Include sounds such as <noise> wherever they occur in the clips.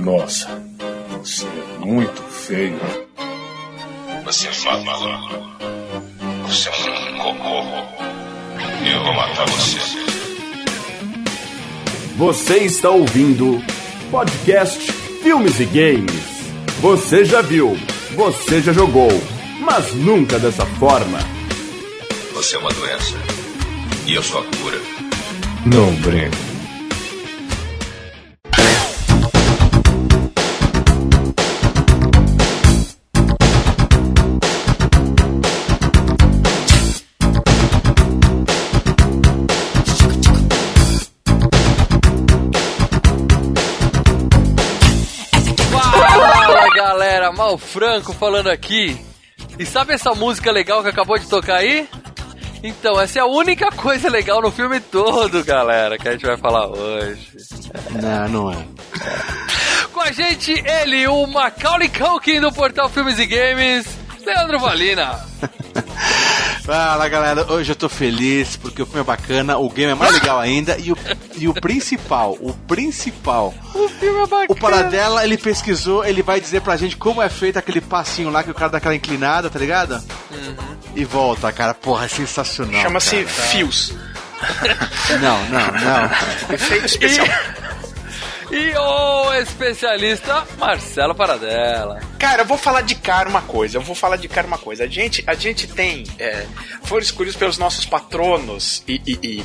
Nossa, você é muito feio. Você é fala, Você é um cocô. Eu vou matar você. Você está ouvindo podcast Filmes e Games. Você já viu, você já jogou, mas nunca dessa forma. Você é uma doença. E eu sou a cura. Não brinco. Franco falando aqui. E sabe essa música legal que acabou de tocar aí? Então, essa é a única coisa legal no filme todo, galera, que a gente vai falar hoje. Não, não é. Com a gente, ele, o Macaulay Culkin do Portal Filmes e Games, Leandro Valina. <laughs> Fala galera, hoje eu tô feliz porque o filme é bacana, o game é mais legal ainda e o, e o principal, o principal. O filme é bacana. O Paradela, ele pesquisou, ele vai dizer pra gente como é feito aquele passinho lá que o cara dá aquela inclinada, tá ligado? Uhum. E volta, cara, porra, é sensacional. Chama-se Fios. Não, não, não. Efeito especial. E o especialista Marcelo Paradela. Cara, eu vou falar de cara uma coisa. Eu vou falar de cara uma coisa. A gente, a gente tem. É, foram escolhidos pelos nossos patronos e, e, e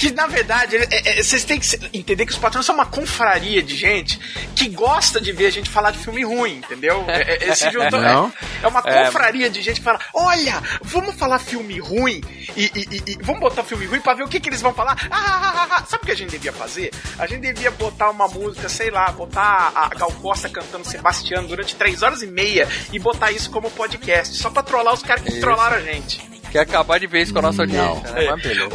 que na verdade, é, é, vocês têm que entender que os patrões são uma confraria de gente que gosta de ver a gente falar de filme ruim, entendeu? É, é, é, <laughs> é, uma confraria de gente que fala: olha, vamos falar filme ruim e, e, e vamos botar filme ruim pra ver o que, que eles vão falar. Ah, ah, ah, ah, Sabe o que a gente devia fazer? A gente devia botar uma música, sei lá, botar a Gal Costa cantando Sebastião durante três horas e meia e botar isso como podcast, só pra trollar os caras que isso. trollaram a gente. Quer acabar de vez com a nossa audiência, né? Mas beleza.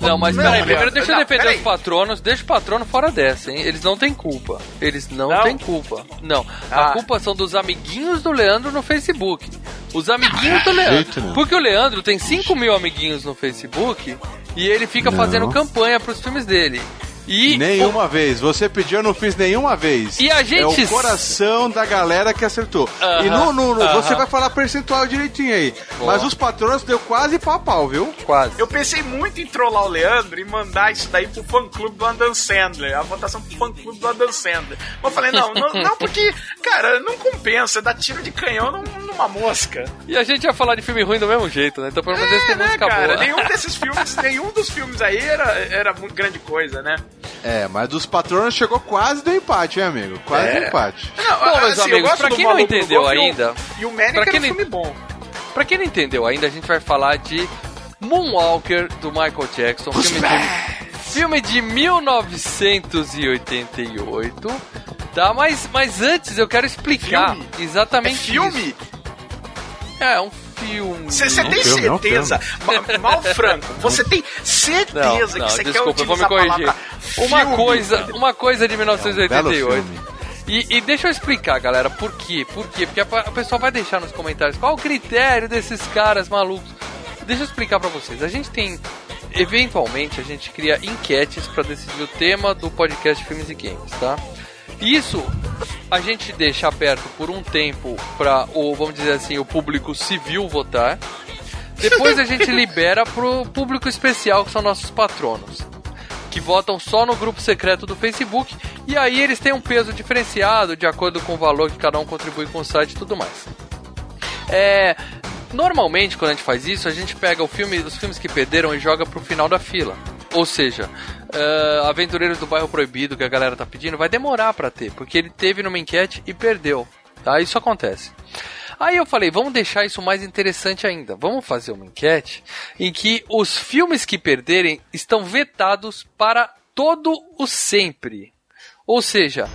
não, mas peraí, primeiro deixa eu defender não, os patronos. Deixa o patrono fora dessa, hein? Eles não têm culpa. Eles não, não. têm culpa. Não. Ah. A culpa são dos amiguinhos do Leandro no Facebook. Os amiguinhos do Leandro. Porque o Leandro tem 5 mil amiguinhos no Facebook e ele fica não. fazendo campanha pros filmes dele. E nenhuma o... vez. Você pediu, eu não fiz nenhuma vez. E a gente. É o coração da galera que acertou. Uh -huh, e no, no, no uh -huh. você vai falar percentual direitinho aí. Boa. Mas os patrões deu quase pau pau, viu? Quase. Eu pensei muito em trollar o Leandro e mandar isso daí pro fã clube do Adam Sandler. A votação pro fã clube do Adam Sandler. Mas eu falei, não, não, não, porque, cara, não compensa. Dá tiro de canhão numa mosca. E a gente ia falar de filme ruim do mesmo jeito, né? Então pelo menos é, tem né, música cara, boa. Nenhum desses filmes, nenhum dos filmes aí era, era muito grande coisa, né? É, mas dos patronos chegou quase do empate, hein, amigo? Quase é. do empate. Não, Bom, meus assim, amigos, pra quem não entendeu ainda... E o Manic era um filme bom. Pra quem não entendeu ainda, a gente vai falar de Moonwalker, do Michael Jackson. Filme de, filme de 1988. Tá, mas, mas antes eu quero explicar filme? exatamente é filme? Isso. É, um filme. Você tem certeza, mal franco, você tem certeza não, não, que você quer utilizar vou me Uma coisa, uma coisa de 1988. É um e, e, deixa eu explicar, galera, por quê? Por quê? Porque a, a pessoa vai deixar nos comentários qual o critério desses caras malucos. Deixa eu explicar para vocês. A gente tem eventualmente a gente cria enquetes para decidir o tema do podcast Filmes e Games, tá? Isso a gente deixa aberto por um tempo para o, vamos dizer assim, o público civil votar. Depois a gente <laughs> libera pro público especial, que são nossos patronos, que votam só no grupo secreto do Facebook, e aí eles têm um peso diferenciado de acordo com o valor que cada um contribui com o site e tudo mais. É, normalmente, quando a gente faz isso, a gente pega o filme, os filmes que perderam e joga pro final da fila. Ou seja, uh, Aventureiros do Bairro Proibido, que a galera tá pedindo, vai demorar para ter, porque ele teve numa enquete e perdeu. Tá? Isso acontece. Aí eu falei, vamos deixar isso mais interessante ainda. Vamos fazer uma enquete em que os filmes que perderem estão vetados para todo o sempre. Ou seja,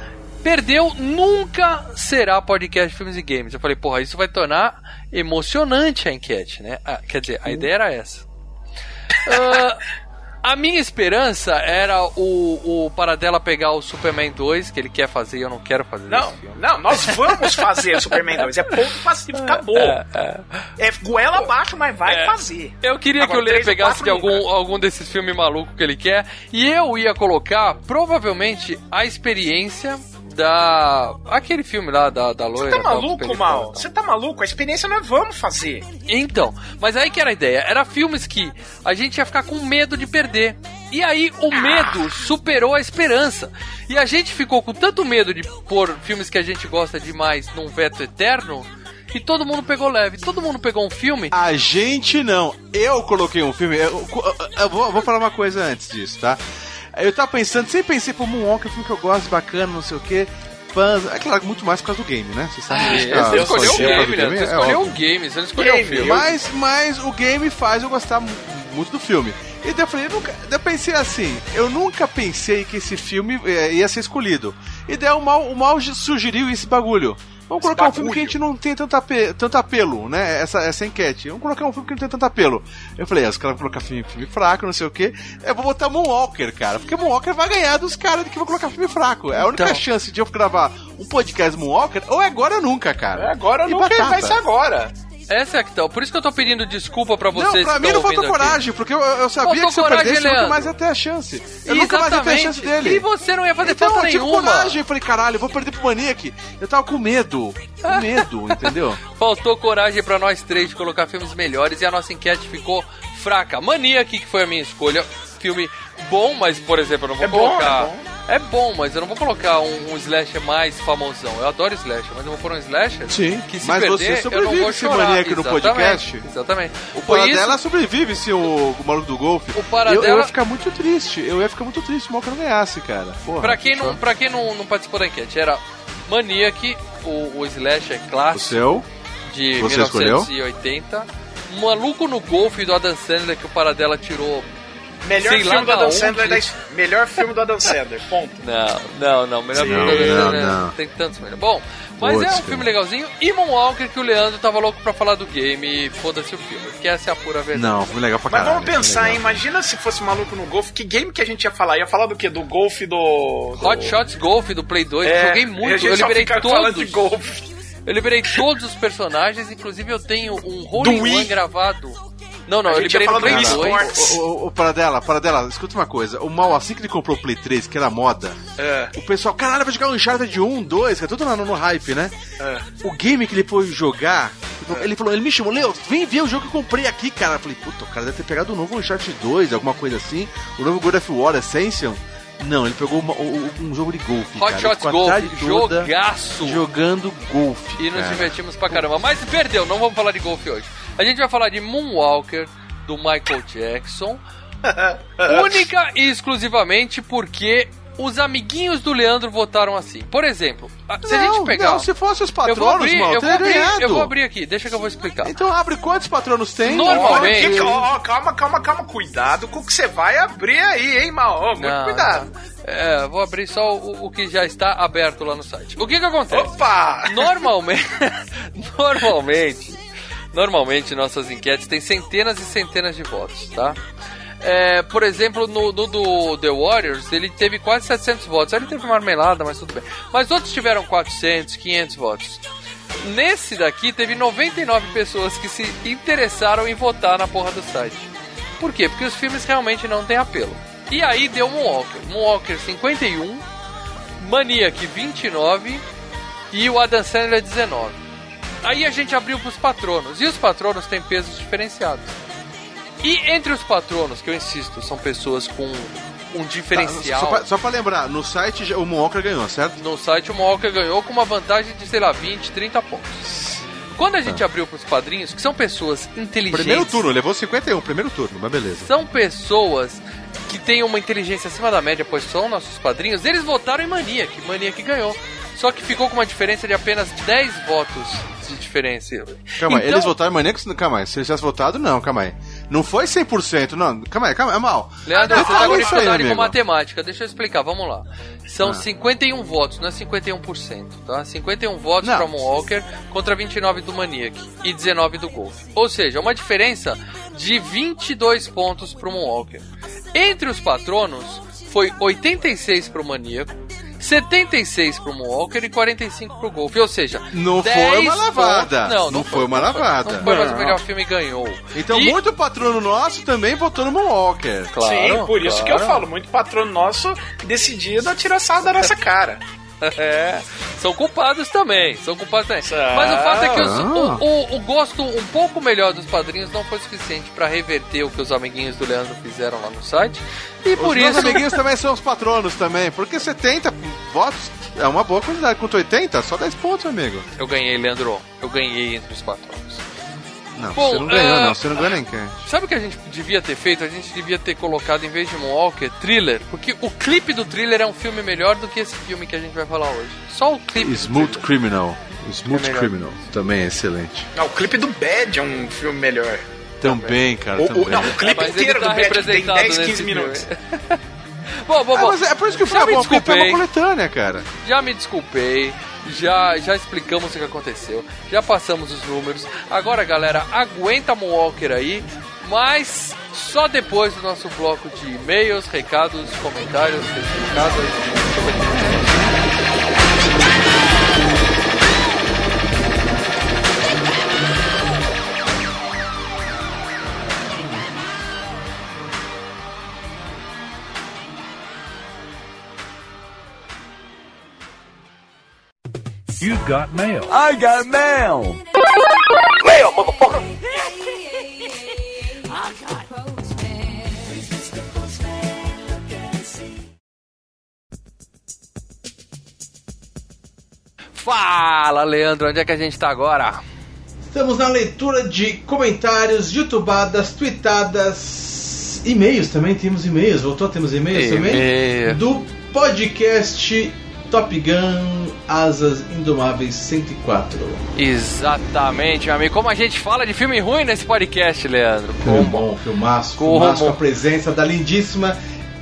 perdeu nunca será podcast Filmes e Games. Eu falei, porra, isso vai tornar emocionante a enquete, né? Ah, quer dizer, a ideia era essa. Uh, <laughs> A minha esperança era o, o Paradela pegar o Superman 2, que ele quer fazer e eu não quero fazer Não, não, nós vamos fazer o Superman 2. É ponto passivo, <laughs> acabou. É, é. é goela abaixo, mas vai é. fazer. Eu queria Agora, que o Lê pegasse de algum, algum desses filmes malucos que ele quer e eu ia colocar, provavelmente, a experiência da. aquele filme lá da, da loira. Você tá maluco, Mal? Você tá maluco? A experiência nós vamos fazer. Então, mas aí que era a ideia. Era filmes que a gente ia ficar com medo de perder. E aí o medo superou a esperança. E a gente ficou com tanto medo de pôr filmes que a gente gosta demais num veto eterno. E todo mundo pegou leve. Todo mundo pegou um filme. A gente não. Eu coloquei um filme. Eu, eu- eu vou, vou falar uma coisa antes disso, tá? Eu tava pensando, sempre pensei, pô, Moonwalker é um filme que eu gosto, bacana, não sei o quê. Fãs. É claro, muito mais por causa do game, né? Você sabe É, você eu escolheu o game, né? Você é escolheu o game, você não escolheu o filme. Mas, mas o game faz eu gostar mu- muito do filme. E daí eu falei, eu, nunca, eu pensei assim, eu nunca pensei que esse filme é, ia ser escolhido. E daí o mal, o mal sugeriu esse bagulho. Vamos colocar um filme que a gente não tem tanto, ape, tanto apelo, né? Essa, essa enquete. Vamos colocar um filme que não tem tanto apelo. Eu falei, ah, os caras vão colocar filme, filme fraco, não sei o quê. Eu vou botar Moonwalker, cara. Porque Moonwalker vai ganhar dos caras que vão colocar filme fraco. É a única Então. chance de eu gravar um podcast Moonwalker, ou é agora ou nunca, cara. É agora E nunca batata. vai ser agora. Essa é a questão. Por isso que eu tô pedindo desculpa pra vocês Não, pra que mim não faltou ouvindo aqui. coragem, porque eu, eu sabia Faltou que se eu coragem, perdesse, eu nunca mais ia ter a chance. Eu nunca mais ia ter a chance Exatamente. dele. E você não ia fazer então, falta eu tive nenhuma. coragem, eu falei, caralho, eu vou perder pro Maniac. Eu tava com medo, com <laughs> medo, entendeu? Faltou coragem pra nós três de colocar filmes melhores e a nossa enquete ficou fraca. Maniac, que foi a minha escolha. Filme bom, mas, por exemplo, eu não vou É bom, colocar. é bom. É bom, mas eu não vou colocar um, um slasher mais famosão. Eu adoro slasher, mas eu vou pôr um slasher Sim, que se mas perder, você eu não sobrevive vou chorar. No podcast. Exatamente. O Foi isso, Paradela sobrevive se o, o maluco do golfe. O Paradela- Eu, eu ia ficar muito triste. Eu ia ficar muito triste se o Malca não ganhasse, cara. Porra, Pra quem, não, pra quem não, não participou da enquete, era Maniac, o, o slasher O clássico seu? de você escolheu? 1980. Maluco no Golfe do Adam Sandler que o Paradela tirou Melhor Sei filme do da Adam onde. Sandler da Melhor filme do Adam Sandler, <laughs> ponto. Não, não, não. Melhor Sim. filme do Não, né? não. Tem tantos melhores. Bom, mas Putz, é um cara. filme legalzinho. E Moonwalker que o Leandro tava louco pra falar do game e foda-se o filme. Porque essa é a pura verdade. Não, foi legal pra Mas caralho. vamos pensar, hein? Imagina se fosse maluco no golfe. Que game que a gente ia falar? Ia falar do quê? Do golfe do. do... Hot Shots Golf do Play 2, É, joguei muito. Eu liberei falando de todos. golfe. Eu liberei todos os personagens, inclusive eu tenho um Wii. One gravado. Não, não, A eu liberei no Play do 2. Wii Sports. O, o, o Paradela, Paradela, escuta uma coisa. O Mal, assim que ele comprou o Play 3, que era moda, É, o pessoal, caralho, vai jogar um Uncharted 1, 2, que é tudo no, no hype, né? é. O game que ele foi jogar, ele falou, ele me chamou, Leo, vem ver o jogo que eu comprei aqui, cara. Eu falei, puta, o cara deve ter pegado o novo Uncharted 2, alguma coisa assim, o novo God of War Ascension. Não, ele pegou uma- o- o- um jogo de golfe, Hot cara. Shots Golf, jogaço. Jogando golfe, E nos cara. divertimos pra caramba. Mas perdeu, não vamos falar de golfe hoje. A gente vai falar de Moonwalker, do Michael Jackson. <laughs> única e exclusivamente porque os amiguinhos do Leandro votaram assim. Por exemplo, se a gente pegar. não, se fosse os eu patronos, vou abrir, mal, eu vou abrir, eu vou abrir aqui, deixa que eu vou explicar. Então abre quantos patronos tem? Normalmente- ó, calma, calma, calma. Cuidado com o que você vai abrir aí, hein, mal. Ó, muito Não, cuidado. não. É, vou abrir só o, o que já está aberto lá no site. O que que acontece? Opa! <laughs> Normalmente, normalmente, normalmente nossas enquetes têm centenas e centenas de votos, tá? É, por exemplo, no, no do The Warriors, ele teve quase 700 votos. Ele teve marmelada, mas tudo bem. Mas outros tiveram 400, 500 votos. Nesse daqui, teve 99 pessoas que se interessaram em votar na porra do site. Por quê? Porque os filmes realmente não têm apelo. E aí deu Moonwalker. Moonwalker 51, Maniac 29 e o Adam Sandler 19. Aí a gente abriu pros patronos. E os patronos têm pesos diferenciados. E entre os patronos, que eu insisto, são pessoas com um diferencial. Só pra, só pra lembrar, no site o Moonwalker ganhou, certo? No site o Moonwalker ganhou com uma vantagem de, sei lá, 20, 30 pontos. Quando a gente abriu pros padrinhos, que são pessoas inteligentes. Primeiro turno, levou 51, primeiro turno, mas beleza. São pessoas que têm uma inteligência acima da média, pois são nossos padrinhos. Eles votaram em Maniac. Maniac ganhou. Só que ficou com uma diferença de apenas 10 votos de diferença. Calma aí, Então- eles votaram em Maníacos? Calma aí, se eles tivessem votado, não, calma aí. Não foi 100%, não. Calma aí, calma aí, é mal. Leandro, Ah, você tá fala com com matemática. Deixa eu explicar, vamos lá. São Ah. 51 votos, não é 51%, tá? 51 votos para Moonwalker contra 29 do Maniac e 19 do Golf. Ou seja, uma diferença de 22 pontos pro Moonwalker. Entre os patronos, foi 86 pro Maníaco, 76 pro Moonwalker e 45 pro Golf. Ou seja, Não 10 foi uma lavada. pontos- Não, Não foi uma não lavada. Não foi, mas o Não. melhor filme ganhou. Então, E- muito patrono nosso também votou no Moonwalker. Claro, Sim, por isso que eu claro. falo, muito patrono nosso decidido a tirar sarro da nossa cara. <laughs> É, são culpados também, são culpados também. Mas o fato é que os, o, o, o, gosto um pouco melhor dos padrinhos não foi suficiente para reverter o que os amiguinhos do Leandro fizeram lá no site. E por os isso. Os amiguinhos <laughs> também são os patronos também, porque 70 votos é uma boa quantidade. Quanto 80, só 10 pontos, amigo. Eu ganhei, Leandro. Eu ganhei entre os patronos. Não, Bom, você não ganhou, uh, não. Você não ganhou nem quem. Sabe o que a gente devia ter feito? A gente devia ter colocado, em vez de Moonwalker, Thriller. Porque o clipe do Thriller é um filme melhor do que esse filme que a gente vai falar hoje. Só o clipe. Smooth Criminal. Smooth é Criminal também é excelente. Não, o clipe do Bad é um filme melhor. Também, cara. O, também. O, não, o clipe é, inteiro tá do Bad tem 10, 15 minutos. <laughs> bom, bom, bom. É, é por isso que bom, porque é uma coletânea, cara. Já me desculpei já, já explicamos o que aconteceu, já passamos os números. Agora, galera, aguenta Moonwalker aí, mas só depois do nosso bloco de e-mails, recados, comentários, recados. You got mail. I got mail. Mail, motherfucker. Fala, Leandro, onde é que a gente tá agora? Estamos na leitura de comentários, youtubadas, tweetadas, e-mails também, temos e-mails, voltou, temos e-mails e também? Do podcast Top Gun Asas Indomáveis 104. Exatamente, meu amigo. Como a gente fala de filme ruim nesse podcast, Leandro. Filme bom, filmaço, Como? filmaço com a presença da lindíssima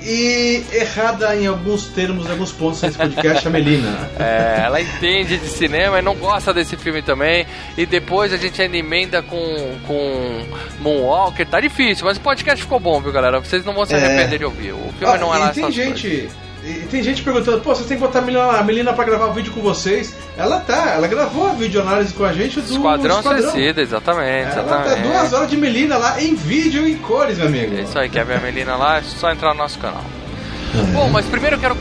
e errada em alguns termos, em alguns pontos nesse podcast, a Melina. <laughs> É, ela entende de cinema e não gosta desse filme também. E depois a gente ainda emenda com, com Moonwalker. Tá difícil, mas o podcast ficou bom, viu, galera? Vocês não vão se é. arrepender é... de ouvir. O filme ah, não é lá tem gente. Coisas. E tem gente perguntando, pô, você tem que botar a Melina, a Melina pra gravar o vídeo com vocês. Ela tá, ela gravou a videoanálise com a gente do Esquadrão, Esquadrão. Suicida, exatamente. Ela tá exatamente. tá duas horas de Melina lá em vídeo e em cores, meu amigo. É isso aí, quer ver a Melina lá? É só entrar no nosso canal. É. Bom, mas primeiro eu quero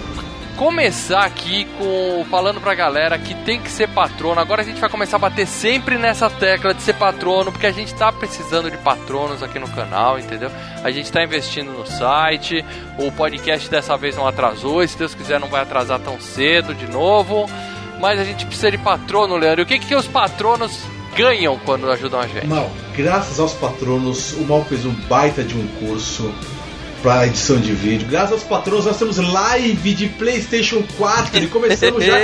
começar aqui com falando pra galera que tem que ser patrono. Agora a gente vai começar a bater sempre nessa tecla de ser patrono, porque a gente tá precisando de patronos aqui no canal, entendeu? A gente tá investindo no site. O podcast dessa vez não atrasou, e se Deus quiser não vai atrasar tão cedo de novo. Mas a gente precisa de patrono, Leandro. E o que que os patronos ganham quando ajudam a gente? Mal, graças aos patronos, o Mal fez um baita de um curso para edição de vídeo. Graças aos patrões, nós temos live de PlayStation 4 e começamos já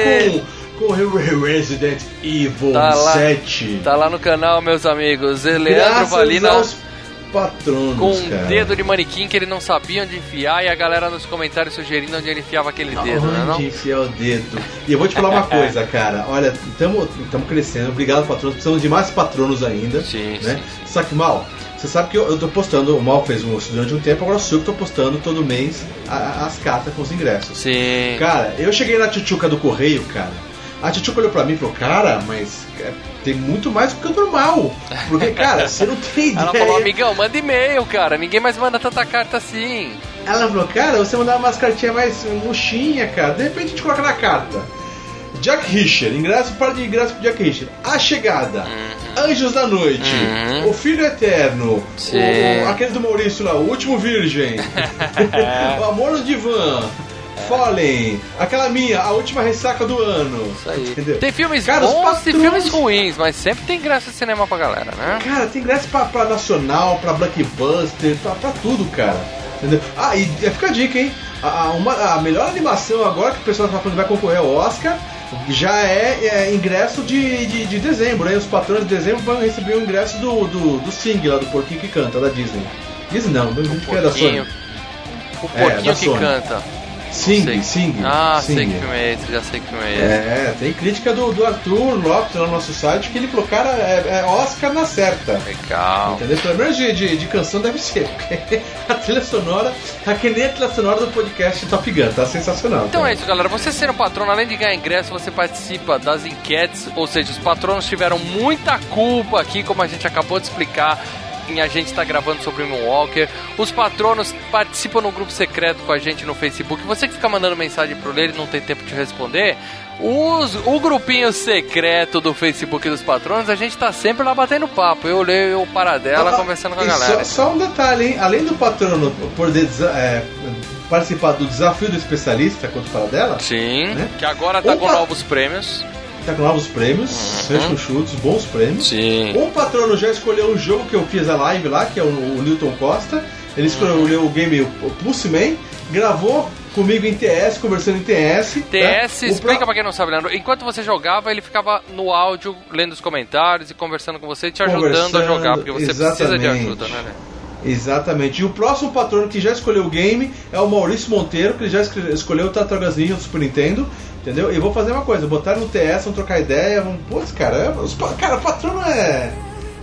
com, com Resident Evil tá 7. tá lá no canal, meus amigos. Leandro Valina. Aos patronos, com um cara. dedo de manequim que ele não sabia onde enfiar e a galera nos comentários sugerindo onde ele enfiava aquele dedo, né? Onde enfiar o dedo. E eu vou te falar uma coisa, cara. Olha, estamos crescendo. Obrigado, patronos. Precisamos de mais patronos ainda. Sim, né? sim. Só que mal. Você sabe que eu, eu tô postando, o Mal fez um durante um tempo, agora sou eu que tô postando todo mês a, as cartas com os ingressos. Sim. Cara, eu cheguei na tchutchuca do correio, cara. A tchutchuca olhou pra mim e falou, cara, mas é, tem muito mais do que o normal. Porque, cara, você não tem ideia. Ela falou, amigão, manda e-mail, cara. Ninguém mais manda tanta carta assim. Ela falou, cara, você mandava umas cartinhas mais murchinha, cara. De repente a gente coloca na carta. Jack Richard, ingresso para de ingresso para Jack Richard. A Chegada, uhum. Anjos da Noite, uhum. O Filho Eterno, o, aquele do Maurício lá, O Último Virgem, <laughs> <laughs> O Amor no Divã. Fallen, aquela minha, a última ressaca do ano. Isso aí. Entendeu? Tem filmes cara, bons e filmes ruins, mas sempre tem graça de cinema pra galera, né? Cara, tem graça pra, pra nacional, pra blockbuster, pra, pra tudo, cara. Entendeu? Ah, e fica a dica, hein? A, uma, a melhor animação agora que o pessoal tá falando vai concorrer ao Oscar já é, é ingresso de, de, de, dezembro, né? Os patrões de dezembro vão receber o ingresso do, do, do Sing lá, do porquinho que canta, da Disney. Disney não, do que é da Sony. O porquinho é, que Sony. canta. Sing, Sing. Ah, Sing. sei que filme é esse, já sei que filme é esse. É, tem crítica do, do Arthur Lopes lá no nosso site que ele falou, cara, é, é Oscar na certa. Legal. Entendeu? Pelo menos de, de, de canção deve ser. <laughs> a trilha sonora tá que nem a trilha sonora do podcast Top Gun, tá sensacional. Então cara. é isso, galera. Você sendo patrono, além de ganhar ingresso, você participa das enquetes, ou seja, os patronos tiveram muita culpa aqui, como a gente acabou de explicar em a gente estar tá gravando sobre Moonwalker. Os patronos participam no grupo secreto com a gente no Facebook. Você que fica mandando mensagem pro ele não tem tempo de responder. Os, o grupinho secreto do Facebook dos patronos, a gente tá sempre lá batendo papo. Eu leio o Paradela ah, conversando com a galera. Só, só, um detalhe, hein? Além do patrono poder é, participar do desafio do especialista contra o Paradela. Sim, né? que agora tá com pat... novos prêmios. Tá com novos prêmios, uhum. chutes, bons prêmios. Sim. Um patrono já escolheu o jogo que eu fiz a live lá, que é o, o Newton Costa. Ele escolheu uhum. o game o Pulse Man, gravou comigo em TS, conversando em TS. TS, né? explica pra... pra quem não sabe, Leandro. Enquanto você jogava, ele ficava no áudio, lendo os comentários e conversando com você, te ajudando a jogar, porque você exatamente. precisa de ajuda, né? Exatamente. E o próximo patrono que já escolheu o game é o Maurício Monteiro, que ele já escolheu o Tartarugas Ninja do Super Nintendo. Entendeu? E vou fazer uma coisa, botar no TS, vamos trocar ideia, vamos. Putz, cara, os, cara, o patrono é.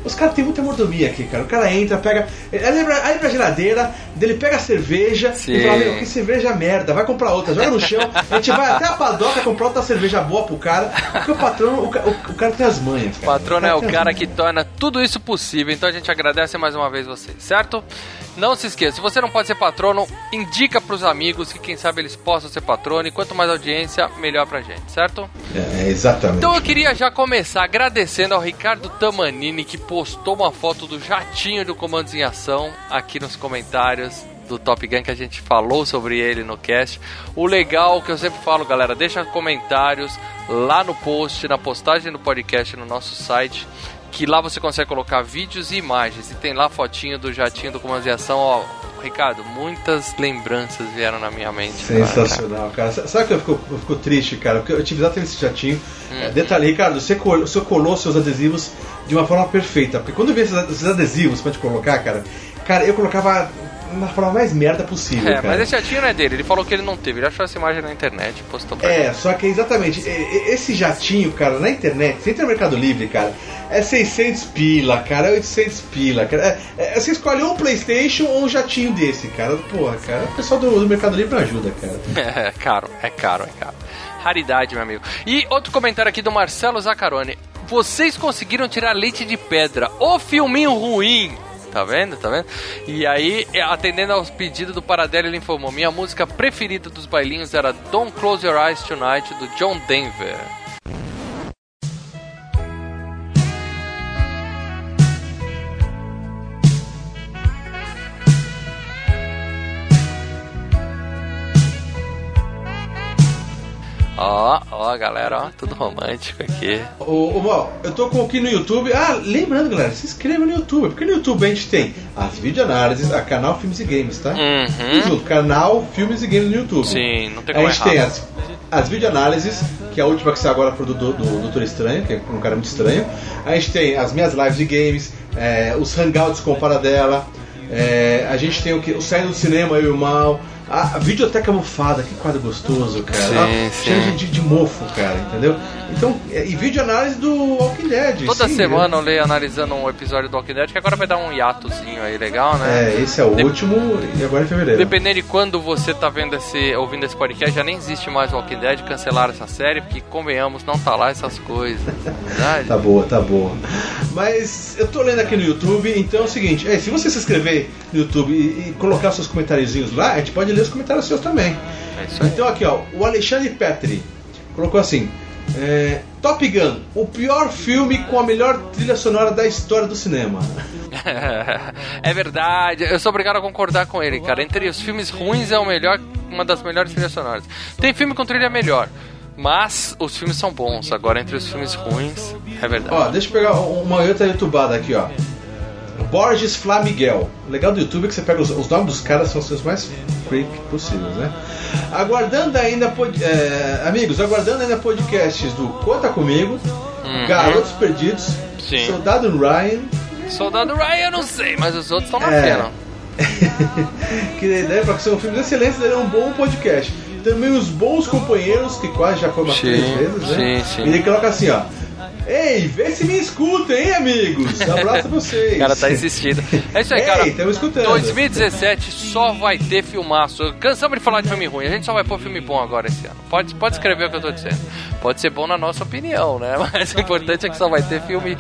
Os caras têm muita mordomia aqui, cara. O cara entra, pega. Ele lembra, aí pra geladeira, dele pega a cerveja Sim. e fala: Meu, que cerveja merda, vai comprar outra, joga no chão. A gente vai até a padoca comprar outra cerveja boa pro cara. Porque o patrão, o, o, o cara tem as manhas. Cara. O patrono o é o cara que torna tudo isso possível. Então a gente agradece mais uma vez vocês, certo? Não se esqueça, se você não pode ser patrono, indica pros amigos que quem sabe eles possam ser patrono. E quanto mais audiência, melhor pra gente, certo? É, exatamente. Então eu queria já começar agradecendo ao Ricardo Tamanini que postou uma foto do jatinho do Comandos em Ação aqui nos comentários do Top Gun que a gente falou sobre ele no cast. O legal que eu sempre falo, galera, deixa comentários lá no post, na postagem do podcast no nosso site que lá você consegue colocar vídeos e imagens. E tem lá fotinho do jatinho do comando de ação, ó. Ricardo, muitas lembranças vieram na minha mente. Sensacional, cara. cara. Sabe que eu fico, eu fico, triste, cara? Porque eu tive exatamente esse jatinho. Uhum. Detalhe, Ricardo, você colou, você colou seus adesivos de uma forma perfeita. Porque quando eu vi esses adesivos pra te colocar, cara, cara, eu colocava na forma mais merda possível. É, cara. mas esse jatinho não é dele, ele falou que ele não teve, ele achou essa imagem na internet postou pra É, só que exatamente, esse jatinho, cara, na internet, sem ter Mercado Livre, cara, é 600 pila, cara, é 800 pila, cara. É, é, você escolhe ou um PlayStation ou um jatinho desse, cara. Porra, cara, o pessoal do, do Mercado Livre ajuda, cara. <laughs> É, é caro, é caro, é caro. Raridade, meu amigo. E outro comentário aqui do Marcelo Zaccaroni. Vocês conseguiram tirar leite de pedra. O filminho ruim tá vendo? Tá vendo? E aí, é, atendendo aos pedidos do Paradelo, ele informou: minha música preferida dos bailinhos era Don't Close Your Eyes Tonight, do John Denver. Ó, ó, galera, ó, tudo romântico aqui. Ô, ô Mal, eu tô com aqui no YouTube. Ah, lembrando, galera, se inscreva no YouTube, porque no YouTube a gente tem as videoanálises, a canal Filmes e Games, tá? Uhum. junto, canal Filmes e Games no YouTube. Sim, não tem como A gente errar. tem as, as videoanálises, que é a última que saiu agora foi do, do, do Doutor Estranho, que é um cara muito estranho. A gente tem as minhas lives de games, é, os hangouts com Paradela. É, a gente tem o que? O Saindo do Cinema, eu e o Mal. A, a videoteca mofada, que quadro gostoso, cara. Sim, sim. Cheio de, de, mofo, cara, entendeu? Então, é, e vídeo análise do Walking Dead. Toda sim, semana né? eu leio analisando um episódio do Walking Dead, que agora vai dar um hiatozinho aí legal, né? É, esse é o de... último e agora é fevereiro. Dependendo de quando você tá vendo esse, ouvindo esse podcast, já nem existe mais Walking Dead, cancelaram essa série, porque convenhamos, não tá lá essas coisas. <laughs> Verdade? tá boa, tá boa. Mas eu tô lendo aqui no YouTube, então é o seguinte, é, se você se inscrever no YouTube e, e colocar seus comentáriozinhos lá, a gente pode ler os comentários seus também. É então aqui, ó, o Alexandre Petri colocou assim: é, Top Gun, o pior filme com a melhor trilha sonora da história do cinema. <laughs> é verdade, eu sou obrigado a concordar com ele, cara. Entre os filmes ruins é o melhor, uma das melhores trilhas sonoras. Tem filme com trilha melhor. Mas os filmes são bons. Agora, entre os filmes ruins, é verdade. Ó, deixa eu pegar uma outra youtubada aqui, ó. Borges Flamiguel. O legal do YouTube é que você pega os, os nomes dos caras, são os seus mais freak possíveis, né? Aguardando ainda, pod, é, amigos, aguardando ainda podcasts do Conta Comigo, uhum. Garotos Perdidos, Sim. Soldado Ryan. Soldado Ryan eu não sei, mas os outros estão na é. pena. <laughs> que né, para que são filmes excelentes, é um bom podcast. Também os bons companheiros, que quase já foi umas três vezes, né? Sim, sim. Ele coloca assim, ó. Ei, vê se me escutam, hein, amigos? Abraço a vocês. o cara tá insistindo. É isso aí, cara. Ei, estamos escutando. 2017 só vai ter filmaço. Cansamos de falar de filme ruim, a gente só vai pôr filme bom agora esse ano. Pode, pode escrever o que eu tô dizendo. Pode ser bom na nossa opinião, né? <laughs> Mas o importante é que só vai ter filme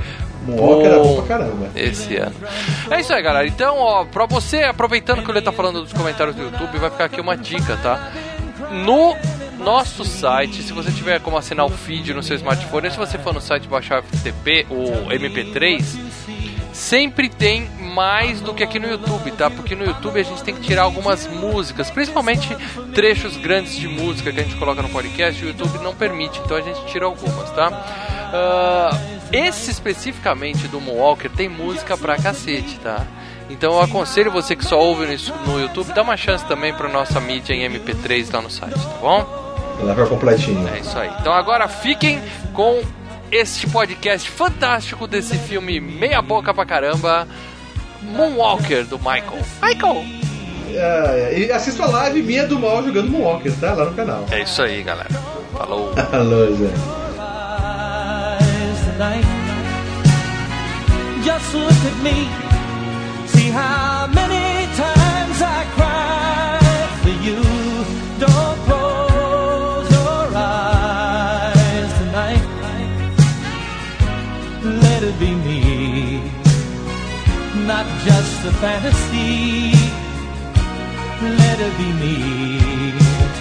Moonwalker era bom pra caramba. Esse ano. É isso aí, galera. Então, ó, pra você, aproveitando que ele tá falando dos comentários do YouTube, vai ficar aqui uma dica, tá? No nosso site, se você tiver como assinar o feed no seu smartphone, se você for no site baixar FTP ou MP3, sempre tem mais do que aqui no YouTube, tá? Porque no YouTube a gente tem que tirar algumas músicas, principalmente trechos grandes de música que a gente coloca no podcast, o YouTube não permite, então a gente tira algumas, tá? Uh, esse especificamente do Moonwalker tem música pra cacete, tá? Então eu aconselho você que só ouve no YouTube, dá uma chance também pra nossa mídia em MP3 lá no site, tá bom? Leva completinho. É isso aí. Então agora fiquem com este podcast fantástico desse filme meia boca pra caramba, Moonwalker do Michael. Michael! É, e assista a live minha do mal jogando Moonwalker, tá? Lá no canal. É isso aí, galera. Falou. <laughs> Alô, Zé. Just look at me, see how many a fantasy. Let it be me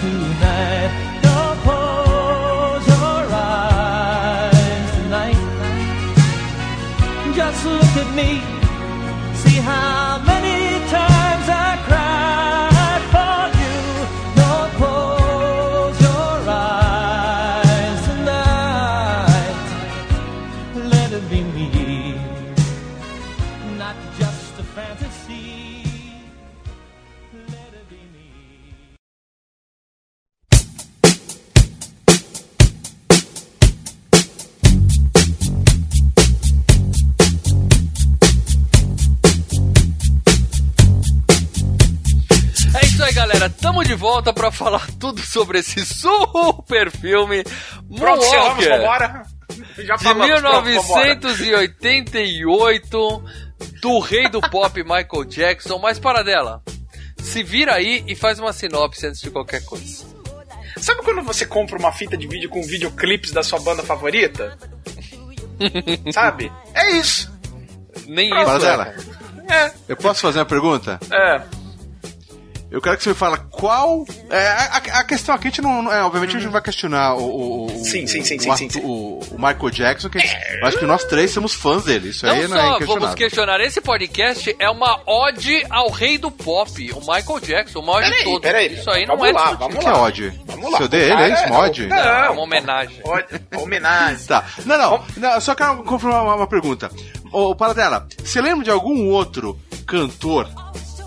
tonight. Don't close your eyes tonight. Just look at me, see how many galera. Tamo de volta pra falar tudo sobre esse super filme Pronto, Moonwalker. vambora. Já de falamos, pronto, vambora. 1988 do rei do pop Michael Jackson. Mas para dela, se vira aí e faz uma sinopse antes de qualquer coisa. Sabe quando você compra uma fita de vídeo com videoclipes da sua banda favorita? <laughs> Sabe? É isso. Nem Pronto. isso. Baradela, É, eu posso fazer uma pergunta? é. Eu quero que você me fale qual. É, a, a questão aqui a gente não. não- É, obviamente a gente não vai questionar o. o- o- Sim, sim, sim, o, sim, sim, sim. o- o Michael Jackson, que gente- eu acho que nós três somos fãs dele. Isso aí Não não é só inquestionável. vamos questionar, esse podcast é uma ode ao rei do pop, o Michael Jackson, o maior de Peraí, todos. peraí. Isso aí Vamos não é lá, discutível. vamos que é lá. ódio? Vamos lá. Seu dele, O cara é isso? Mod? Não, É uma homenagem. Ode- Homenagem. Tá. Não, não, não. Eu só quero confirmar uma, uma pergunta. Ô, Paradela, você lembra de algum outro cantor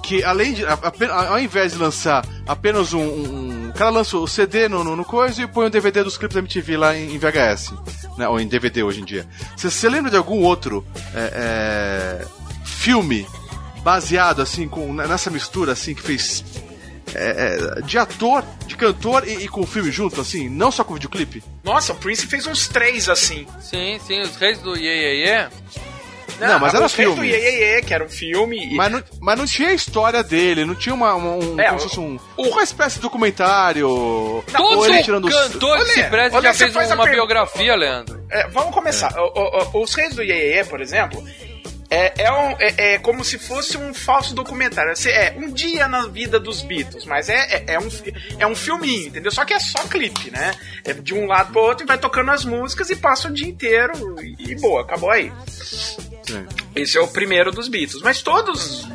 que, além de. a- a- ao invés de lançar apenas um. um- um- o cara lança o CD no, no, no coisa e põe o DVD dos clipes da MTV lá em, em VHS. Né, ou em DVD hoje em dia. Você, lembra de algum outro é, é, filme baseado assim, com, nessa mistura assim, que fez. é, é, de ator, de cantor e, e com filme junto, assim, não só com videoclipe? Nossa, o Prince fez uns três assim. Sim, sim, os reis do Ye Ye Ye. Não, mas era do filme. Ye, Ye, que era um filme. Mas não, mas não tinha a história dele, não tinha uma, uma- um, É, como o- se fosse um, uma espécie de documentário. Todo ele tirando os- cantor que se já fez uma biografia, Leandro. É, vamos começar. O- o- o- os Reis do Ye, por exemplo, é, é, um- é- é como se fosse um falso documentário. Assim, É um dia na vida dos Beatles, mas é, é, é um, é um filminho, entendeu? Só que é só clipe, né? É de um lado pro outro e vai tocando as músicas e passa o dia inteiro e, e boa, acabou aí. Sim. Esse é o primeiro dos Beatles. Mas todos.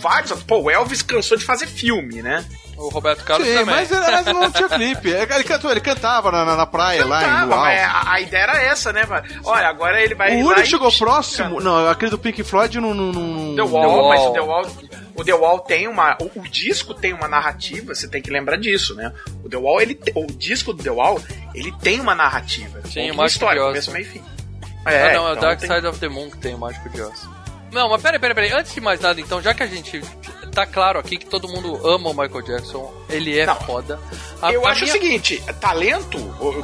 Vários. Pô, o Elvis cansou de fazer filme, né? O Roberto Carlos Sim, também. mas, mas não tinha clipe. Ele cantou, ele cantava na, na- na praia lá em Cantava, Luau. mas a, a ideia era essa, né? Olha, agora ele vai. O lá único e- chegou próximo. Não, aquele do Pink Floyd não. não, não The Wall, The Wall. mas o The Wall, o The Wall tem uma. O, o disco tem uma narrativa, você tem que lembrar disso, né? O The Wall, ele, o disco do The Wall, ele tem uma narrativa. Sim, uma história, começo, meio e fim. Ah, não, é o então Dark tem- Side of the Moon que tem o Mágico de Oz. Não, mas peraí, peraí, peraí. Antes de mais nada, então, já que a gente. Tá claro aqui que todo mundo ama o Michael Jackson, ele é Não. foda. A- Eu a acho minha- o seguinte, talento,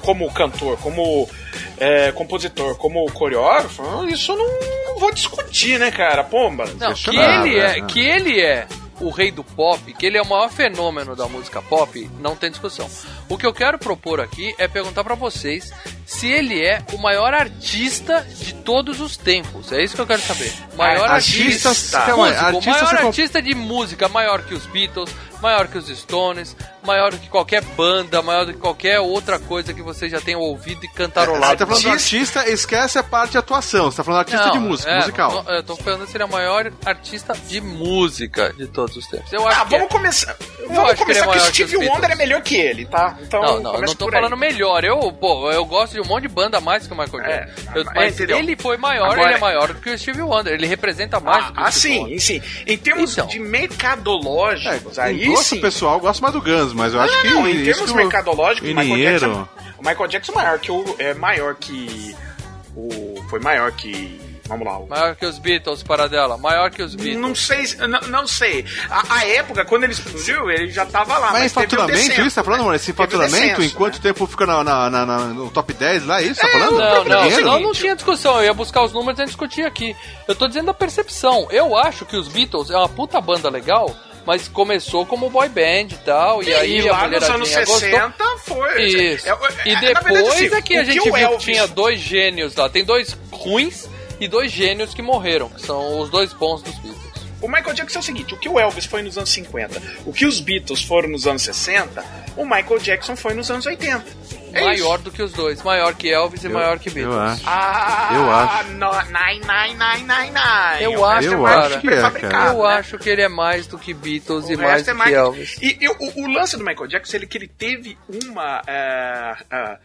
como cantor, como é, compositor, como coreógrafo, isso eu não, não vou discutir, né, cara? Pomba. Não, que ele é, né? que ele é o rei do pop, que ele é o maior fenômeno da música pop, não tem discussão. O que eu quero propor aqui é perguntar pra vocês se ele é o maior artista de todos os tempos. É isso que eu quero saber. Maior Ah, artista, artista- calma aí, músico, artista maior você artista de música, maior que os Beatles, maior que os Stones, maior do que qualquer banda, maior do que qualquer outra coisa que você já tenha ouvido e Você cantarolado. tá falando do artista, esquece a parte de atuação. Você tá falando artista Não, de música, é, musical. Eu tô falando se ele é o maior artista de música de todos os tempos. Eu acho Ah, que é. vamos começar. que Vamos é começar que o maior que Steve. Wonder é melhor que ele, tá? Então, Não, não, eu não tô falando melhor. Eu, pô, eu gosto de um monte de banda mais que o Michael É, Jackson. Eu- é, mas entendeu? ele foi maior, Agora- ele é maior do que o Steve Wonder. Ele representa mais do que o Ah, Steve sim, Wonder. sim. Em termos Então. de mercadológicos, É, aí gosto sim. pessoal, eu gosto mais do Guns, mas eu acho Não, que. não, em isso termos mercadológicos, o Michael dinheiro. Jackson, o Michael Jackson é maior que o é maior que o foi maior que vamos lá. Maior que os Beatles, para dela. Maior que os Beatles. Não sei, se- não, não sei. A, a época quando ele explodiu, ele já tava lá, Mas, mas, faturamento, descenso, isso? Tá falando, né? mano? Esse faturamento, descenso, em quanto né? tempo fica na, na- na- na- no top 10 lá? É isso? Tá falando? Não, não, Dinheiro? senão não tinha discussão. Eu ia buscar os números e ia discutir aqui. Eu tô dizendo a percepção. Eu acho que os Beatles é uma puta banda legal, mas começou como boy band e tal. E, aí e a lá nos mulheradinha anos gostou. 60 foi. Isso. é- é- e na depois verdade, assim, é que a gente o viu Elvis- que tinha dois gênios lá. Tem dois ruins e dois gênios que morreram, que são os dois bons dos Beatles. O Michael Jackson é o seguinte: o que o Elvis foi nos anos 50, o que os Beatles foram nos anos 60, o Michael Jackson foi nos anos 80. É maior isso. do que os dois. Maior que Elvis e maior que Beatles. Eu acho. Ah, Eu acho. No, nine, nine, nine, nine, nine. Eu acho, resto eu mais acho que é, cara. Eu né? acho que ele é mais do que Beatles O e mais resto do é que Elvis. E, e o, o lance do Michael Jackson, ele que ele teve uma. é, é,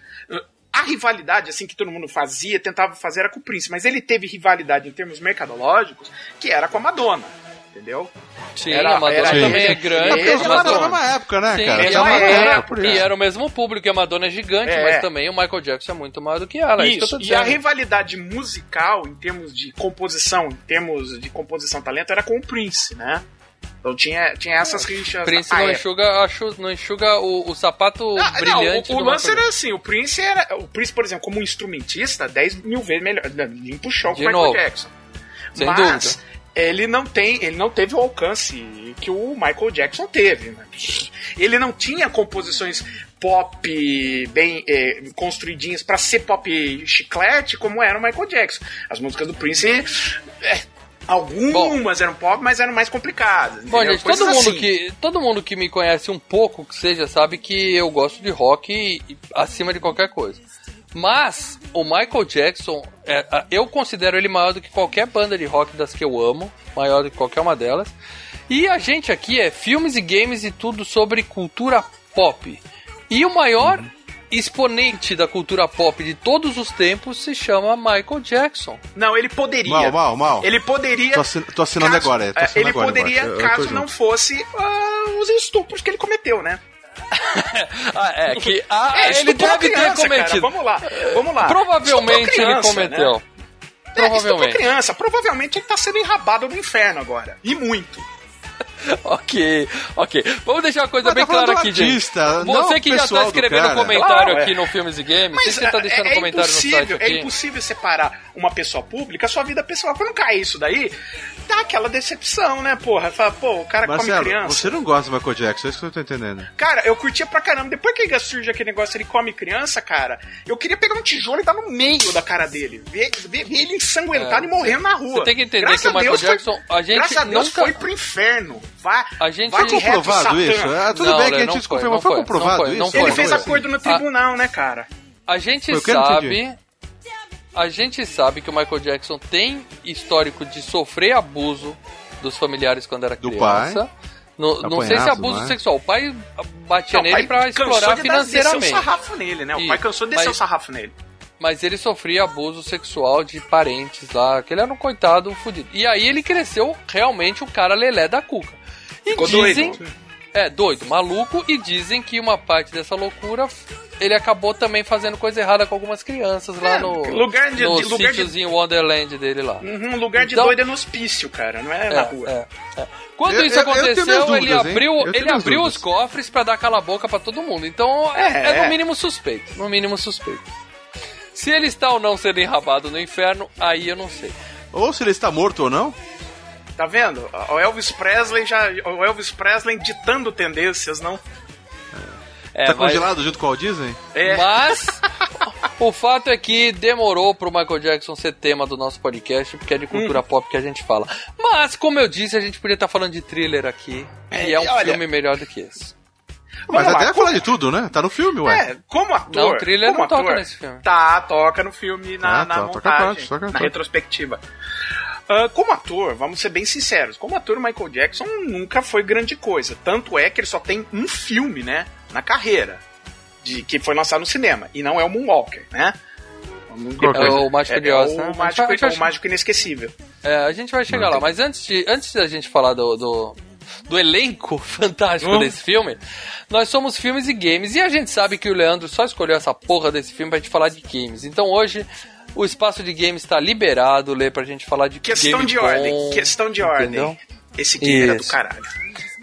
a rivalidade, assim, que todo mundo fazia, tentava fazer era com o Prince, mas ele teve rivalidade em termos mercadológicos, que era com a Madonna. Entendeu? Sim, Era- a Madonna era- também é Sim. grande. É porque os é caras Madonna. mesma época, né, Sim, cara? Da mesma é- é- E era o mesmo público, e a Madonna é gigante, É. mas também o Michael Jackson é muito maior do que ela. é isso, que eu Isso, tô e a rivalidade musical, em termos de composição, em termos de composição talento, era com o Prince, né? Então tinha, tinha essas rixas. Prince à não época. enxuga, acho- não enxuga o, o sapato Ah, não, brilhante o, o do lance era assim, o Prince era. O Prince, por exemplo, como instrumentista, 10 mil vezes melhor. não, Limpa o chão com o Michael novo. Jackson. Sem Mas dúvida. ele não tem. Ele não teve o alcance que o Michael Jackson teve. né? Ele não tinha composições pop bem eh, construidinhas pra ser pop chiclete como era o Michael Jackson. As músicas do Prince. eh, algumas eram pop, mas eram mais complicadas. Bom, entendeu? gente, todo mundo, assim. que, todo mundo que me conhece um pouco, que seja, sabe que eu gosto de rock acima de qualquer coisa. Mas o Michael Jackson, é, eu considero ele maior do que qualquer banda de rock das que eu amo, maior do que qualquer uma delas. E a gente aqui é filmes e games e tudo sobre cultura pop. E o maior exponente da cultura pop de todos os tempos se chama Michael Jackson. Não, ele poderia. Mal, mal, mal. Ele poderia. Tô assin- tô assinando caso- agora, é, tô é, assinando ele agora poderia, eu- eu caso não fosse ah, os estupros que ele cometeu, né? <laughs> Ah, é que ah, É, ele deve ter criança, cara. cometido. Vamos lá, vamos lá. Provavelmente ele criança, cometeu. Né? É, Provavelmente. criança. Provavelmente ele tá sendo enrabado no inferno agora. E muito. <laughs> ok, ok. Vamos deixar uma coisa Mas bem tá clara aqui, gente. artista, não Você que já tá escrevendo cara. comentário Claro, aqui é. no Filmes e Games, Mas você tá é, deixando é comentário no site impossível, aqui. é impossível separar uma pessoa pública, a sua vida pessoal. Quando cai isso daí, dá aquela decepção, né, porra? Fala, pô, o cara come Marcelo, criança. você não gosta do Michael Jackson, é isso que eu tô entendendo. Cara, eu curtia pra caramba. Depois que surge aquele negócio, ele come criança, cara, eu queria pegar um tijolo e dar no meio da cara dele. Ver, ver, ver ele ensanguentado É, e morrendo na rua. você tem que entender Graças que o Michael Deus foi- Jackson, a gente graças a Deus nunca- foi pro inferno. Vai, A gente- vai Foi comprovado Satã. isso? É, tudo Não, bem que a gente desconfirma, foi, mas foi não foi, comprovado não foi, isso? Ele foi, fez foi. acordo no tribunal, né, cara? A gente Foi sabe. A gente sabe que o Michael Jackson tem histórico de sofrer abuso dos familiares quando era Do criança. No- não sei se é abuso é? sexual. O pai batia Não, o nele pai pra cansou explorar de financeiramente. o sarrafo nele, né? O pai cansou de descer mas- o sarrafo nele. Mas ele sofria abuso sexual de parentes lá, que ele era um coitado fudido. E aí ele cresceu realmente o cara lelé da cuca. E Ficou dizem, doido. É, doido, maluco, e dizem que uma parte dessa loucura ele acabou também fazendo coisa errada com algumas crianças lá É, no, lugar de- no de- lugar de- sítiozinho Wonderland dele lá. Um lugar de Então- doido é no hospício, cara, não é, na rua. É, é. Quando Eu- isso aconteceu, ele dúvidas, hein? abriu, ele abriu os cofres pra dar cala boca pra todo mundo. Então é, É, é no é. mínimo suspeito, no mínimo suspeito. Se ele está ou não sendo enrabado no inferno, aí eu não sei. Ou se ele está morto ou não. Tá vendo? O Elvis Presley já. O Elvis Presley ditando tendências, não? É, tá mas- congelado junto com o Walt Disney? É. Mas <laughs> O fato é que demorou pro Michael Jackson ser tema do nosso podcast, porque é de cultura Hum. pop que a gente fala. Mas, como eu disse, a gente podia estar falando de thriller aqui. É, e é um olha- filme melhor do que esse. Mas Vamos lá, até como- falar de tudo, né? Tá no filme, ué. É, como ator. Não, o thriller não toca ator, nesse filme. Tá, toca no filme, na, Ah, na tá, toca montagem, parte, toca na parte. retrospectiva. Ah, como ator, vamos ser bem sinceros, como ator, o Michael Jackson nunca foi grande coisa. Tanto é que ele só tem um filme, né, na carreira, de que foi lançado no cinema, e não é o Moonwalker, né? Que É o Mágico É, de é o né? Mágico, vai- o mágico inesquecível. É, a gente vai chegar lá, mas antes, de, antes da gente falar do, do, do elenco <laughs> fantástico Hum. desse filme, nós somos filmes e games, e a gente sabe que o Leandro só escolheu essa porra desse filme pra gente falar de games. Então hoje o espaço de games está liberado, Lê, pra gente falar de Questão game de bom, ordem, questão de ordem. entendeu? Esse game era do Isso. caralho.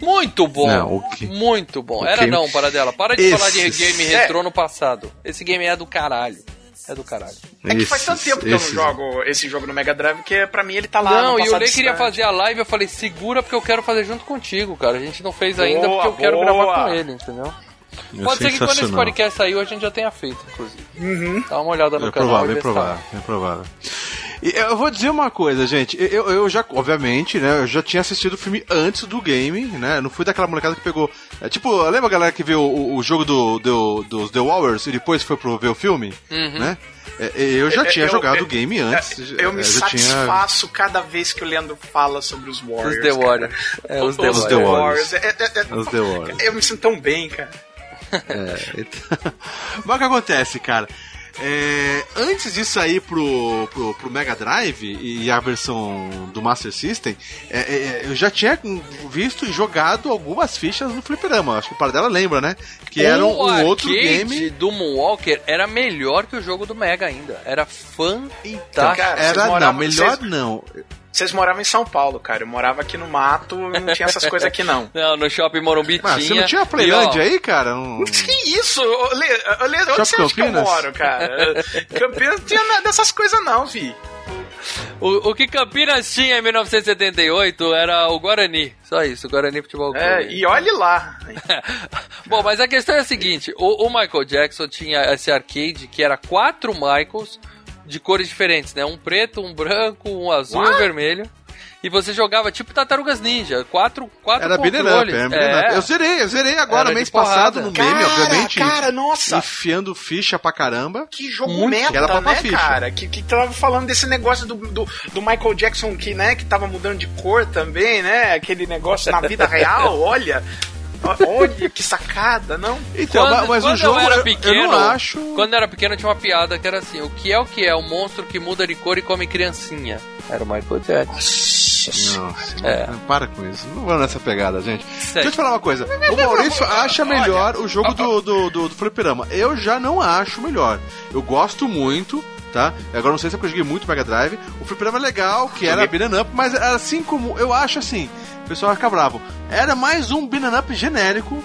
Muito bom, Não, que- muito bom. o Era que- não, para dela. Para de Esse- falar de game É. retrô no passado. Esse game é do caralho. É do caralho. É que faz tanto Esses- tempo que eu não esses- jogo esse jogo no Mega Drive que pra mim ele tá lá. não, no e o passado Lê queria fazer a live, eu falei, segura porque eu quero fazer junto contigo, cara. A gente não fez Boa, ainda porque eu quero boa. gravar com ele, entendeu? É Pode ser que quando esse podcast saiu a gente já tenha feito, inclusive. Uhum. Dá uma olhada no É canal. provável, e é tá. provável, é provável. E eu vou dizer uma coisa, gente. Eu, eu já, obviamente, né? Eu já tinha assistido o filme antes do game, né? Não fui daquela molecada que pegou. É, tipo, lembra a galera que viu o, o jogo do, do- dos The Warriors e depois foi pro ver o filme? Uhum. Né? É, eu já É, tinha eu- jogado eu- o game antes. Eu me é, já tinha- satisfaço cada vez que o Leandro fala sobre os Warriors. Os The. Warriors. É, os The Os The Warriors. É, é, é, Os The Warriors. Eu me sinto tão bem, cara. <laughs> É, então... Mas o que acontece, cara? É, antes de sair pro, pro, pro Mega Drive e a versão do Master System, é, é, eu já tinha visto e jogado algumas fichas no Fliperama. Acho que o par dela lembra, né? Que era um, um outro game. do Moonwalker era melhor que o jogo do Mega ainda. Era fantástico. cara, Era, não, melhor vocês- não. Vocês moravam em São Paulo, cara. Eu morava aqui no mato e não tinha essas coisas aqui, não. <laughs> Não, no Shopping Morumbi Mas tinha. você não tinha E, ó, Playland aí, cara? Não- <laughs> Que isso? Ô, Lê, onde Shopping você acha que eu moro, cara? <laughs> Campinas não tinha nada dessas coisas, não, fi. O, o que Campinas tinha em 1978 era o Guarani. Só isso, o Guarani Futebol Clube. É, e olhe lá. Bom, mas a questão é a seguinte: o, o Michael Jackson tinha esse arcade que era quatro Michaels de cores diferentes, né? Um preto, um branco, um azul e um What? vermelho. E você jogava tipo Tartarugas Ninja, quatro, quatro Era up, controles. era beat'em up. É. Eu zerei, eu zerei agora, Era mês passado, no meme, Cara, obviamente. cara, nossa. Enfiando ficha pra caramba. Que jogo Muito. meta, Era pra né, ficha. cara? Que, que tava falando desse negócio do, do, do Michael Jackson que, né, que tava mudando de cor também, né? Aquele negócio na vida real, <laughs> olha. Olha que sacada, não? Então, Quando, mas quando o jogo eu era pequeno, eu não acho. quando eu era pequeno tinha uma piada que era assim: o que é o que é? O monstro que muda de cor e come criancinha. Era o Michael Jackson. Nossa, É. não, para com isso. Não vamos nessa pegada, gente. Deixa eu te falar uma coisa. O Maurício acha melhor o jogo do, do, do, do Fliperama. Eu já não acho melhor. Eu gosto muito, tá? Agora não sei se é eu joguei muito Mega Drive. O Fliperama é legal, que era beat'em up, mas assim como... Eu acho assim, o pessoal vai ficar bravo. Era mais um beat'em up genérico,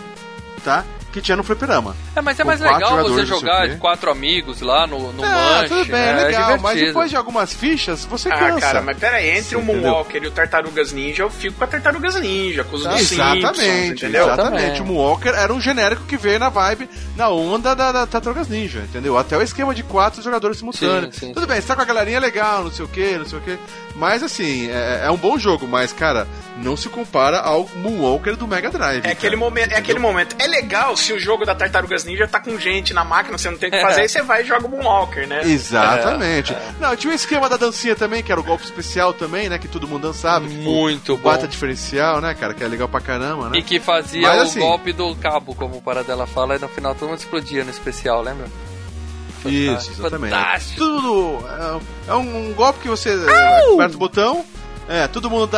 tá? Que tinha no Fliperama. É, mas é mais legal você jogar de quatro amigos lá no, no Ah, manche. tudo bem, né? é legal, mas divertido. depois de algumas fichas, você Ah, cansa. cara, mas pera aí, entre Você o entendeu? Moonwalker e o Tartarugas Ninja, eu fico com a Tartarugas Ninja, com os Simpsons, Exatamente, entendeu? exatamente. O Moonwalker era um genérico que veio na vibe, na onda da, da Tartarugas Ninja, entendeu? Até o esquema de quatro jogadores simultâneos. Sim, sim, Tudo bem, você tá com a galerinha legal, não sei o que, não sei o que. Mas assim, é, é um bom jogo, mas, cara, não se compara ao Moonwalker do Mega Drive. É aquele, cara, momento, é entendeu? aquele momento. É legal se o jogo da Tartarugas Ninja tá com gente na máquina, você não tem o que fazer, aí você vai e joga o Moonwalker, né? Exatamente. É, Não, tinha o esquema da dancinha também, que era o golpe especial também, né? Que todo mundo dançava. Muito bom. bata diferencial, né, cara? Que é legal pra caramba, né? E que fazia Mas, o assim- golpe do cabo, como o Paradela fala, e no final todo mundo explodia no especial, lembra? Isso, Fantástico, exatamente. fantástico. Tudo. É, é um, um golpe que você é, aperta o botão. É, todo mundo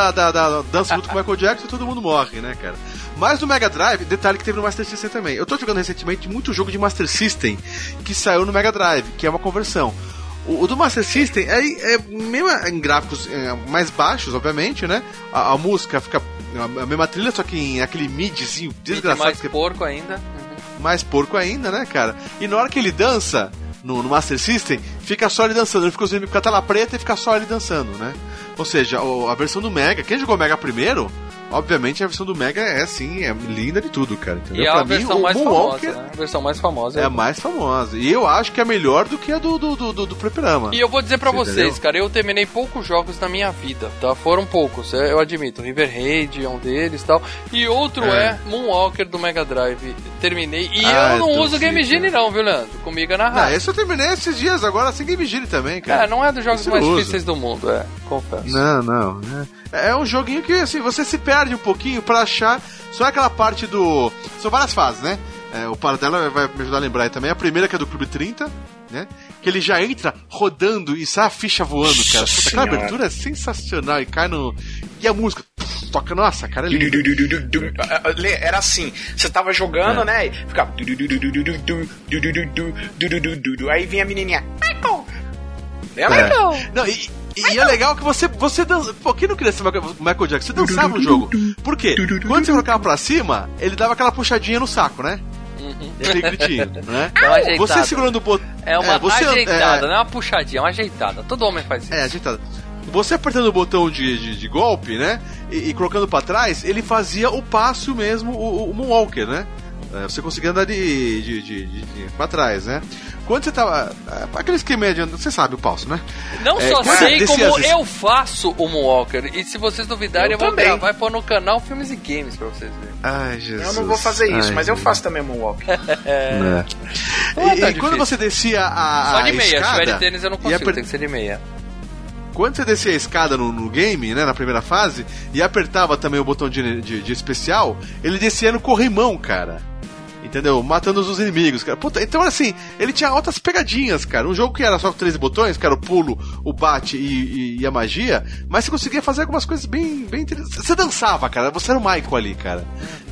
dança junto com o Michael Jackson e todo mundo morre, né, cara? Mas no Mega Drive, detalhe que teve no Master System também. Eu tô jogando recentemente muito jogo de Master System que saiu no Mega Drive, que é uma conversão. O, o do Master System é, é mesmo em gráficos é, mais baixos, obviamente, né? A, a música fica a mesma trilha, só que em aquele midzinho desgraçado. mais que é porco ainda. Uhum. mais porco ainda, né, cara? E na hora que ele dança no, no Master System, fica só ele dançando. Ele fica usando com a tela preta e fica só ele dançando, né? Ou seja, a versão do Mega, quem jogou Mega primeiro, obviamente a versão do Mega é assim, é linda de tudo, cara. Entendeu? E é pra a versão o mais Moonwalker famosa, né? A versão mais famosa. é a mais famosa. E eu acho que é melhor do que a do, do, do, do, do Fliperama. E eu vou dizer pra Você vocês, entendeu? cara, eu terminei poucos jogos na minha vida, tá? Foram poucos, é, eu admito. River Raid é um deles e tal. E outro é. É. Moonwalker do Mega Drive. Terminei. E Ah, eu não então uso Game. Genie não, viu, Leandro? Comigo é na Não, rádio. esse eu terminei esses dias agora sem Game Genie também, cara. É, não é dos jogos mais uso. difíceis do mundo, é, confesso. Não, não. né? É um joguinho que, assim, você se perde um pouquinho pra achar. Só aquela parte do. São várias fases, né? É, o Paradela vai me ajudar a lembrar aí também. A primeira que é do Clube 30, né? Que ele já entra rodando e sai a ficha voando, cara. Puta, aquela abertura é sensacional e cai no. E a música toca, nossa, cara, é lindo. Ah, ah, Era assim, você tava jogando, É. né? E ficava. Aí vinha a menininha. Michael! Lembra? É. Não, e, e é legal que você, você dança. Pô, quem não queria ser Michael Jackson? Você dançava no jogo. Por quê? Quando você colocava pra cima, ele dava aquela puxadinha no saco, né? Uhum. Aquele gritinho, né? Ajeitada. Você segurando o botão. É uma você, ajeitada, é, não é uma puxadinha, é uma ajeitada. Todo homem faz isso. É, ajeitado. Você apertando o botão de, de, de golpe, né? E, e colocando pra trás, ele fazia o passo mesmo, o, o Moonwalker, né? É, Você conseguia andar de, de, de, de, de pra trás, né? Quando você tava. é, Aquele esquema de. Você sabe o passo, né? Não É, só sei como as- eu faço o Moonwalker. E se vocês duvidarem, eu, Eu vou também. gravar e pôr no canal Filmes e Games pra vocês verem. Ai, Jesus. Eu não vou fazer isso, Ai, mas eu faço também Moonwalk. <laughs> É. Não é E, tão e quando você descia a, Só de meia, se escada, tiver de tênis eu não consigo, aper- tem que ser de meia. Quando você descia a escada no, no game, né, na primeira fase, e apertava também o botão de, de, de especial, ele descia no corrimão, cara. Entendeu? Matando os inimigos, cara. Puta, então, assim, ele tinha altas pegadinhas, cara. Um jogo que era só com três botões, que era o pulo, o bate e, e- e a magia, mas você conseguia fazer algumas coisas bem, bem interessantes. Você dançava, cara. Você era o Michael ali, cara.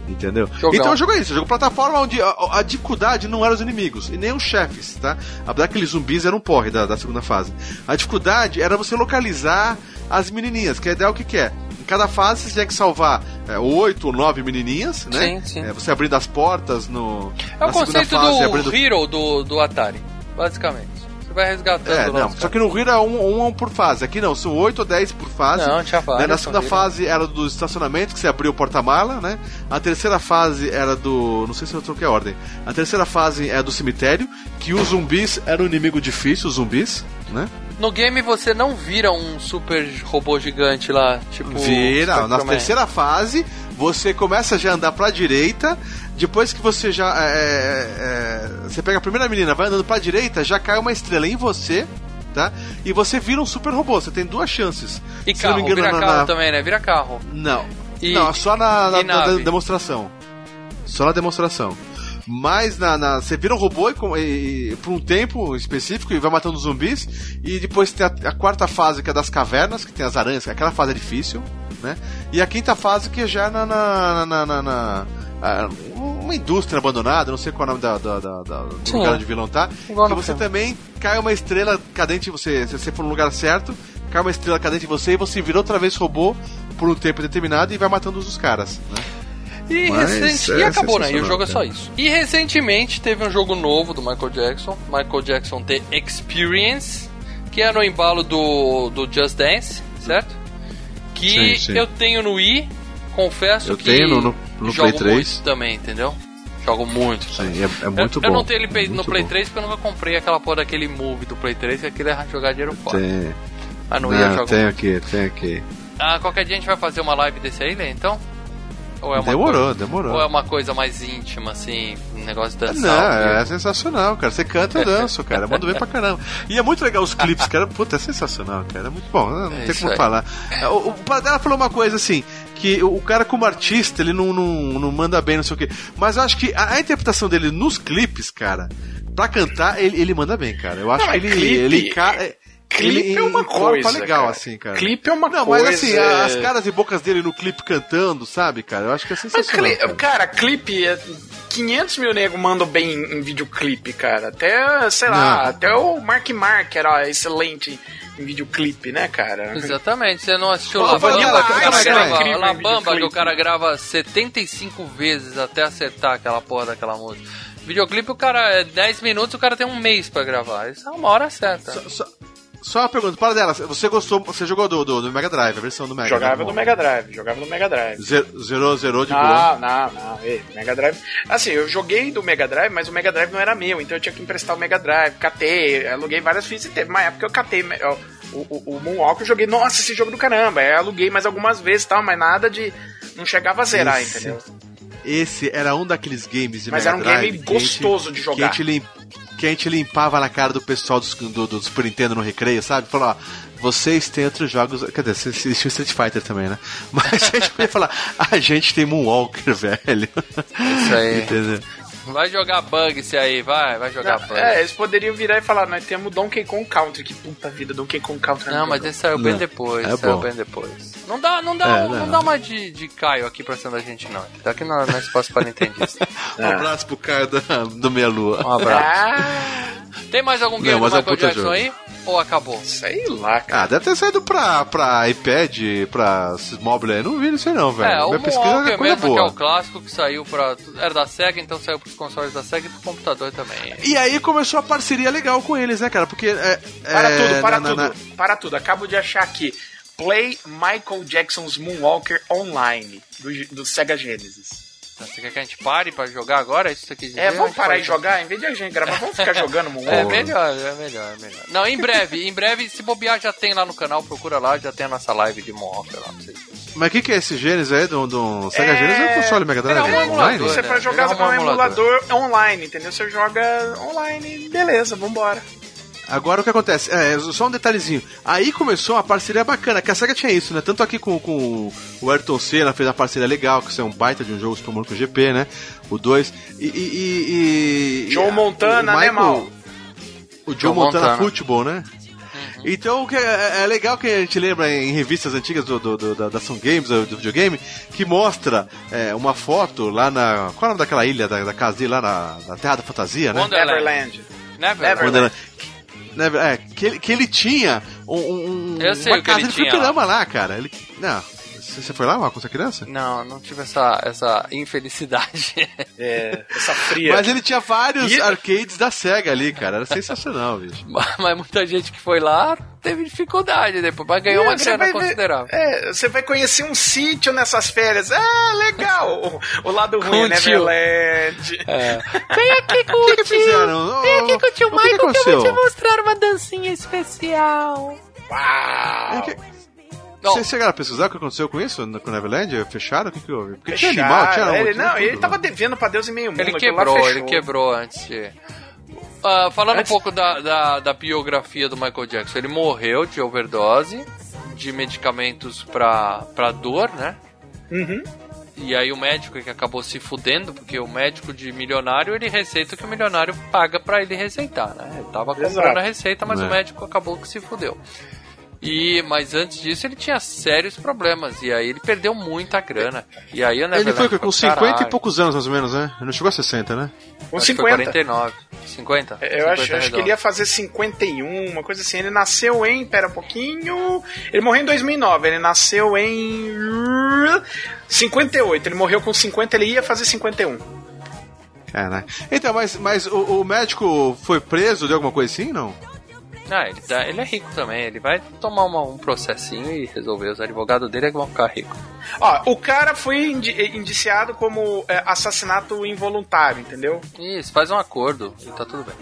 Entendeu? Jogão. Então o jogo é isso, o jogo plataforma onde a, a dificuldade não eram os inimigos, e nem os chefes, tá? Apesar que aqueles zumbis eram um porre da, da segunda fase. A dificuldade era você localizar as menininhas, que a ideia é o que, que é. Cada fase você tinha que salvar é, oito ou nove menininhas, né? Sim, sim. É, você abrindo as portas no. É o conceito fase, do abrindo Hero do, do Atari, basicamente. Você vai resgatando É, não, só que no Rio era um, um por fase. Aqui não, são 8 ou 10 por fase. Não, tinha várias, Né, Na segunda Hero. fase era do estacionamento, que você abriu o porta-mala, né? A terceira fase era do. Não sei se eu troquei a ordem. A terceira fase é do cemitério, que os zumbis eram um inimigo difícil, os zumbis, né? No game você não vira um super robô gigante lá, tipo. Vira, na terceira fase, você começa já a andar pra direita. Depois que você já. é, é, você pega a primeira menina, vai andando pra direita, já cai uma estrela em você, tá? E você vira um super robô. Você tem duas chances. E Se carro, não me engano, vira na- carro na- também, né? Vira carro. Não. E- não, só na, na- na demonstração. Só na demonstração. Mas na, na- você vira um robô e, e- e- por um tempo específico e vai matando zumbis. E depois tem a, a quarta fase que é das cavernas, que tem as aranhas, que aquela fase é difícil, né? E a quinta fase que é já na. na, na, na- na- ah, uma indústria abandonada, não sei qual é o nome da, da- da- da- do lugar onde o vilão tá. Igual que você filme. também cai uma estrela cadente em você. Se você for no lugar certo, cai uma estrela cadente em você e você vira outra vez robô por um tempo determinado e vai matando os caras, né? E, Mas recente... é e acabou, né? E o jogo é só isso. E recentemente teve um jogo novo do Michael Jackson, Michael Jackson The Experience, que é no embalo do, do Just Dance, certo? Que Sim, sim. eu tenho no Wii, confesso Eu que tenho no- no- no jogo Play 3. muito também, entendeu? Jogo muito. Sim, é, é muito eu, bom. eu não tenho ele no Play bom. 3 porque eu nunca comprei aquela porra daquele move do Play 3, que aquele é jogar dinheiro fora. Tem. Eu Não, jogo tem aqui, tem aqui. Ah, qualquer dia a gente vai fazer uma live desse aí, Lê, então? Ou é uma Demorou, coisa, demorou. Ou é uma coisa mais íntima, assim, um negócio de Não, dançar? é sensacional, cara. Você canta, eu danço, cara. Manda bem pra <laughs> caramba. E é muito legal os clipes, cara. Puta, é sensacional, cara. É muito bom. Não, É tem como aí. falar. O, o Paradela falou uma coisa assim: que o, o cara como artista, ele não, não, não manda bem, não sei o quê. Mas eu acho que a, a interpretação dele nos clipes, cara, pra cantar, ele, ele manda bem, cara. Eu acho Não, que é ele. clipe- ele, ca- clipe ele é uma coisa, legal, cara. assim, cara. Clipe é uma não, coisa. mas assim, a- as caras e bocas dele no clipe cantando, sabe, cara? Eu acho que é Mas, sensacional. cli- cara. cara, clipe. é- 500 mil negros mandam bem em videoclipe, cara. Até, sei lá, Não. até o Mark Mark era excelente em videoclipe, né, cara? Exatamente, você não assistiu La Vanilla Bamba? Ice que o cara é grava, incrível La Bamba que o cara grava 75 vezes até acertar aquela porra daquela música. Videoclipe, o cara é 10 minutos, o cara tem um mês pra gravar. Isso é uma hora certa. Só- só- Só uma pergunta, para dela, você gostou, você jogou do, do, do Mega Drive, a versão do Mega Jogava Drive? no Mega Drive, jogava no Mega Drive. Zero, zerou, zerou de. Não, não, não. Ei, Mega Drive. Assim, eu joguei do Mega Drive, mas o Mega Drive não era meu, então eu tinha que emprestar o Mega Drive. Catei, aluguei várias fitas e teve uma época que eu catei. O, o, o Moonwalk eu joguei, nossa, esse jogo do caramba. Eu aluguei mais algumas vezes e tal, mas nada de. Não chegava a zerar, Esse- entendeu? Esse era um daqueles games de Mas Mega era um Drive game que gostoso de Que jogar. a, gente que a gente limpava na cara do pessoal dos- do, do Super Nintendo no recreio, sabe? Falou, ó, vocês têm outros jogos. Quer dizer, existe o Street Fighter também, né? Mas a gente <laughs> podia falar, a gente tem Moonwalker, <laughs> velho. Isso aí. Entendeu? Vai jogar bug esse aí, vai, vai jogar bug. É, eles poderiam virar e falar, nós temos Donkey Kong Country. Que puta vida, Donkey Kong Country. Não, mas esse saiu bem Não. depois, É saiu bom. bem depois. Não dá, não dá, É, não, não. dá uma de, de Caio aqui pra cima da gente, não. Tá aqui no, no espaço para Nintendista. <laughs> Um abraço pro Caio da- do Meia Lua. Um abraço. Ah, Tem mais algum game Não, do é Michael puta Jackson jogo. aí? Ou acabou? sei lá, cara. Ah, deve ter saído pra, pra iPad, pra esses móveis aí. Não vi isso aí não, velho. É, o Minha pesquisa é coisa mesmo, que é boa. o clássico que saiu pra... Era da SEGA, então saiu pros consoles da SEGA e pro computador também. E aí começou a parceria legal com eles, né, cara? Porque. É, Para é, tudo, para na- tudo, na- para tudo. Acabo de achar aqui. Play Michael Jackson's Moonwalker Online, do, do Sega Genesis. Você quer que a gente pare pra jogar agora? É Isso que dizer? É, vamos parar pode- e jogar? Em vez de a gente gravar, vamos ficar <laughs> jogando É Moonwalker. melhor, é melhor, é melhor. Não, em breve, em breve, se bobear, já tem lá no canal, procura lá, já tem a nossa live de Moonwalker lá pra vocês. Mas o que, que é esse Genesis aí do, do Sega É- Genesis? É o console Mega Drive? Era um online? emulador, Você né? pra jogar com um arrumou um emulador online, entendeu? Você joga online, beleza, vambora. Agora o que acontece? É, só um detalhezinho. Aí começou uma parceria bacana, que a SEGA tinha isso, né? Tanto aqui com, com o Ayrton Senna fez uma parceria legal, que isso é um baita de um jogo Super Monaco GP, né? O 2. E. e, e, e- Joe Montana, o né, mal? O Joe Joe Montana, Montana. Football, né? Então o que é, é legal que a gente lembra em revistas antigas do, do, do- da, da Sun Games, do, videogame, que mostra é, uma foto lá na. Qual é o nome daquela ilha da, da casa dele lá na, na Terra da Fantasia, né? Wonderland. Neverland. Never. Never. Never- é, que ele, que ele tinha um, um- Eu sei uma o que casa ele de tinha fliperama lá, cara. Ele, não, você foi lá, Marcos, você é criança? Não, não tive essa, essa infelicidade. <laughs> É, essa fria. Mas ele tinha vários E- arcades da SEGA ali, cara. Era sensacional, <laughs> bicho. Mas muita gente que foi lá teve dificuldade depois, mas ganhou uma grana ver- considerável. é, você vai conhecer um sítio nessas férias. Ah, legal! O, o lado ruim é tio. Neverland. É. Vem aqui com <laughs> O que, o que tio. fizeram? Vem aqui com o tio O que que Michael que eu vou te mostrar uma dancinha especial. Uau! É que- Não. Vocês chegaram a pesquisar o que aconteceu com isso no- com o Neverland? Fecharam? O que, que houve? Porque tinha Fecharam. animal, tinha ele, tinha Não, tudo, ele né? tava devendo pra Deus e meio mundo. Ele quebrou, ele quebrou antes de. Ah, falando Antes- um pouco da, da, da biografia do Michael Jackson, ele morreu de overdose de medicamentos pra, pra dor, né? Uhum. E aí o médico que acabou se fudendo, porque o médico de milionário, ele receita o que o milionário paga pra ele receitar, né? Ele tava comprando Exato. a receita, mas É. o médico acabou que se fudeu. E, mas antes disso ele tinha sérios problemas, e aí ele perdeu muita grana. E aí a Ele foi Neverland com falou, 50 e "Caralho, poucos anos, mais ou menos, né? Ele não chegou a 60, né? Com acho que foi 50. 49. 50? Eu acho, 50 acho que ele ia fazer 51, uma coisa assim. Ele nasceu em. Pera um pouquinho. Ele morreu em 2009. Ele nasceu em. 58. Ele morreu com 50, ele ia fazer 51. Caraca. Então, mas, mas o, o médico foi preso de alguma coisa assim, não? Ah, ele, tá- ele é rico também. Ele vai tomar uma- um processinho e resolver. Os advogados dele é que vão ficar ricos. Ó, o cara foi indi- indiciado como é, assassinato involuntário, entendeu? Isso, faz um acordo e tá tudo bem.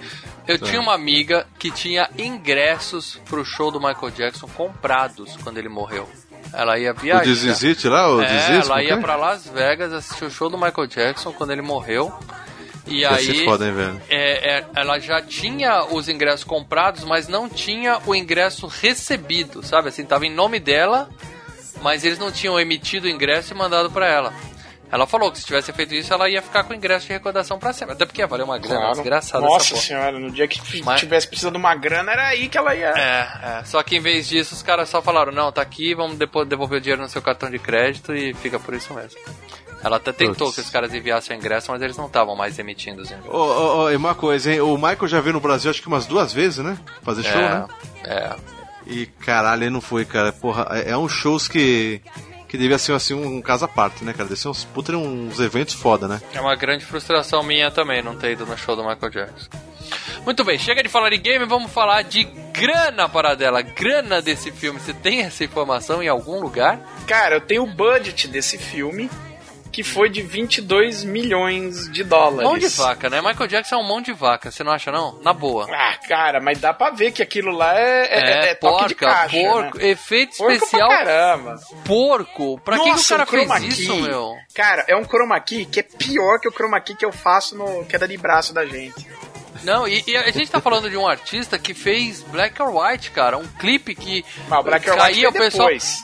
Eu tinha uma amiga que tinha ingressos pro show do Michael Jackson comprados quando ele morreu. Ela ia O viajar. Desisite lá, o É, Desist? ela ia é? pra Las Vegas assistir o show do Michael Jackson quando ele morreu. E Ia aí, foda, hein, velho? é, é, ela já tinha os ingressos comprados, mas não tinha o ingresso recebido, sabe? Assim, tava em nome dela, mas eles não tinham emitido o ingresso e mandado pra ela. Ela falou que se tivesse feito isso, ela ia ficar com o ingresso de recordação pra sempre. Até porque ia valer uma grana desgraçada essa Nossa porra. senhora, no dia que Mas- tivesse precisando de uma grana, era aí que ela ia. É, é. Só que em vez disso, os caras só falaram: não, tá aqui, vamos depois devolver o dinheiro no seu cartão de crédito e fica por isso mesmo. Ela até tentou Putz. que os caras enviassem o ingresso, mas eles não estavam mais emitindo os ingressos. Ô, ô, ô, e uma coisa, hein? O Michael já veio no Brasil acho que umas duas vezes, né? Fazer show, né? é, é. E caralho, ele não foi, cara. Porra, é, é uns shows que. Que devia ser assim um, um caso à parte, né, cara? Deve ser uns, puta, uns eventos foda, né? É uma grande frustração minha também não ter ido no show do Michael Jackson. Muito bem, chega de falar de game, vamos falar de grana para dela, grana desse filme. Você tem essa informação em algum lugar? Cara, eu tenho o budget desse filme, que foi de 22 milhões de dólares. Mão de vaca, né? Michael Jackson é um mão de vaca, você não acha não? Na boa. Ah, cara, mas dá pra ver que aquilo lá é, é, é toque de porca, caixa, porco, né? efeito Porco especial. pra caramba. Porco. Pra que que o Nossa, cara um fez key. isso, meu? Cara, é um chroma key que é pior que o chroma key que eu faço no queda de braço da gente. Não, e, e a gente tá falando de um artista que fez Black or White, cara. Um clipe que Ah, Black or White caía o pessoal. depois.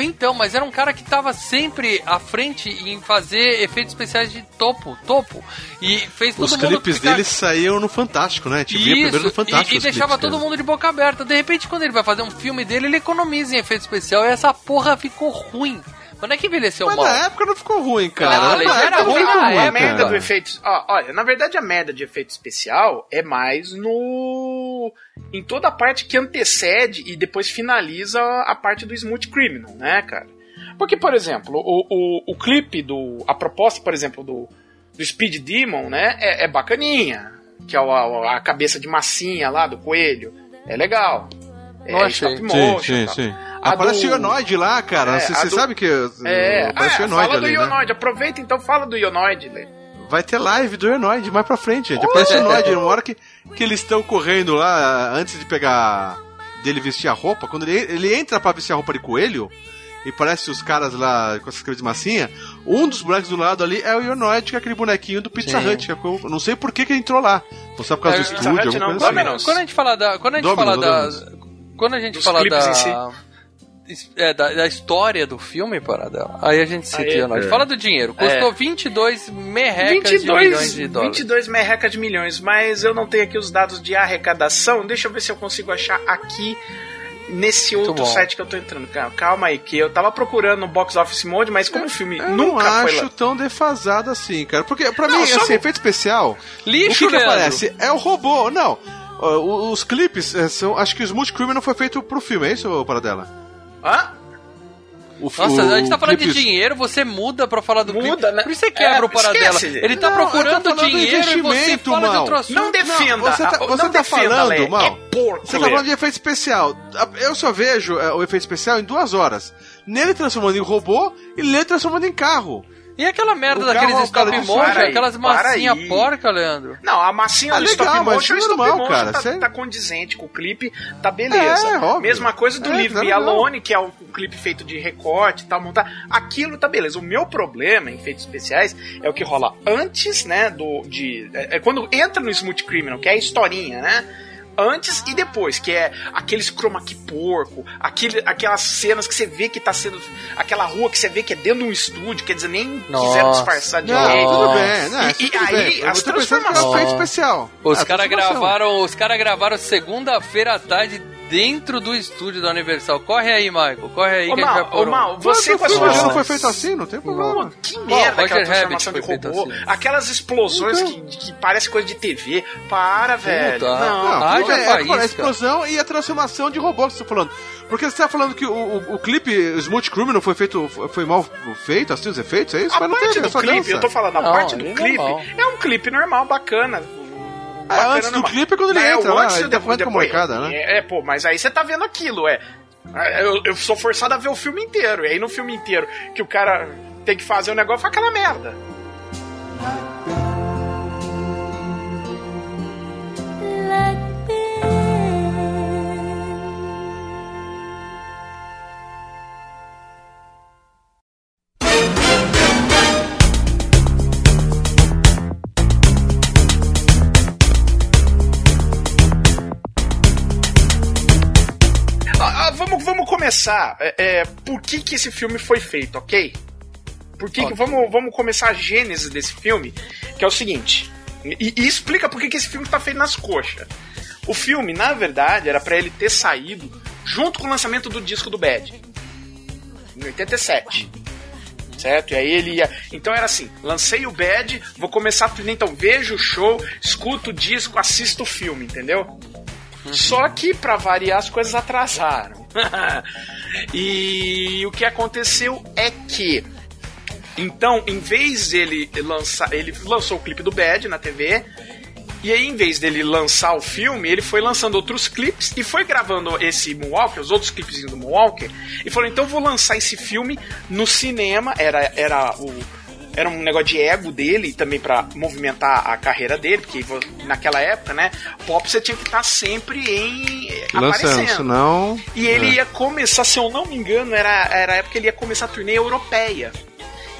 Então, mas era um cara que tava sempre à frente em fazer efeitos especiais de topo, topo. E fez todo Os mundo clipes ficar- dele saíam no Fantástico, né? A gente via primeiro no Isso, Fantástico. e, e deixava todo dele. mundo de boca aberta. De repente, quando ele vai fazer um filme dele, ele economiza em efeito especial e essa porra ficou ruim. Não é que envelheceu Mas mal. na época não ficou ruim, cara. Ah, Na era não ruim na ruim, a merda cara. do efeito. Ó, olha, na verdade a merda de efeito especial é mais no. em toda a parte que antecede e depois finaliza a parte do Smooth Criminal, né, cara? Porque, por exemplo, o, o, o clipe do. A proposta, por exemplo, do, do Speed Demon, né, é, é bacaninha. Que é a, a cabeça de massinha lá do coelho. É legal. É Não achei. stop Sim, motion. sim, tal. sim. A Aparece do- o Ionoid lá, cara. É, Você você do- sabe que. É, aparece ah, o Ionoid fala do ali, né? Ionoid. Aproveita então, fala do Ionoid, Lê. Vai ter live do Ionoid mais pra frente, gente. Aparece o Ionoid. Uma hora que, que eles estão correndo lá, antes de pegar. dele vestir a roupa, quando ele, ele entra pra vestir a roupa de coelho. E parece os caras lá com essas caras de massinha. Um dos bonecos do lado ali é o Ionoid, que é aquele bonequinho do Pizza Sim. Hut. Que eu não sei por que, que ele entrou lá. Não sabe por causa É, do estúdio, Hut alguma não, coisa assim. Quando a gente fala da. Quando a gente fala da. Quando a gente fala da. si. é, da, da história do filme, Paradela. Aí a gente Aí, Ionoid. é. Fala do dinheiro. Custou 22 merrecas de 22, milhões de dólares. 22 merreca de milhões, mas eu não tenho aqui os dados de arrecadação. Deixa eu ver se eu consigo achar aqui nesse outro bom. site que eu tô entrando. Calma, aí, que eu tava procurando no Box Office Mode, mas como o filme Eu nunca não foi acho lá. tão defasado assim, cara. Porque pra Não, mim, assim, no- efeito especial. Lixo, o que, que aparece? É o robô. Não. O- Os clipes é, são. Acho que o Smooth Criminal foi feito pro filme, é isso, Paradela? Hã? O, Nossa, o- a gente tá falando clipes- de dinheiro, você muda pra falar do Muda, clipe. né? Por isso você quebra É, o Paradela. esquece. Ele tá Não, procurando dinheiro e você investimento, fala de outro assunto. Não defenda. você tá- ah, você não tá defenda, falando, Lê. mal. É porco, Você tá falando de efeito especial. Eu só vejo é, o efeito especial em duas horas. Nele transformando em robô e nele transformando em carro. E aquela merda O daqueles carro, cara stop de motion, aí, aquelas aí. porca, Leandro. Não, a massinha Ah, do legal, stop motion, é o stop normal, motion cara, tá, você- tá condizente com o clipe, tá beleza. É, óbvio. Mesma coisa do É, Leave tá Me. Alone, que é o, o clipe feito de recorte e tal, montar. Aquilo tá beleza. O meu problema em efeitos especiais é o que rola antes, né, do de é, é quando entra no Smooth Criminal, que é a historinha, né? Antes e depois, que é aqueles chroma key porco, aquele, aquelas cenas que você vê que tá sendo. Aquela rua que você vê que é dentro de um estúdio, quer dizer, nem quiseram Nossa. disfarçar Não, direito. tudo bem. Não, E- e tudo aí, bem. As pensando que era transformações- especial. Os Ah, caras gravaram, os cara gravaram segunda-feira à tarde dentro do estúdio da Universal. Corre aí, Michael. Corre aí Ô, que a gente vai Mal, pôr ô, um- Mal, você Mas com a o sua já não foi feito assim, não tem problema. Que merda Roger aquela transformação Rabbit de foi feito robô. assim. Aquelas explosões que, que parece coisa de TV. Para, velho. Puta. Não. Não, Ah, já bem, faz é, a explosão e a transformação de robô que você tá falando. Porque você tá falando que o, o, o clipe Smooth Criminal foi feito, foi mal feito, assim, os efeitos, é isso? A Mas não parte teve, é do só clipe, dança. eu tô falando, a Não, parte do é clipe normal. é um clipe normal, bacana. Bacana, antes do clipe é quando ele Não, entra o lá, antes tá depois- a molecada, né? É, é, pô, mas aí você tá vendo aquilo, é. Eu, eu sou forçado a ver o filme inteiro. E aí no filme inteiro que o cara tem que fazer o negócio, faz aquela merda. Ah, começar. É, é, por que, que esse filme foi feito, ok? Por que que- vamos, vamos começar a gênese desse filme, que é o seguinte. E, e explica por que, que esse filme tá feito nas coxas. O filme, na verdade, era pra ele ter saído junto com o lançamento do disco do Bad. Em 87. Certo? E aí ele ia. Então era assim: lancei o Bad, vou começar a turnê, então vejo o show, escuto o disco, assisto o filme, entendeu? Só que, pra variar, as coisas atrasaram. <laughs> e o que aconteceu é que. Então, em vez dele lançar. Ele lançou o clipe do Bad na TV. E aí, em vez dele lançar o filme, ele foi lançando outros clipes e foi gravando esse Moonwalker, os outros clipes do Moonwalker, e falou: então vou lançar esse filme no cinema. Era, era o. Era um negócio de ego dele, também pra movimentar a carreira dele, porque naquela época, né, pop você tinha que estar sempre em. Lançando, aparecendo. senão. E ele É. ia começar, se eu não me engano, era, era a época que ele ia começar a turnê europeia.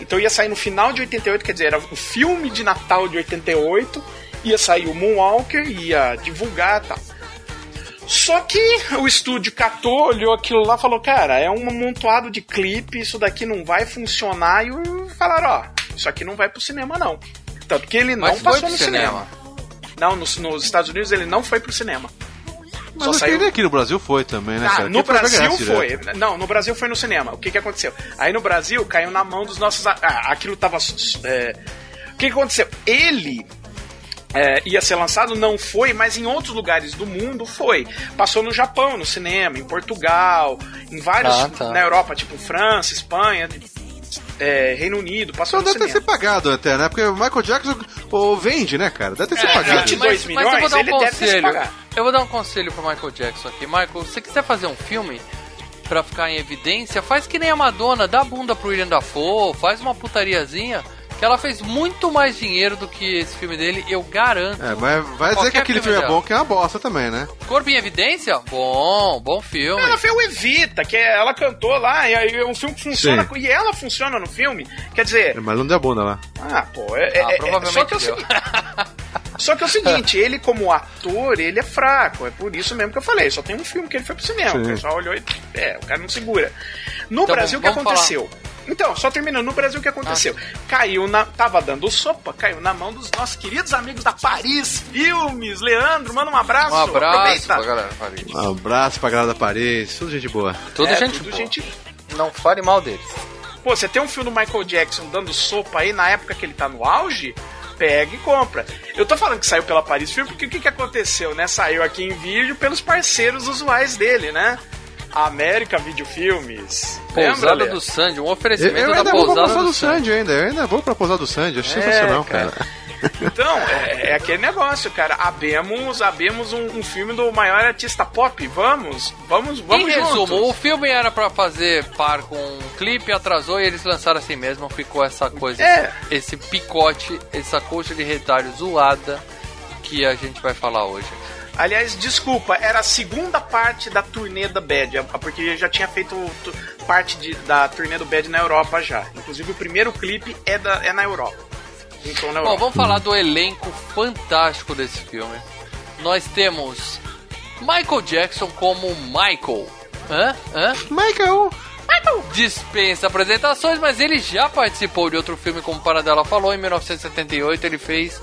Então ia sair no final de 88, quer dizer, era o filme de Natal de 88, ia sair o Moonwalker, ia divulgar e tal. Só que o estúdio catou, olhou aquilo lá e falou, cara, é um amontoado de clipe, isso daqui não vai funcionar, e falaram, ó, isso aqui não vai pro cinema não. Tanto que ele não Mas foi passou pro no cinema. cinema. Não, nos, nos Estados Unidos ele não foi pro cinema. Mas Só saiu- aqui no Brasil foi também, né, ah, cara? no Aqui foi Brasil foi. direto. Não, no Brasil foi no cinema. O que que aconteceu? Aí no Brasil caiu na mão dos nossos. Ah, aquilo tava. é, O que que aconteceu? Ele. É, ia ser lançado, não foi, mas em outros lugares do mundo foi. Passou no Japão, no cinema, em Portugal, em vários. Ah, tá. Na Europa, tipo França, Espanha, é, Reino Unido, passou no deve ter ser pagado até, né? Porque o Michael Jackson ou vende, né, cara? Deve ter sido É, pagado. 22 mas, mas eu vou milhões, dar um ele deve ter se conselho. Eu vou dar um conselho pro Michael Jackson aqui. Michael, se você quiser fazer um filme pra ficar em evidência, faz que nem a Madonna, dá a bunda pro William Dafoe, faz uma putariazinha, que ela fez muito mais dinheiro do que esse filme dele, eu garanto. É, mas vai dizer que aquele filme filme é bom, que é uma bosta também, né? Corpo em Evidência? Bom, bom filme. Ela fez o Evita, que é- ela cantou lá, e aí é um filme que funciona, Sim. e ela funciona no filme. Quer dizer, Mas não deu bunda lá. Ah, pô, é, é- Ah, é- provavelmente só que é seguinte. <laughs> Só que é o seguinte, ele como ator, ele é fraco. É por isso mesmo que eu falei. Só tem um filme que ele foi pro cinema. Sim. O pessoal olhou e. É, o cara não segura. No Então, Brasil, o que vamos falar. Então, só terminando, no Brasil o que aconteceu? Ah. Caiu na. Tava dando sopa, caiu na mão dos nossos queridos amigos da Paris Filmes. Leandro, manda um abraço. Um abraço aproveita. pra galera. Paris. Um abraço pra galera da Paris, tudo gente boa. Tudo É, gente tudo boa. gente Não fale mal deles. Pô, você tem um filme do Michael Jackson dando sopa aí na época que ele tá no auge? Pega e compra. Eu tô falando que saiu pela Paris Filme porque o que, que aconteceu, né? Saiu aqui em vídeo pelos parceiros usuais dele, né? América Videofilmes. Lembra, Pousada Lê? do Sandy, um Eu, oferecimento eu da vou pra Pousada Pousada do do Sandy. Ainda, eu ainda vou pra Pousada do Sandy, acho É, sensacional, cara. cara. <laughs> Então, é, é aquele negócio, cara. Abemos, abemos um, um filme do maior artista pop. Vamos, vamos, vamos em resumo, juntos. o filme era pra fazer par com um clipe, atrasou e eles lançaram assim mesmo. Ficou essa coisa, É. esse picote, essa coxa de retalho zoada que a gente vai falar hoje. Aliás, desculpa, era a segunda parte da turnê da Bad, porque já tinha feito parte de- da turnê do Bad na Europa já. Inclusive o primeiro clipe é, da, é na Europa. Então na Bom, Europa. vamos falar do elenco fantástico desse filme. Nós temos Michael Jackson como Michael. Hã? Hã? Michael! dispensa apresentações, mas ele já participou de outro filme, como o Paradela falou, em 1978 ele fez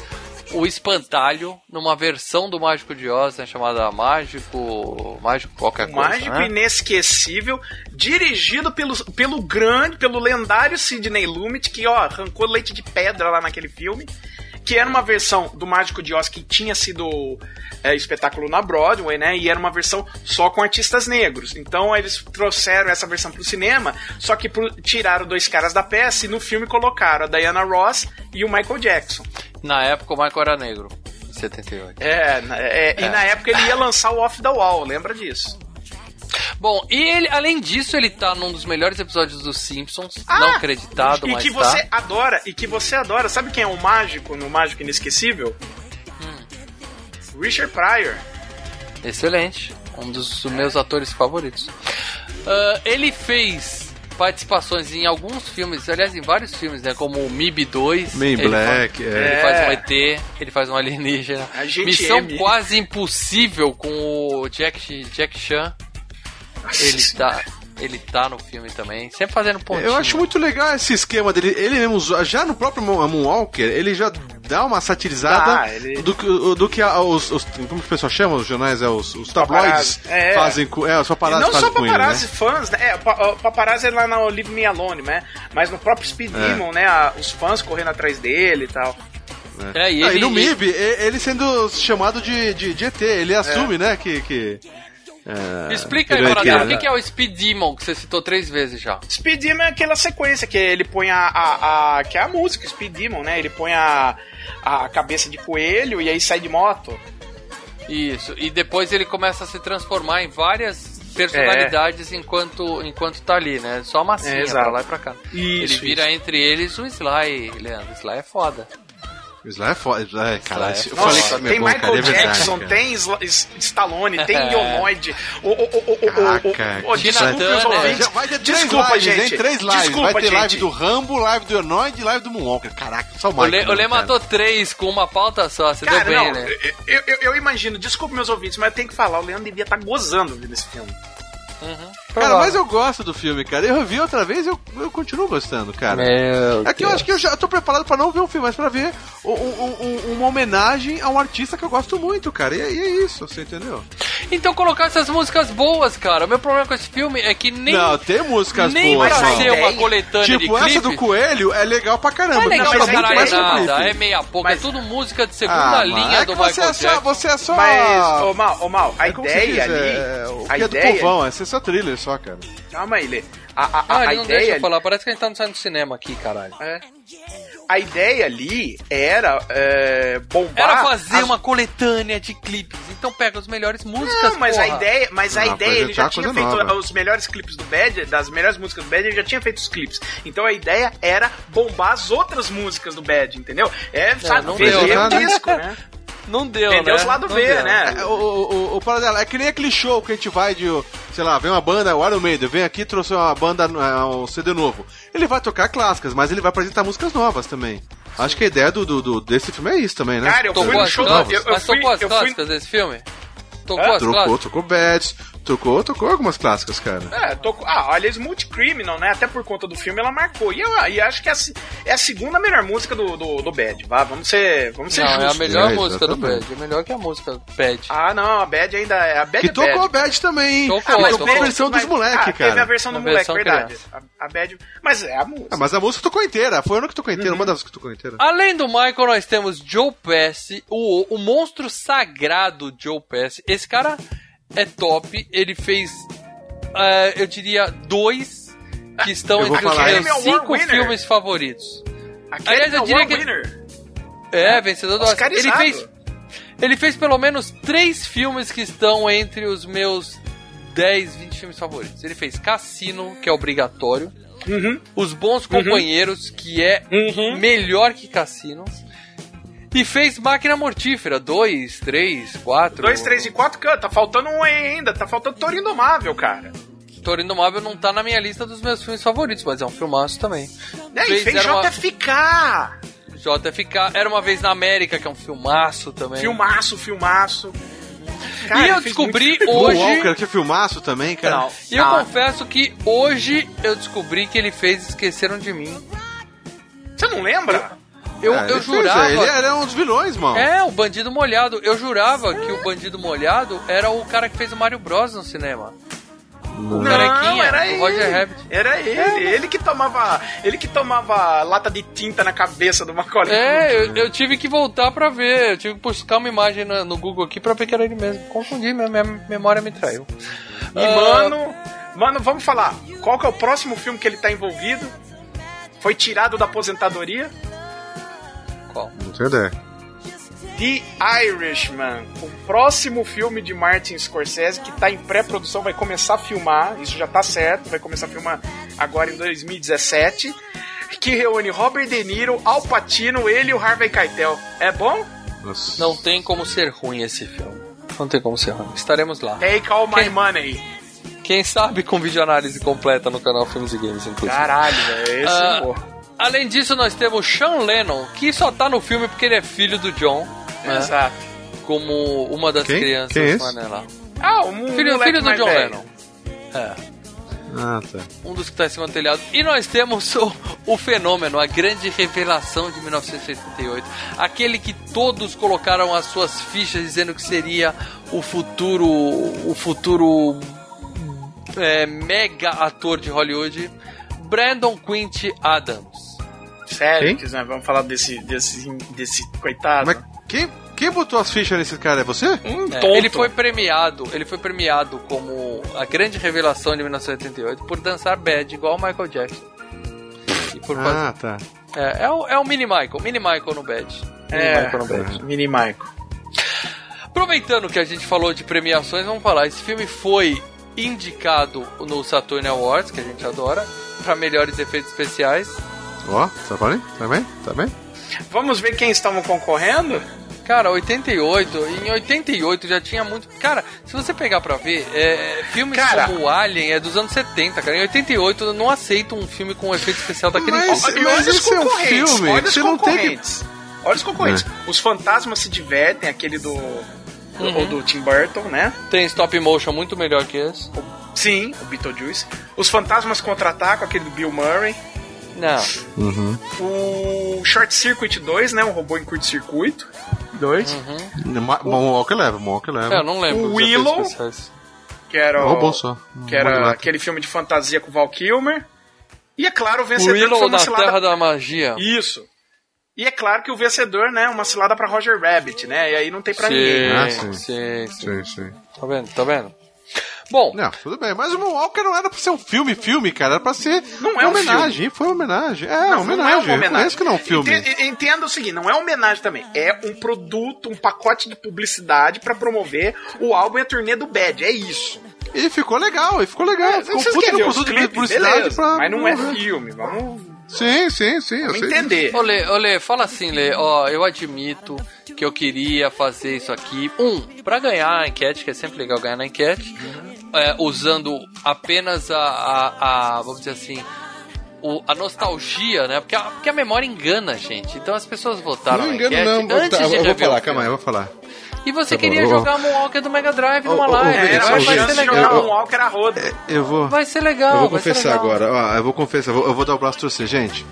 o Espantalho, numa versão do Mágico de Oz, né, chamada Mágico... Mágico qualquer coisa, Mágico né? Inesquecível, dirigido pelo, pelo grande, pelo lendário Sidney Lumet, que ó, arrancou leite de pedra lá naquele filme. Que era uma versão do Mágico de Oz que tinha sido é, espetáculo na Broadway, né? E era uma versão só com artistas negros. Então eles trouxeram essa versão pro cinema, só que pro- tiraram dois caras da peça e no filme colocaram a Diana Ross e o Michael Jackson. Na época o Michael era negro, em 78. É, na- é, e na época ele ia lançar o Off the Wall, lembra disso? Bom, e ele, além disso, ele tá num dos melhores episódios dos Simpsons, não acreditado, Ah! e mas que tá. você adora, e que você adora. Sabe quem é o mágico no Mágico Inesquecível? Hum. Richard Pryor. Excelente. Um dos meus atores favoritos. Ah, ele fez participações em alguns filmes, aliás, em vários filmes, né? Como o MIB 2. Men in ele Black, Faz, é. Ele faz um ET, ele faz um alienígena. Missão M. quase impossível com o Jack, Jack Chan. Ele tá, ele tá no filme também, sempre fazendo pontinho. Eu acho muito legal esse esquema dele. Ele mesmo, já no próprio Moon- Moonwalker, ele já dá uma satirizada Dá, ele- do, que- do que a- os, os- Como que o pessoal chama os jornais? É, os, os tabloides Paparazzi. É. fazem com. É, os paparazzi não só com ele, né? paparazzi fãs, né? É, o paparazzi é lá no Leave Me Alone, né? Mas no próprio Speed É. Demon, né? a- Os fãs correndo atrás dele e tal. É, e Ah, ele, e no MIB, ele sendo chamado de, de, de ET, ele assume, né, que, que, É, Explica aí, o Que- é o Speed Demon que você citou três vezes já? Speed Demon é aquela sequência que ele põe a, a, a- que é a música Speed Demon, né? Ele põe a, a cabeça de coelho e aí sai de moto. Isso, e depois ele começa a se transformar em várias personalidades enquanto, enquanto tá ali, né? Só massinha É, exato. pra lá e pra cá. ele Isso, vira entre eles o Sly, Leandro. Sly é foda. Isso lá é foda. isso lá é- Cara, Isso eu é falei Nossa, que tem é bom, Michael é verdade, Jackson, cara. tem Stallone, tem É. Ionoid. O, o, o, o, o, Caraca, o, o, Turner. ouvintes. Já vai ter três Desculpa, lives, gente. hein? Três lives. Desculpa, vai ter live gente. do Rambo, live do Enoid e live do Moonwalker. Caraca, só o O. Lê, o né, matou três com uma pauta só, você Cara, deu bem, não, né? eu, eu, eu imagino, desculpe meus ouvintes, mas eu tenho que falar, o Leandro devia estar gozando vendo esse filme. Cara, mas eu gosto do filme, cara. Eu vi outra vez e eu, eu continuo gostando, cara. Meu É que eu acho que eu já tô preparado pra não ver um filme, mas pra ver um- um- um- uma homenagem a um artista que eu gosto muito, cara. E, é- e é isso, você entendeu? Então colocar essas músicas boas, cara. O meu problema com esse filme é que nem, não, tem músicas nem boas, a mano. ser uma coletânea de Tipo, essa do Coelho é legal pra caramba. Não é legal pra mais caralho clipe. nada, é meia pouca, Mas- é tudo música de segunda Ah, linha é do que você Michael é só. Você é só... Mas, ô Mal, ô Mal, a É ideia ali. é, o a que é do ideia, povão, é ser só thriller só, cara. Calma aí, Lê. A, a, a, Ah, a não deixa ideia. eu falar, parece que a gente tá no saindo do cinema aqui, caralho. É. A ideia ali era é, bombar. Era fazer as- uma coletânea de clipes. Então pega as melhores músicas, Não, mas a porra. ideia, mas a Não, ideia coisa- ele já tinha feito nova. os melhores clipes do Bad, das melhores músicas do Bad, ele já tinha feito os clipes. Então a ideia era bombar as outras músicas do Bad, entendeu? É, sabe, não vender deu, o né? disco, né? <laughs> Não deu, né? os lado Não B, deu. né? É, o, o, o, o Paradela, é que nem aquele show que a gente vai de, sei lá, vem uma banda, o Iron Maiden, vem aqui, trouxe uma banda, é, um CD novo. Ele vai tocar clássicas, mas ele vai apresentar músicas novas também. Acho que a ideia do, do, do- desse filme é isso também, né? Cara, eu fui Tocou no as show clássicas? eu, eu Mas fui, tocou as eu fui, clássicas desse filme? Tocou Hã? as Trocou, clássicas? tocou Bats, tocou, tocou algumas clássicas, cara. É, tô, ah, olha, Smooth Criminal, né? Até por conta do filme ela marcou. E, eu, e acho que é a, é a segunda melhor música do, do, do Bad, vá, vamos ser, vamos ser Não, é a justos. melhor É, música do. Bad. É melhor que a música do Bad. Ah, não, a Bad ainda é. A Bad Que é tocou Bad. Bad também, hein? Tocou, Ah, mas tocou. tocou a versão dos Mas- moleque, ah, Teve a cara. versão do A moleque, versão verdade. A, a Bad. Mas é a música. Ah, mas a música tocou inteira, foi a única que tocou inteira, Uhum. uma das que tocou inteira. Além do Michael, nós temos Joe Pesci, o, o monstro sagrado Joe Pesci. Esse cara é top. Ele fez, eh, eu diria, dois que estão Eu entre os meus cinco winner. filmes favoritos. Aquele aliás, eu é o diria que- Winner. É, vencedor do Oscar. Ele fez, ele fez pelo menos três filmes que estão entre os meus 10, 20 filmes favoritos. Ele fez Cassino, que é obrigatório. Uhum. Os Bons Companheiros, que é Uhum. melhor que Cassino. E fez Máquina Mortífera, 2, 3, 4. 2, 3 e 4, tá faltando um aí ainda. Tá faltando Toro Indomável, cara. Toro Indomável não tá na minha lista dos meus filmes favoritos, mas é um filmaço também. É, e Fez- fez era uma- JFK. JFK, Era Uma Vez na América, que é um filmaço também. Filmaço, filmaço. e Cara, eu ele fez descobri muito- hoje... Walker, que filmaço também, cara. Não. E eu Ah, confesso que hoje eu descobri que ele fez Esqueceram de Mim. Você não lembra? Eu, Ah, eu ele fez, jurava. é, Ele era um dos vilões, mano. É, o Bandido Molhado. Eu jurava que o Bandido Molhado era o cara que fez o Mario Bros no cinema. O carequinha, era o Roger ele. Rabbit. Era ele, ele que tomava, ele que tomava lata de tinta na cabeça do Macaulay. É, eu, eu tive que voltar pra ver. Eu tive que buscar uma imagem na- no Google aqui pra ver que era ele mesmo. Confundi, minha, minha memória me traiu. E Ah, mano, mano, vamos falar. Qual que é o próximo filme que ele tá envolvido? Foi tirado da aposentadoria? Qual? Não ideia. The Irishman, o próximo filme de Martin Scorsese que tá em pré-produção, vai começar a filmar, isso já tá certo, vai começar a filmar agora em 2017, que reúne Robert De Niro, Al Pacino, ele e o Harvey Keitel. É bom? Nossa. Não tem como ser ruim esse filme. Não tem como ser ruim. Estaremos lá. Take All My Quem- Money. Quem sabe com videoanálise completa no canal Filmes e Games, inclusive. Caralho, velho, esse Ah, pô. Além disso, nós temos Sean Lennon, que só tá no filme porque ele é filho do John, né? Exato. como uma das Quem? crianças Quem é né, lá. Ah, um Filho, filho do John velho. Lennon. É, Ah, tá. um dos que tá em cima do telhado. E nós temos o, o fenômeno, a grande revelação de 1988. Aquele que todos colocaram as suas fichas dizendo que seria o futuro. o futuro. é, mega ator de Hollywood, Brandon Quint Adams. Sério, Quem? vamos falar desse, desse, desse coitado? Mas quem? Quem botou as fichas nesse cara é você? Um É, tonto. ele foi premiado, ele foi premiado como a grande revelação de 1988 por dançar bad igual o Michael Jackson. E por fazer- Ah, tá. é, é o, é o Mini Michael, Mini Michael no bad. Mini É, Michael no bad. Mini Michael. Aproveitando que a gente falou de premiações, vamos falar. Esse filme foi indicado no Saturn Awards, que a gente adora, para melhores efeitos especiais. Ó, tá bem? Tá bem? Tá bem? Vamos ver quem estavam concorrendo? Cara, 88, em 88 já tinha muito. Cara, se você pegar pra ver, é, filmes Cara. como Alien é dos anos 70, cara. Em 88 eu não aceito um filme com efeito especial daquele Mas- tipo. Mas olha os esse é um concorrentes, filme, olha os tem concorrentes. Olha os concorrentes. Os fantasmas se divertem, aquele do. Uhum. Ou do Tim Burton, né? Tem stop motion muito melhor que esse. Sim, o Beetlejuice. Os fantasmas contra-atacam, aquele do Bill Murray. Não. Uhum. O Short Circuit 2, né? Um robô em curto-circuito. 2. Uhum. Ma- Moonwalker leva, Moonwalker leva. É, eu não lembro. O Willow. Que era o. Robô só. Que era aquele filme de fantasia com o Val Kilmer. E é claro, o vencedor foi Willow uma na cilada. Terra da Magia. Isso. E é claro que o vencedor, né? Uma cilada pra Roger Rabbit, né? E aí não tem pra ninguém. Ah, sim, sim. sim, sim. Sim, sim. Tá vendo? Tá vendo? Bom, Não, tudo bem. Mas o Moonwalker não era pra ser um filme, filme, cara. Era pra ser Não uma é um homenagem. Foi uma homenagem. É, uma Não, homenagem. não é uma homenagem. reconheço que não é um filme. Ente- Entenda o seguinte, não é homenagem também. É um produto, um pacote de publicidade pra promover o álbum e a turnê do Bad. É isso. E ficou legal, e ficou legal. ficou um Vocês puta de produto de clipes? publicidade Beleza. pra... Mas não é filme. Vamos, Sim, sim, sim. eu entender. Ô Lê, ô Lê, fala assim, Lê, ó, eu admito que eu queria fazer isso aqui. Um, pra ganhar a enquete, que é sempre legal ganhar na enquete, é, usando apenas a, a, a, vamos dizer assim, o- a nostalgia, né? Porque a, porque a memória engana a gente. Então as pessoas votaram Não engano, enquete não. antes Tá, de eu vou rever falar, calma aí, vou falar. E você Tá queria bom, jogar Moonwalker do Mega Drive numa live. Era vai, ser jogar legal. um Walker a roda. Eu vou... Vai ser legal. Eu vou confessar agora, ó, eu vou confessar, eu vou, eu vou dar o braço pra você, gente.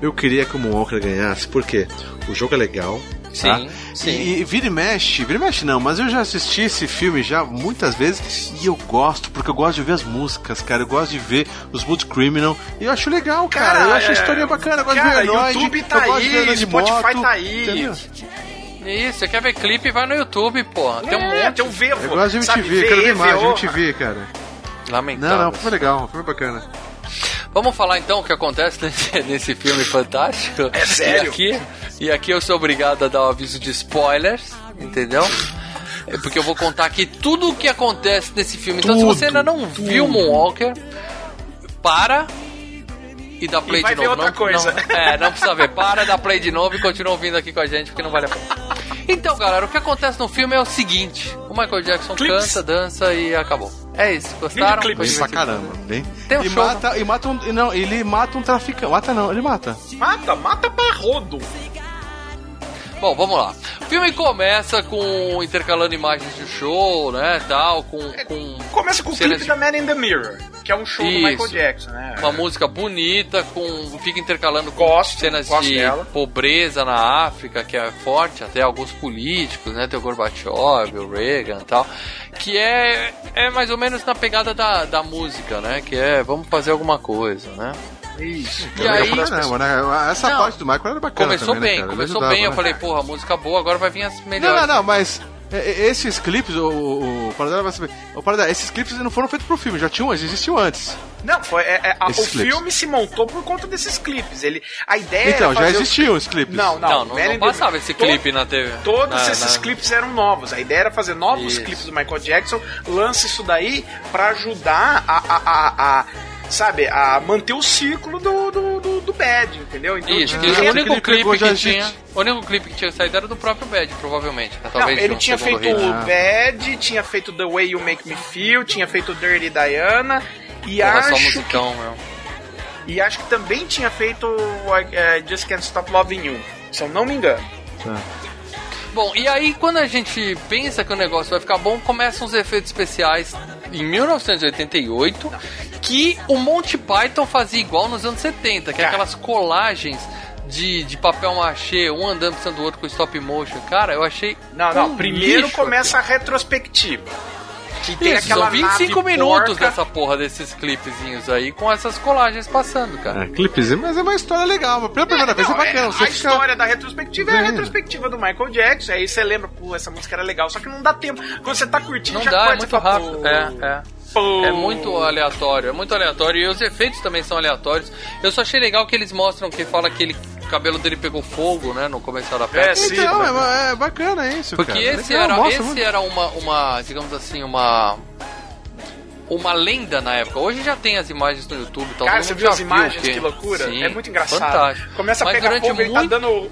Eu queria que o Moonwalker ganhasse, porque o jogo é legal. Tá? Sim, sim. E, e vira e mexe, vira e mexe não, mas eu já assisti esse filme já muitas vezes e eu gosto, porque eu gosto de ver as músicas, cara. Eu gosto de ver os Mood Criminal e eu acho legal, cara. Cara, eu acho a é- história bacana, eu gosto Cara, de ver Android, YouTube tá eu gosto de ver aí, Spotify moto, tá aí. entendeu? Isso, você quer ver clipe? Vai no YouTube, porra. Tem um É, monte. tem um Vevo. Eu gosto de sabe? MTV, quero ver mais de. MTV, cara. Lamentável. Não, não, foi legal, foi bacana. Vamos falar então o que acontece nesse, <laughs> nesse filme fantástico. É sério? E aqui, e aqui eu sou obrigado a dar um aviso de spoilers, entendeu? É porque eu vou contar aqui tudo o que acontece nesse filme. Então, se você ainda não viu Moonwalker, para e dá play E vai de ver novo. outra não, coisa. não- é, não precisa ver. Para, dá play de novo e continua ouvindo aqui com a gente, porque não vale a pena. Então, galera, o que acontece no filme é o seguinte: o Michael Jackson Clips. canta, dança e acabou. É isso. Gostaram? Bem pra caramba, bem. Tem um e show, mata, e mata um, não, ele mata um traficante. Mata não, ele mata. Mata, mata pra rodo. Bom, vamos lá. O filme começa com intercalando imagens de show, né, tal, com, com Começa com o clipe de- da Man in the Mirror, que é um show do Isso. Michael Jackson, né? uma música bonita, com fica intercalando com Gosto, cenas gosto de dela. pobreza na África, que é forte, até alguns políticos, né, tem o Gorbachev, o Reagan, e tal, que é é mais ou menos na pegada da, da música, né, que é vamos fazer alguma coisa, né? Isso. E aí Pra caramba, né? Essa Não. parte do Michael era bacana começou também, né, bem, cara? Ele começou ajudava, bem, eu né? falei, porra, música boa, agora vai vir as Não, melhores. não, não, mas é, é, esses clipes, o, o, o Paradela vai saber. O Paradela, esses clipes não foram feitos pro filme, já tinham, existiam antes. Não, foi, é, é, a- o clipes. filme se montou por conta desses clipes. Ele, a ideia então, já existiam os clipes. Não, não, Não, não, não passava esse clipe na TV. Todos na- esses na- clipes eram novos. A ideia era fazer novos Isso. clipes do Michael Jackson, lance isso daí pra ajudar a, a, a- a- sabe, a manter o círculo do, do, do, do Bad, entendeu? Então, Isso, tinha- que Ah, o único clipe clipe que tinha. O único clipe que tinha saído era do próprio Bad, provavelmente. né? Não, Talvez ele de um tinha feito hit. o Bad, tinha feito The Way You Make Me Feel, tinha feito Dirty Diana e Porra, só acho musicão, meu. que, e acho que também tinha feito eh, Just Can't Stop Loving You, se eu não me engano. Bom, e aí quando a gente pensa que o negócio vai ficar bom, começam os efeitos especiais em 1988 que o Monty Python fazia igual nos anos 70, que é Cara. aquelas colagens de, de papel machê, um andando precisando do outro com stop motion. Cara, eu achei. Não, não, um primeiro lixo começa a retrospectiva. Que tem Isso, aquela são 25 nave minutos porca. dessa porra desses clipezinhos aí, com essas colagens passando, cara. É, clipezinho, mas é uma história legal. Pela primeira vez é Não, bacana. é, Você a fica... história da retrospectiva é a vendo. retrospectiva do Michael Jackson. Aí você lembra, pô, essa música era legal. Só que não dá tempo. Quando você tá curtindo, Não já dá, é muito rápido. pô, É, é. pô. É muito aleatório, é muito aleatório. E os efeitos também são aleatórios. Eu só achei legal que eles mostram que fala que ele, cabelo dele pegou fogo, né? No começo da É, festa. sim, Então, é, é bacana isso, Porque cara. esse Legal, era, mostra esse muito. era uma, uma, digamos assim, uma. Uma lenda na época. Hoje já tem as imagens no YouTube. Então Cara, você viu as imagens? o que- loucura. Sim, é muito engraçado. Fantástico. Começa a Mas pegar fogo, ele tá muito- dando o,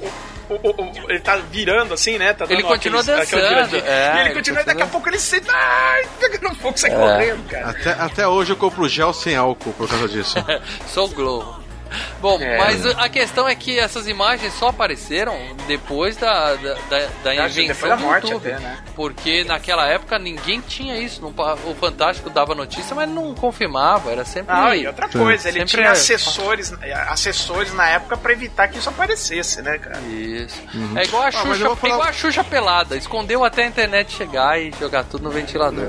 o- o- o- ele tá virando assim, né? Tá dando Ele continua aqueles- dançando, é, e ele ele continua, e daqui a pouco ele senta, ai, pegando fogo, É. sai correndo, cara. Até, até hoje eu compro gel sem álcool por causa disso. <laughs> Sou Glow. <laughs> Bom, É. mas a questão é que essas imagens só apareceram depois da, da, da, da invenção depois da do morte YouTube. até, né? Porque naquela época ninguém tinha isso. não o Fantástico dava notícia, mas não confirmava. Era sempre. Ah, e outra coisa, ele Sempre tinha é- assessores, assessores na época pra evitar que isso aparecesse, né, cara? Isso. É igual a Ah, Xuxa, vou falar- igual a Xuxa pelada. Escondeu até a internet chegar e jogar tudo no ventilador.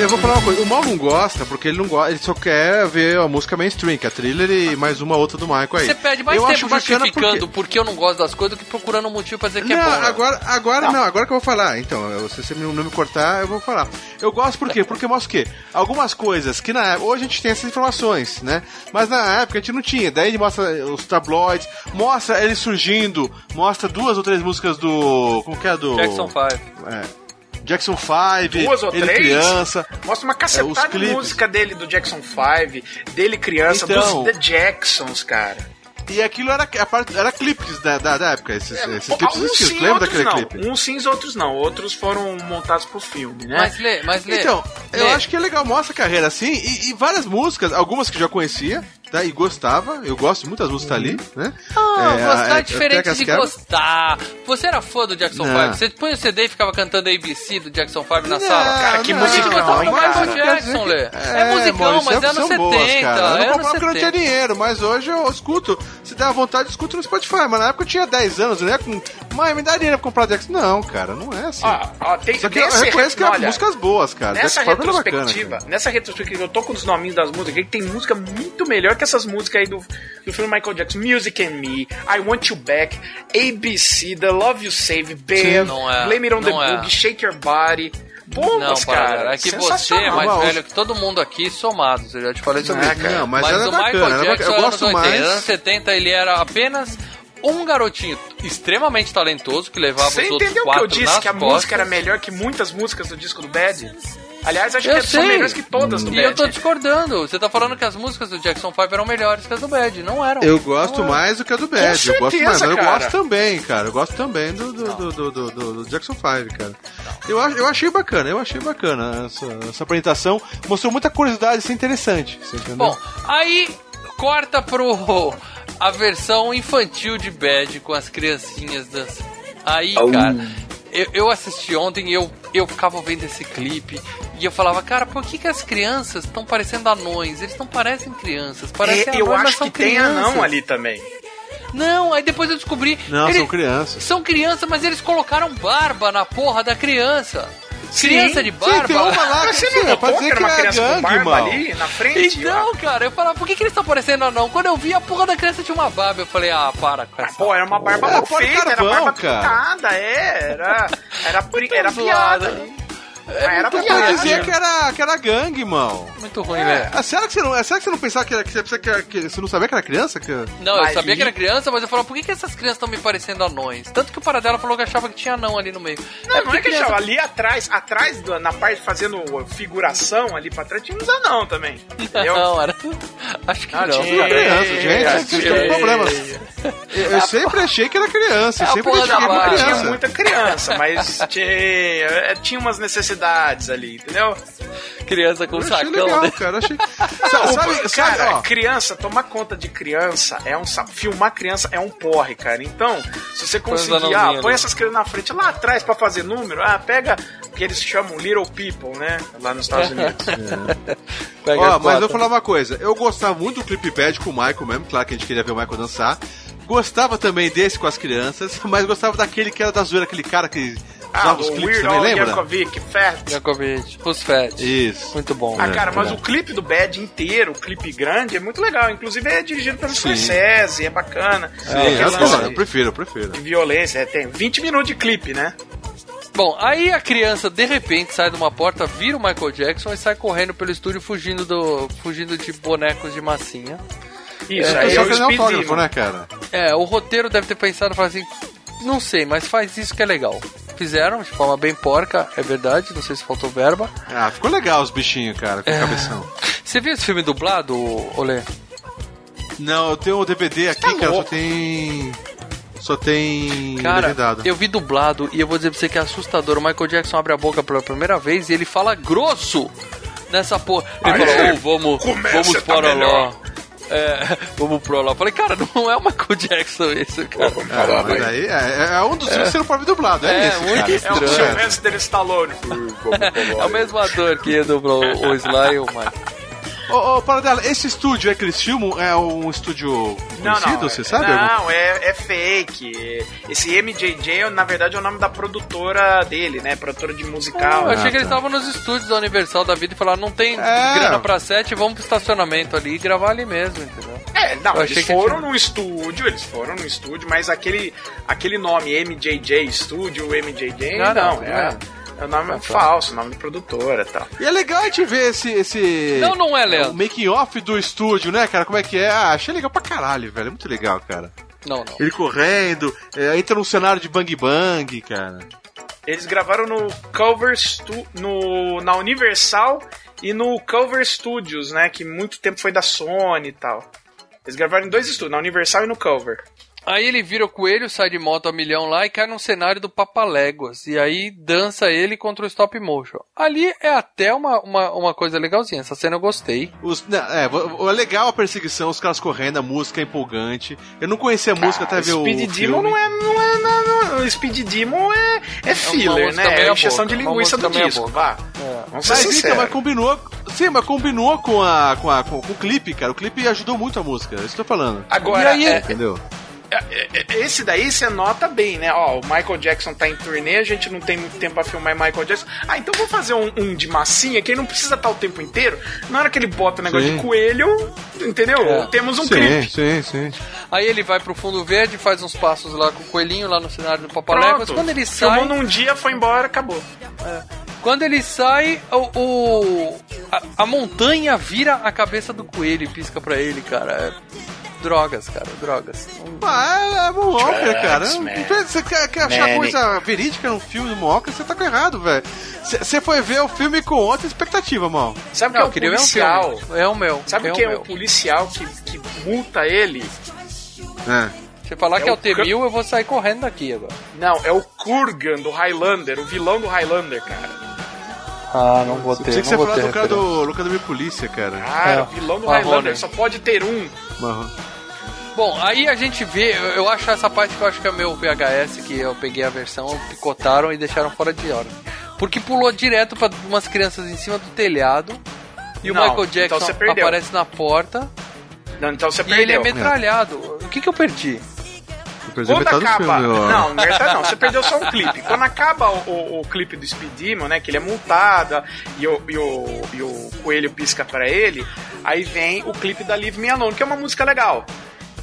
eu vou falar uma coisa, o Mal não gosta porque ele não gosta, ele só quer ver a música mainstream, que é a thriller e mais uma outra do Michael aí. Você perde mais eu tempo justificando porque... porque... eu não gosto das coisas do que procurando um motivo pra dizer que não, é bom. né? agora, agora não. agora que eu vou falar. Então, eu- se você não me cortar, eu vou falar. Eu gosto por quê? Porque mostra o quê? Algumas coisas que na época, hoje a gente tem essas informações, né? Mas na época a gente não tinha. Daí ele mostra os tabloides, mostra ele surgindo, mostra duas ou três músicas do. Como que é? Do. Jackson 5. É. Jackson 5, Duas ou ele três? criança. Mostra uma É, cacetada os de música dele do Jackson 5, dele criança, Então. dos The Jacksons, cara. E aquilo era, a parte, era clipes da, da, da época. Esses, esses clipes uns existiam. sim, Lembra outros daquele não. clipe? Uns sim, outros não. Outros foram montados pro filme, né? Mas lê, mas lê. Então, eu Lê. acho que é legal, mostra a carreira assim, e, e várias músicas, algumas que eu já conhecia, tá? E gostava, eu gosto de muitas músicas ali, né? Ah, É, gostar a- é diferente a- de a- gostar. Você era fã do Jackson Não. 5? Você põe o CD e ficava cantando ABC do Jackson 5 na Não, sala? Cara, que não, música do Michael cara. Jackson, Lê. É, musicão, Maurício, mas é anos são 70. boas, cara. Eu é não comprava porque eu não tinha 70. dinheiro, mas hoje eu escuto. Se der vontade, eu escuto no Spotify. Mas na época eu tinha 10 anos, né? Com... Mãe, me dá dinheiro pra comprar Jackson. Não, cara, não é assim. Ó, ó, tem, Só que eu reconheço que re- é olha, músicas boas, cara. Nessa Jackson 5 era bacana, retrospectiva, cara. nessa retrospectiva, eu tô com os nominhos das músicas aqui, que tem música muito melhor que essas músicas aí do, do filme Michael Jackson. Music and Me, I Want You Back, ABC, The Love You Save, Bam, não é, Blame It On The não é. Boogie, Shake Your Body. Não, Bombas, para, cara. é que você é mais Não, velho que todo mundo aqui somados. Eu já te falei É, isso. cara. Não, mas, Mas, ela é o bacana. Michael ela é Jackson, bacana. Eu anos gosto 80, mais. anos 70, ele era apenas um garotinho extremamente talentoso que levava Você os outros entendeu o que quatro eu disse? Que a costas. música era melhor que muitas músicas do disco do Bad? Aliás, acho Eu que são sei. melhores que todas do E Bad. eu tô discordando. Você tá falando que as músicas do Jackson 5 eram melhores que as do Bad. Não eram. Eu gosto Não eram. mais do que a do Bad. Eu gosto certeza, mais, mas eu cara. gosto também, cara. Eu gosto também do, do, do, do, do- do- do Jackson 5, cara. Eu, eu achei bacana, eu achei bacana essa, essa apresentação. Mostrou muita curiosidade, isso é interessante. Você entendeu? Bom, aí corta pro a versão infantil de Bad com as criancinhas dançando. Aí, cara, eu, eu assisti ontem e eu, eu ficava vendo esse clipe e eu falava, cara, por que, que as crianças estão parecendo anões? Eles não parecem crianças, parecem É, eu anões, mas acho são que tem crianças. anão ali também. Não, aí depois eu descobri. Não, ele- são crianças. São crianças, mas eles colocaram barba na porra da criança. Sim. Criança de Sim, barba. tem uma lá Mas que você não sim, notou pode que era uma é criança com gangue, barba mal. ali na frente? Então, cara, eu falava, por que, que eles estão parecendo anão? Quando eu vi a porra da criança tinha uma barba, eu falei, ah, para com Ah, essa. pô, era uma barba É, mal pode feita, era barba cara. pintada, é, era, era, era zoada. piada É era muito Eu ruim, dizia aquilo. que era, que era gangue, irmão. Muito ruim, velho. Ah, será, que você não, será que você não pensava que, era, que, você, que, era- que você não sabia que era criança? Que... Não, eu sabia que era criança, mas eu falava, por que, que essas crianças estão me parecendo anões? Tanto que o Paradela falou que achava que tinha anão ali no meio. Não, não porque é que criança- achava. Ali atrás, atrás, do- na parte fazendo figuração ali pra trás, tinha uns anão também. Entendeu? Não, era. <laughs> Acho que Ah, não. tinha. criança, gente, É, vocês têm problemas. Eu, eu sempre achei que era criança, eu É sempre achei que era barra. Tinha criança. muita criança, mas tinha, é, tinha umas necessidades ali, entendeu? Criança com Eu sacão, legal, né? cara. Achei... <laughs> Não, sabe, sabe, cara, ó, criança, tomar conta de criança é um sa- filmar criança é um porre, cara. Então, se você conseguir, ah, põe ali. essas crianças na frente lá atrás pra fazer número, ah, pega o que eles chamam little people, né, lá nos Estados <laughs> Unidos. Pega Ó, mas eu vou falar uma coisa. Eu gostava muito do clipe pad com o Michael mesmo, claro que a gente queria ver o Michael dançar. Gostava também desse com as crianças, <laughs> mas gostava daquele que era da zoeira, aquele cara que Ah, usava os o clipes Weird também, lembra? Yankovic, Fat. Djokovic, os Fat. Isso. Muito bom. Ah, É, cara, mas é. o clipe do Bad inteiro, o clipe grande, é muito legal. Inclusive é dirigido pelo. Scorsese, é bacana. Sim, aquele eu, eu prefiro, eu prefiro. de violência, é, tem 20 minutos de clipe, né? Bom, aí a criança de repente sai de uma porta, vira o Michael Jackson e sai correndo pelo estúdio fugindo do fugindo de bonecos de massinha. Isso, É, aí é só o Speed autógrafo, né, cara? É, o roteiro deve ter pensado, falar assim, não sei, mas faz isso que é legal. Fizeram de forma bem porca, é verdade, não sei se faltou verba. Ah, ficou legal os bichinhos, cara, com o cabeção. Você viu esse filme dublado, Olê? Não, eu tenho o DVD aqui, Tá cara, só tem. Só tem. Cara, legendado. eu vi dublado e eu vou dizer pra você que é assustador. O Michael Jackson abre a boca pela primeira vez e ele fala grosso nessa porra. Ele Aí, fala, "Ô, vamos, vamos tá para lá. Melhor." É, vamos pra lá. Eu falei, cara, não é o Michael Jackson esse, cara. Ah, mas aí é, é um dos filmes que você não pode ver dublado, é, É, esse, muito cara. É o Estranho. Sylvester Stallone. <laughs> É o mesmo ator que dublou o Sly e o Michael. Ô, ô, Paradela, esse estúdio é que eles filmam é um estúdio Não, conhecido, não. você sabe? Não, é, é fake. Esse MJJ, na verdade, é o nome da produtora dele, né? Produtora de musical. Eu achei Ah, que eles tá. estavam nos estúdios da Universal da vida e falaram, não tem É. grana pra sete, vamos pro estacionamento ali e gravar ali mesmo, entendeu? É, não, Eu achei eles foram tinha- num estúdio, eles foram num estúdio, mas aquele, aquele nome MJJ Studio, MJJ, Ah, não, não, tudo é, bem. É o nome tá. falso, nome de produtora e tal. E é legal a gente ver esse. esse Não, não é, Leandro. O making off do estúdio, né, cara? Como é que é? Ah, achei legal pra caralho, velho. É muito legal, cara. Não, não. Ele correndo, é, entra num cenário de bang bang, cara. Eles gravaram no Culver Stu no, na Universal e no Culver Studios, né, que muito tempo foi da Sony e tal. Eles gravaram em dois estúdios, na Universal e no Culver. Aí ele vira o coelho, sai de moto a milhão lá e cai num cenário do Papaléguas. E aí dança ele contra o stop motion. Ali é até uma, uma, uma coisa legalzinha. Essa cena eu gostei. Os, não, é, o- o- é legal a perseguição, os caras correndo, a música é empolgante. Eu não conhecia a música até ver o. Speed. Demon não é, não é, não, não, Speed Demon é, é filler, música né? É encheção boca, de linguiça do disco, vá. É. Vamos ser Mas mas combinou. Sim, mas combinou com, a, com, a, com, com o clipe, cara. O clipe ajudou muito a música, é isso que eu tô falando. Agora, E aí- é, Entendeu? É, é, esse daí você nota bem, né? Ó, o Michael Jackson tá em turnê, a gente não tem muito tempo pra filmar Michael Jackson. Ah, então vou fazer um, um de massinha, que ele não precisa estar o tempo inteiro. Na hora que ele bota o negócio Sim. de coelho, entendeu? É. Temos um sim, clipe. sim, sim. Aí ele vai pro fundo verde, faz uns passos lá com o coelhinho lá no cenário do Papaléguas. Pronto. Quando ele Filmou sai, num dia, foi embora, acabou. Quando ele sai, o, o- a, a montanha vira a cabeça do coelho e pisca pra ele, cara. É- drogas, cara, drogas. Ah, é, é Moonwalker, cara. man. Você quer, quer achar coisa verídica num filme do Moonwalker, você tá com errado, velho. Você foi ver o filme com outra expectativa, mal. Sabe o que é queria o ver um policial? filme. É o meu. Sabe é o que é meu. o policial que, que multa ele? É. Se falar É que é o o T-1000, eu vou sair correndo daqui agora. Não, é o Kurgan do Highlander, o vilão do Highlander, cara. Ah, não vou Eu pensei que vou falar ter do cara do Luca da Minha Polícia, cara. Cara, É, o vilão do Marrone. Highlander, só pode ter um. Marrom. Bom, aí a gente vê, eu, acho essa parte que eu acho que é o meu VHS, que eu peguei a versão, picotaram e deixaram fora de hora. Porque pulou direto pra umas crianças em cima do telhado. E o Não, Michael então Jackson perdeu. aparece na porta Não, então você e ele é perdeu. metralhado. O que que eu perdi? Perdi Quando do acaba. filme. Não, metade não, você perdeu só um clipe. Quando acaba o, o, o clipe do Speed Demon, né? Que ele é multado e o, e o, e o coelho pisca pra ele, aí vem o clipe da Leave Me Alone, que é uma música legal.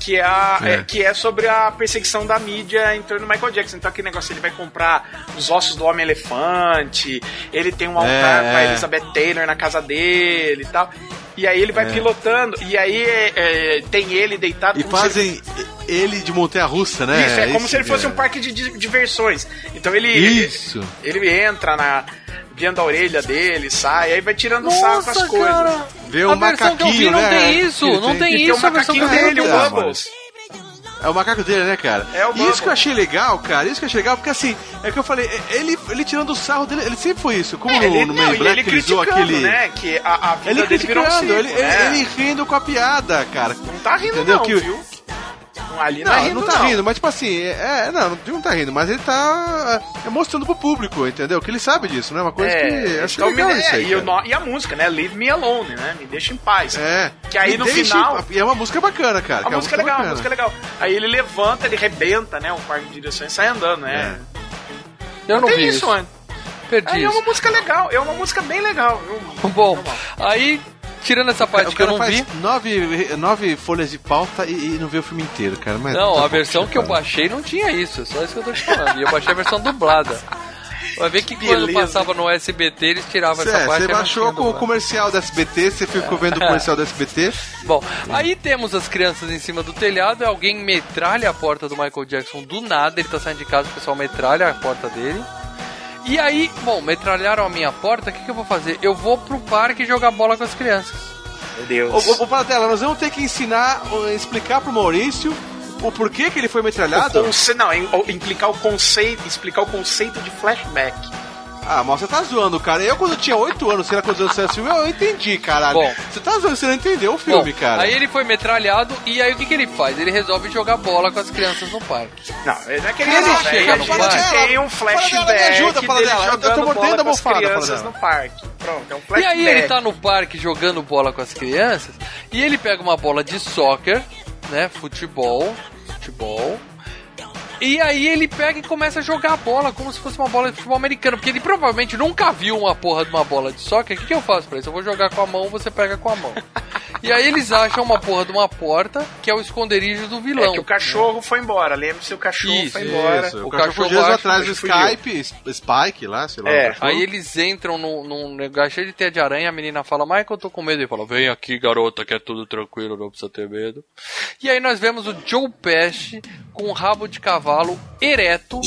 Que é, a- É. é, que é sobre a perseguição da mídia em torno do Michael Jackson. Então aquele negócio, ele vai comprar os ossos do Homem-Elefante, ele tem um altar É, pra é. Elizabeth Taylor na casa dele e tal. E aí ele vai É. pilotando, e aí é, é, tem ele deitado E se ele- fazem ele de montanha russa, né? Isso, é como Esse se ele fosse é. um parque de di- diversões. Então ele. Isso. Ele, ele entra na. Vendo a orelha dele, sai, aí vai tirando sarro com as coisas. cara. Vê o vi macaquinho, não né? tem isso, não tem E tem o isso macaquinho dele, o Bubbles. É o macaco dele, né, cara? É o E isso que eu achei legal, cara, isso que eu achei legal, porque assim, é que eu falei, ele, ele tirando o sarro dele, ele sempre foi isso. Como É, no, ele, no não, e Black ele ele usou criticando, aquele. né? Que a, a vida Ele dele virou um criticando, circo, ele, né? ele, ele rindo com a piada, cara. Não tá rindo Entendeu? não, Que- viu? Ali não, Não, é rindo, não tá rindo, mas tipo assim, é, é, não, não não tá rindo, mas ele tá é, mostrando pro público, entendeu? Que ele sabe disso, né? Uma coisa que eu achei então legal me- isso é, aí. e, e a música, né? Leave Me Alone, né? Me deixa em paz. É. Que aí Me no deixe- final. E é uma música bacana, cara. A que música é legal, a bacana. música é legal. Aí ele levanta, ele rebenta, né? O parque de direções e sai andando, né? Eu não vi isso, isso. Perdi Aí é uma música legal, é uma música bem legal, viu? Bom, aí, tirando essa parte o que eu cara não faz vi. Nove, nove folhas de pauta e, e não vê o filme inteiro, cara. Mas Não, tá a versão que eu baixei não tinha isso, é só isso que eu tô te falando. E eu baixei a versão dublada. Vai ver que quando Beleza. passava no SBT eles tiravam Cê, essa parte. você baixou com o comercial da SBT, você ficou vendo o comercial da SBT. <laughs> Bom, aí temos as crianças em cima do telhado, alguém metralha a porta do Michael Jackson do nada, ele tá saindo de casa, o pessoal metralha a porta dele. E aí, bom, metralharam a minha porta, o que, que eu vou fazer? Eu vou pro parque jogar bola com as crianças. Meu Deus. Ô, ô, ô Paratela, nós vamos ter que ensinar, explicar pro Maurício o porquê que ele foi metralhado. O conce... Não, implicar o conceito, explicar o conceito de flashback. Ah, mas você tá zoando, cara. Eu, quando tinha 8 anos, sei lá quantos anos você assistiu, eu entendi, caralho. Bom. você tá zoando, você não entendeu o filme, Bom, cara. Aí ele foi metralhado e aí o que, que ele faz? Ele resolve jogar bola com as crianças no parque. Não, não é que ele Ele não, chega a no parque. tem um Fala dela, me flashback ajuda, fala dele dela. Eu tô jogando mordendo bola a com as almofada, fala crianças dela. no parque. Pronto, é um E flashback. aí ele tá no parque jogando bola com as crianças e ele pega uma bola de soccer, né? Futebol, futebol. E aí ele pega e começa a jogar a bola como se fosse uma bola de futebol americano, porque ele provavelmente nunca viu uma porra de uma bola de soccer. O que, que eu faço pra isso? Eu vou jogar com a mão, você pega com a mão. E aí eles acham uma porra de uma porta, que é o esconderijo do vilão. É que o cachorro foi embora. Lembre-se, o cachorro Isso, foi embora. Isso, O o, cachorro, cachorro fugiu atrás do fugiu. Skype, Spike lá, sei lá. É, o. Aí eles entram num, num negócio cheio de teia de aranha, a menina fala, Michael, eu tô com medo. Ele fala, vem aqui, garota, que é tudo tranquilo, não precisa ter medo. E aí nós vemos o Joe Pesci com um rabo de cavalo ereto,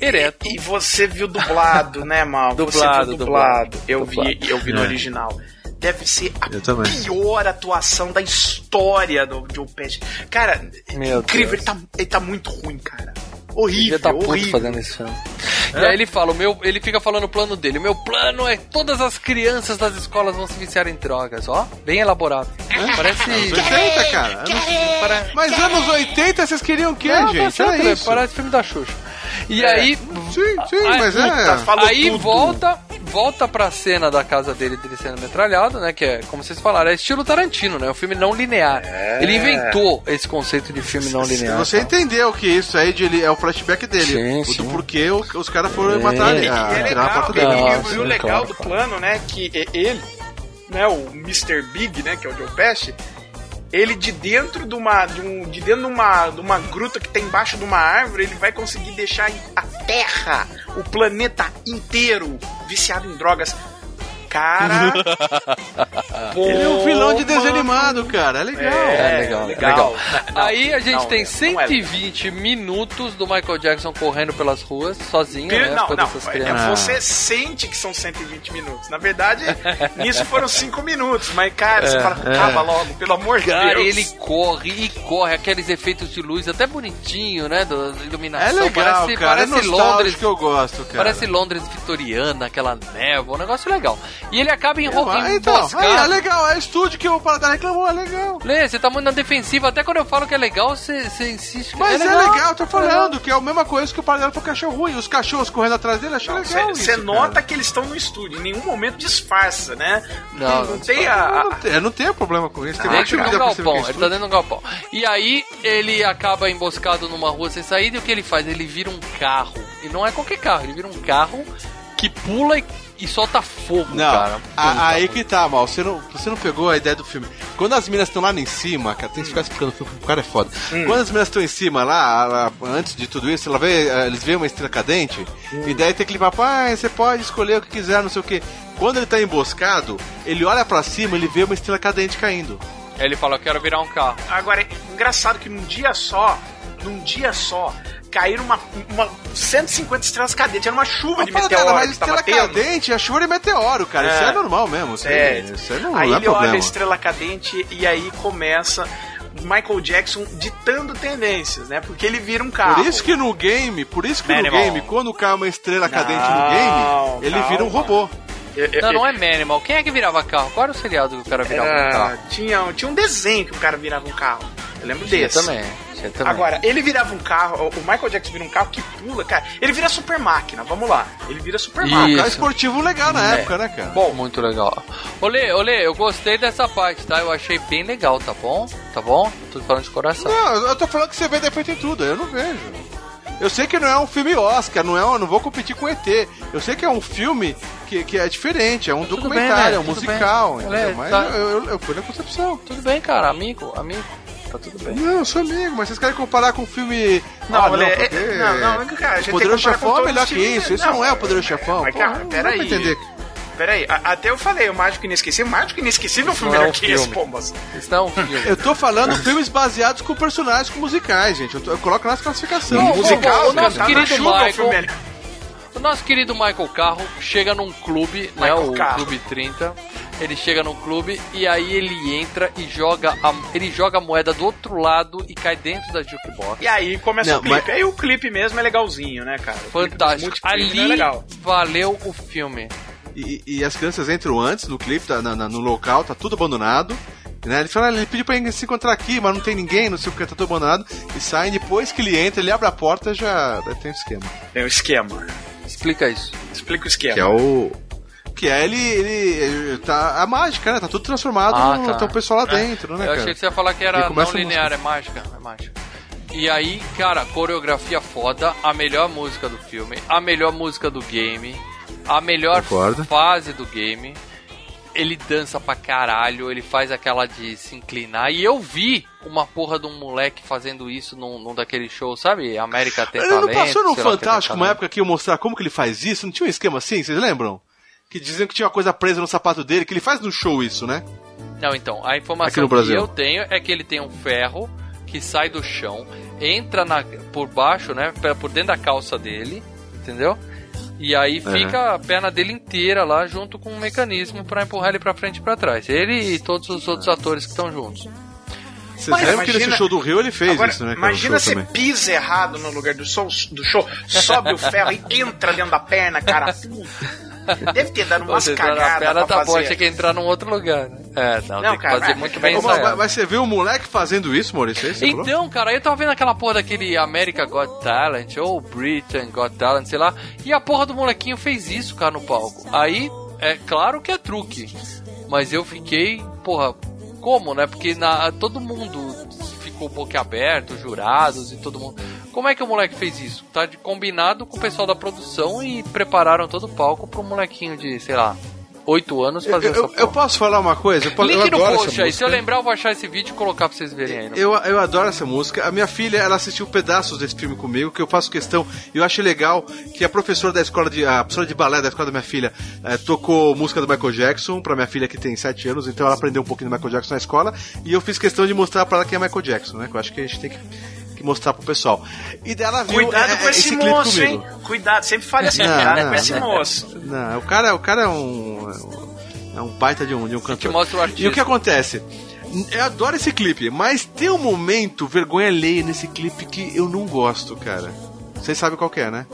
ereto. E você viu dublado, né, mal? Você Dublado, viu dublado. dublado. Eu vi, eu vi no É. original. Deve ser a pior atuação da história do Joe Pesci. Cara, Meu incrível, Deus. ele tá, ele tá muito ruim, cara. Horrível, tá puto horrível. fazendo esse filme. E aí ele fala, o meu, ele fica falando o plano dele. O meu plano é todas as crianças das escolas vão se viciar em drogas, ó. Bem elaborado. Parece. Anos 80, cara. Anos- Para... Mas anos 80 vocês queriam o quê, Não, tá gente? certo, Era né? isso. Parece filme da Xuxa. E É. aí. Sim, sim, Aí- mas é. Falou aí tudo. volta, volta pra cena da casa dele, dele sendo metralhado, né? Que é, como vocês falaram, é estilo Tarantino, né? O filme não linear. Ele inventou esse conceito de filme não linear. Você tá? entendeu que isso aí de é o flashback dele. Sim, o do sim. porquê os caras foram É. matar ele. E é tirar a legal, porta e, dele. Nossa, o sim, legal claro, do claro. plano, né, que é ele, né, o Mr. Big, né, que é o Joe Pesci, ele de dentro de uma, de, um, de dentro de uma, de uma gruta que tem embaixo de uma árvore, ele vai conseguir deixar a Terra, o planeta inteiro viciado em drogas. Cara, <laughs> Ele é um vilão de Pô, desenho mano. animado, cara. É legal. É, legal, legal. legal. Não, Aí a gente não, tem não, não é. 120 minutos do Michael Jackson correndo pelas ruas, sozinho, né? Não, com não, essas é, crianças. você sente que são 120 minutos. Na verdade, <laughs> nisso foram 5 minutos. Mas, cara, você fala, acaba logo, pelo amor de Cara, Deus. ele corre e corre, aqueles efeitos de luz até bonitinho, né? Da iluminação. É legal, parece, cara. parece é Londres. que eu gosto, cara. Parece Londres vitoriana, aquela névoa, um negócio legal. E ele acaba em, Ah, ro- em então, emboscado. aí, é legal. É estúdio que o Paradar reclamou, é legal. Lê, você tá muito na defensiva. Até quando eu falo que é legal, você, você insiste que Mas é é legal. legal, tô falando que é a mesma coisa que o Paradar que achou ruim. Os cachorros correndo atrás dele, achei legal Você nota cara. que eles estão no estúdio, em nenhum momento disfarça, né? Não, não não tem a. Eu não, te- eu não tenho problema com isso. Tem muito Dentro de um galpão, que é ele tá dentro de um galpão. E aí ele acaba emboscado numa rua sem saída e o que ele faz? Ele vira um carro. E não é qualquer carro, ele vira um carro que pula e e solta fogo, Não, cara. a- aí que tá, mal. Você não, você não pegou a ideia do filme. Quando as minas estão lá em cima, cara, tem que ficar explicando o filme, o cara é foda. Quando as minas estão em cima lá, lá, antes de tudo isso, ela vê, eh, eles veem uma estrela cadente, e daí tem aquele papo, ah, você pode escolher o que quiser, não sei o que. Quando ele tá emboscado, ele olha pra cima, ele vê uma estrela cadente caindo. Aí ele fala, eu quero virar um carro. Agora, é engraçado que num dia só, num dia só, caíram uma, uma 150 estrelas cadentes. Era uma chuva de Fala, meteoro cara, mas que tava estrela tendo. cadente é chuva de meteoro, cara. Isso É. é normal mesmo. Isso, É. isso aí não, aí não é ele olha problema. a estrela cadente e aí começa Michael Jackson ditando tendências, né? Porque ele vira um carro. Por isso que no game, por isso que Manimal. no game, quando cai uma estrela cadente no Não, game, ele vira um calma. robô. Não, não é Manimal. Quem é que virava carro? Qual era o seriado que o cara virava um Era- carro? tinha, tinha um desenho que o cara virava um carro. Eu lembro Tinha desse. também. Também. Agora, ele virava um carro, o Michael Jackson vira um carro que pula, cara. Ele vira super máquina, vamos lá. Ele vira super máquina. Isso. Carro esportivo legal na É. época, né, cara? Bom, muito legal. Olê, olê, eu gostei dessa parte, tá? Eu achei bem legal, tá bom? Tá bom? Tô falando de coração. Não, eu tô falando que você vê defeito em tudo, eu não vejo. Eu sei que não é um filme Oscar, não é, um- não vou competir com ET. Eu sei que é um filme que, que é diferente, é um Tudo documentário, bem, né? é um Tudo musical, bem. entendeu? É, Mas tá. eu, eu, eu fui na concepção. Tudo bem, cara, amigo, amigo. Tá tudo bem. Não, eu sou amigo, mas vocês querem comparar com o filme. Não, ah, olha, não, é- porque... não, não, cara, a gente o Poderoso Chefão é melhor que isso, isso Não, não é o Poderoso Chefão. Mas, cara, peraí. entender. Peraí, até eu falei, o Mágico Inesquecível. O Mágico Inesquecível é um filme não é melhor um que esse, filme. pombas. Isso não é um filme. Eu tô falando filmes baseados com personagens com musicais, gente. Eu, tô- eu coloco nas classificações. Não, musical, o nosso querido é Michael- filme melhor. O nosso querido Michael Carro chega num clube, né? Michael O Carro. Clube 30. Ele chega num clube e aí ele entra e joga a, ele joga a moeda do outro lado e cai dentro da jukebox. E aí começa Não, o clipe. mas- Aí o clipe mesmo é legalzinho, né, cara? Fantástico. Ali é legal. valeu o filme. E, e as crianças entram antes no clipe, tá, na- na- no local, tá tudo abandonado. Né? Ele fala, "Ah, ele pediu pra se encontrar aqui, mas não tem ninguém, não sei o que, tá tudo abandonado. E saem, depois que ele entra, ele abre a porta, já já tem um esquema. Tem o esquema. Explica isso. Explica o esquema. Que é o. Que é ele, ele, ele tá a mágica, né? Tá tudo transformado, Ah, no, tá. o pessoal lá dentro, né, Eu cara? achei que você ia falar que era não linear, é mágica, é mágica. E aí, cara, coreografia foda, a melhor música do filme, a melhor música do game, a melhor Concordo. fase do game. Ele dança pra caralho, ele faz aquela de se inclinar. E eu vi uma porra de um moleque fazendo isso num, num daquele show, sabe? América tem Ele não talento. passou no Fantástico uma época que ia mostrar como que ele faz isso? Não tinha um esquema assim, vocês lembram? Que diziam que tinha uma coisa presa no sapato dele, que ele faz no show isso, né? Não, então, a informação que eu tenho é que ele tem um ferro que sai do chão, entra na, por baixo, né? Por dentro da calça dele, entendeu? E aí Uhum. fica a perna dele inteira lá junto com um mecanismo pra empurrar ele pra frente e pra trás. Ele e todos os outros atores que estão juntos. Vocês Mas lembram que nesse imagina- show do Rio ele fez Agora, isso, né? imagina também. pisa errado no lugar do show, do show, sobe o ferro e entra dentro da perna, cara. Puta. <laughs> <laughs> Deve ter dado umas cagadas perna pra tá bom, fazer. achei que ia entrar num outro lugar. né? É, não, Não, tem que cara, fazer mas- muito bem mas, ensaiado. mas você viu o moleque fazendo isso, Maurício? É que você falou? Então, cara, eu tava vendo aquela porra daquele America Got Talent, ou Britain Got Talent, sei lá, e a porra do molequinho fez isso, cara, no palco. Aí, é claro que é truque, mas eu fiquei, porra, como, né? Porque na, todo mundo ficou boquiaberto, os jurados e todo mundo. Como é que o moleque fez isso? Tá de combinado com o pessoal da produção e prepararam todo o palco pro molequinho de, sei lá, 8 anos Eu, fazer essa eu, eu posso falar uma coisa? Eu, posso, eu Link no post aí, se eu lembrar eu vou achar esse vídeo e colocar pra vocês verem aí. no Eu, eu adoro essa música. A minha filha, ela assistiu pedaços desse filme comigo, que eu faço questão. E eu achei legal que a professora da escola de. A professora de balé da escola da minha filha eh, tocou música do Michael Jackson pra minha filha que tem 7 anos, então ela aprendeu um pouquinho do Michael Jackson na escola. E eu fiz questão de mostrar pra ela quem é Michael Jackson, né? Que eu acho que a gente tem que mostrar pro pessoal. E dela viu Cuidado eh, com esse, clipe moço, hein? comigo. Cuidado, sempre fale assim, Não, cuidado não, com esse não. moço. Não, o cara, o cara é um. É um baita de um, de um cantor. mostra o artista. E o que acontece? Eu adoro esse clipe, mas tem um momento vergonha alheia nesse clipe que eu não gosto, cara. Vocês sabem qual que é, né?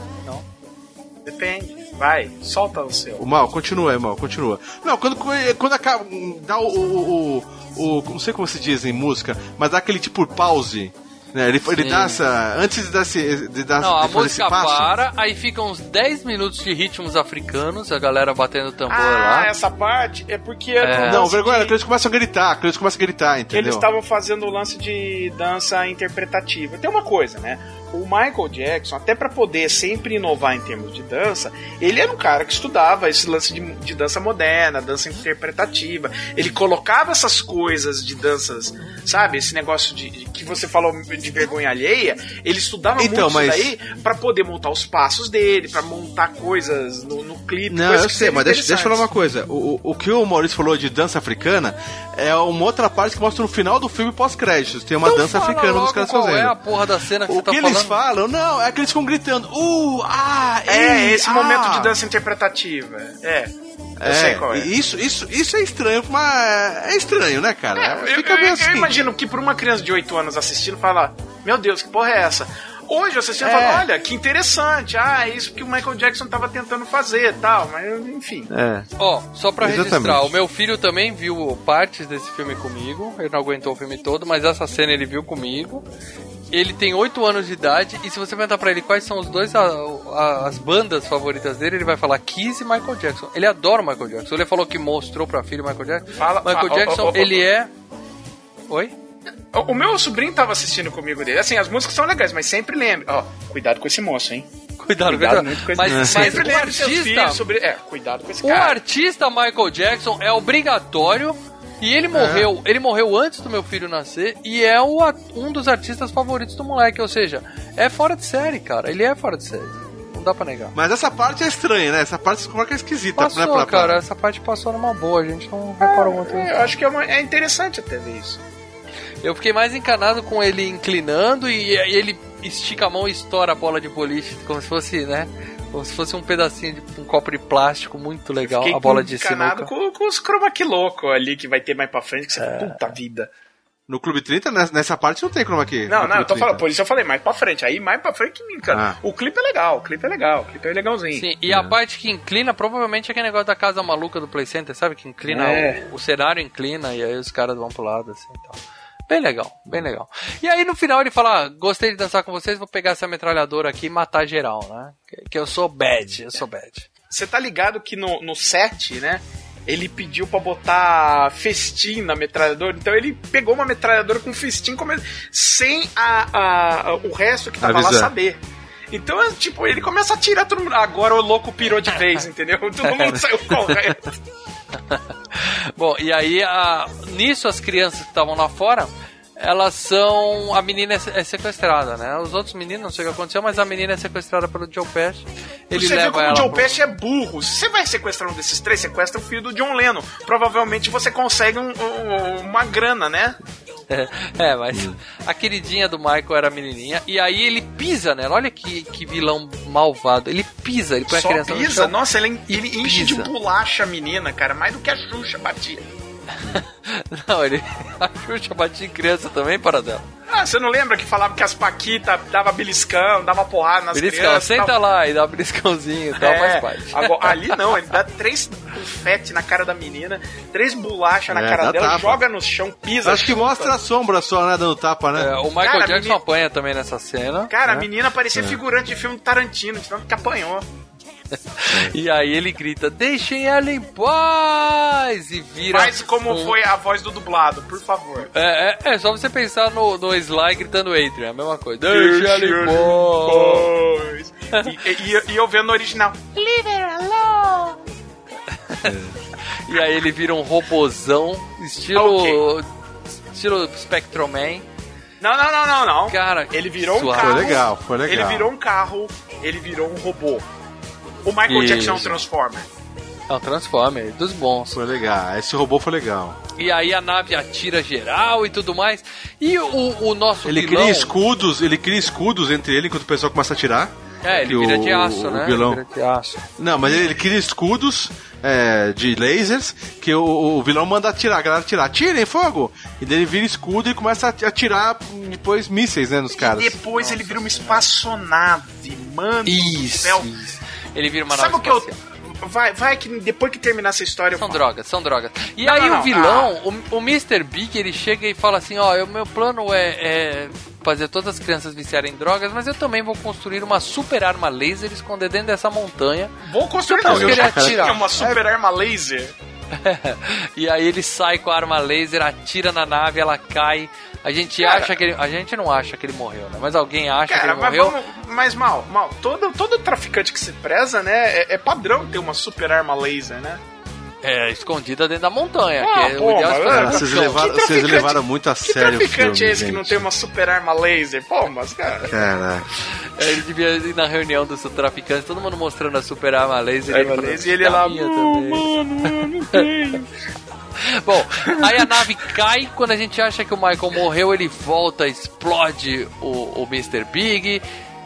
Depende. Vai, solta o seu. O mal, continua aí, mal, continua. Não, quando, quando acaba. Dá o, o, o, o- Não sei como se diz em música, mas dá aquele tipo pause. Né? Ele, ele dá essa. Antes de dar esse. De dar, Não, a música passo. para, aí ficam uns 10 minutos de ritmos africanos, a galera batendo tambor Ah, lá. essa parte é porque É. no Não, vergonha, de- que eles começam a gritar, que eles começam a gritar, entendeu? eles estavam fazendo o lance de dança interpretativa. Tem uma coisa, né? O Michael Jackson, até pra poder sempre inovar em termos de dança, ele era um cara que estudava esse lance de, de dança moderna, dança interpretativa. Ele colocava essas coisas de danças, sabe? Esse negócio de, de- que você falou de vergonha alheia. Ele estudava Então, muito mas- isso daí pra poder montar os passos dele, pra montar coisas no, no clipe. Não, eu que sei, mas deixa, deixa eu falar uma coisa. O, o, que o Maurício falou de dança africana é uma outra parte que mostra no final do filme pós-créditos. Tem uma Então dança africana dos caras qual fazendo. é a porra da cena que O você tá que eles falam, não, é que eles ficam gritando, uh, ah, É, ei, esse ah. momento de dança interpretativa. É. Eu É, sei qual é. Isso, isso, isso é estranho, mas é estranho, né, cara? Eu, Fica eu- eu assim. imagino que por uma criança de 8 anos assistindo, fala: Meu Deus, que porra é essa? Hoje eu assistindo É. e falo, olha, que interessante. Ah, é isso que o Michael Jackson tava tentando fazer tal. Mas, enfim. É. Ó, só pra Exatamente. registrar, o meu filho também viu partes desse filme comigo. Ele não aguentou o filme todo, mas essa cena ele viu comigo. Ele tem 8 anos de idade e se você perguntar pra ele quais são os dois a- a- as bandas favoritas dele, ele vai falar Kiss e Michael Jackson. Ele adora o Michael Jackson. Ele falou que mostrou pra filho o Michael Jackson. Fala- Michael ó, Jackson, ó, ó, ó. ele é Oi? O, o meu sobrinho tava assistindo comigo dele. Assim, as músicas são legais, mas sempre lembre. Ó, cuidado com esse moço, hein? Cuidado, Cuidado muito com esse Mas, mas Sempre o lembre artista, filhos sobre. É, cuidado com esse o cara. artista Michael Jackson é obrigatório e ele morreu, ele morreu antes do meu filho nascer e é o, um dos artistas favoritos do moleque, ou seja, é fora de série, cara. Ele é fora de série. Não dá pra negar. Mas essa parte é estranha, né? Essa parte você coloca que é esquisita, Passou, né? Pra, pra- cara, essa parte passou numa boa, a gente não reparou muito. É, eu acho que é, uma- é interessante até ver isso. Eu fiquei mais encanado com ele inclinando e, e ele estica a mão e estoura a bola de boliche, como se fosse, né? Como se fosse um pedacinho de um copo de plástico muito legal, a bola de sinuca. com, com os chroma key louco ali que vai ter mais pra frente, que você É. puta vida. No Clube 30, nessa, parte não tem chroma key. Não, não, eu tô 30. falando, por isso eu falei mais pra frente. Aí mais pra frente que me encana. Ah. O clipe é legal, o clipe é legal, o clipe é legalzinho. Sim, e a parte que inclina provavelmente é aquele negócio da casa maluca do Play Center, sabe? Que inclina, É. o, o cenário inclina e aí os caras vão pro lado assim e tal. Bem legal, bem legal. E aí no final ele fala: ah, gostei de dançar com vocês, vou pegar essa metralhadora aqui e matar geral, né? Que, que eu sou bad, eu sou bad. Você tá ligado que no, no set, né? Ele pediu pra botar festim na metralhadora, então ele pegou uma metralhadora com festim come- sem a, a- o resto que tava lá Avisar. saber. Então, é, tipo, ele começa a atirar todo mundo. Agora o louco pirou de vez, <laughs> entendeu? Todo mundo saiu correndo. <laughs> Bom, e aí a, nisso as crianças que estavam lá fora, elas são. A menina é é sequestrada, né? Os outros meninos, não sei o que aconteceu, mas a menina é sequestrada pelo Joe Pesci. Ele você vê leva como ela. o Joe pro- Pesci é burro. Se você vai sequestrar um desses três, sequestra o filho do John Lennon. Provavelmente você consegue um- um- uma grana, né? <laughs> É, mas a queridinha do Michael era a menininha. E aí ele pisa nela. Olha que, que vilão malvado. Ele pisa, ele põe Só a criança no pisa. chão. Nossa, ele, ele enche de pisa. bolacha a menina, cara. Mais do que a Xuxa batia. Não, ele. A Xuxa batia em criança também, para dela. Ah, você não lembra que falava que as Paquitas dava beliscão, dava porrada nas Beliscão, crianças? senta tal? lá e dá beliscãozinho e tal, É, faz parte. agora, <laughs> ali não, ele dá três bufete na cara da menina, três bolachas na É, cara dá dela, tapa. joga no chão, pisa. Acho que chuta. mostra a sombra só, né? Dando tapa, né? É, o Michael Cara, a Jackson menina- apanha também nessa cena. Cara, a né? menina parecia É. figurante de filme do Tarantino, de tanto que apanhou. <laughs> E aí ele grita: Deixem ela em paz! E vira. Faz como um- foi a voz do dublado, por favor. É, é, é só você pensar no, no Sly gritando Adrian, a mesma coisa. Deixa ela em paz! E, e- e eu vendo no original. Leave her alone. <laughs> E aí ele vira um robozão, estilo. Estilo Spectrum Man. Não, não, não, não, não. Cara, Ele virou um carro. Foi legal, foi legal. Ele virou um carro, ele virou um robô. O Michael Isso. Jackson é um Transformer. É um Transformer, dos bons. Foi legal. Esse robô foi legal. E aí a nave atira geral e tudo mais. E o, o nosso Ele vilão... cria escudos, ele cria escudos entre ele enquanto o pessoal começa a atirar. É, ele vira o- de aço, o né? vilão- Ele vira de aço. Não, mas ele cria escudos é, de lasers que o, o vilão manda atirar, a galera atirar. Atirem, fogo! E daí ele vira escudo e começa a atirar depois mísseis, né, nos caras. E depois ele vira uma espaçonave, mano do Isso, céu. isso. Ele vira uma Sabe nave o que eu. Vai, vai que depois que terminar essa história São drogas, são drogas. E Não, aí não, não. o vilão, o, o Mr. Big, ele chega e fala assim, ó, o meu plano é, é fazer todas as crianças viciarem em drogas, mas eu também vou construir uma super arma laser esconder dentro dessa montanha. Vou construir não, eu ele atirar. uma super arma laser. <laughs> e aí ele sai com a arma laser, atira na nave, ela cai. A gente Cara. acha que ele. A gente não acha que ele morreu, né? Mas alguém acha Cara, que mas, ele morreu. vamos, mas mal, mal, todo, todo traficante que se preza, né, é, é padrão ter uma super arma laser, né? É, escondida dentro da montanha. Ah, que é pô, o ideal mas, é vocês Que vocês levaram muito a Que sério o traficante filme, é esse que não gente. tem uma super arma laser? Pô, mas, cara... Caraca. É, Ele devia ir na reunião dos traficantes, todo mundo mostrando a super arma laser. Arma falando, laser, e ele lá, "A minha também." mano, não tem. <laughs> Bom, aí a nave cai, quando a gente acha que o Michael morreu, ele volta, explode o, o Mr. Big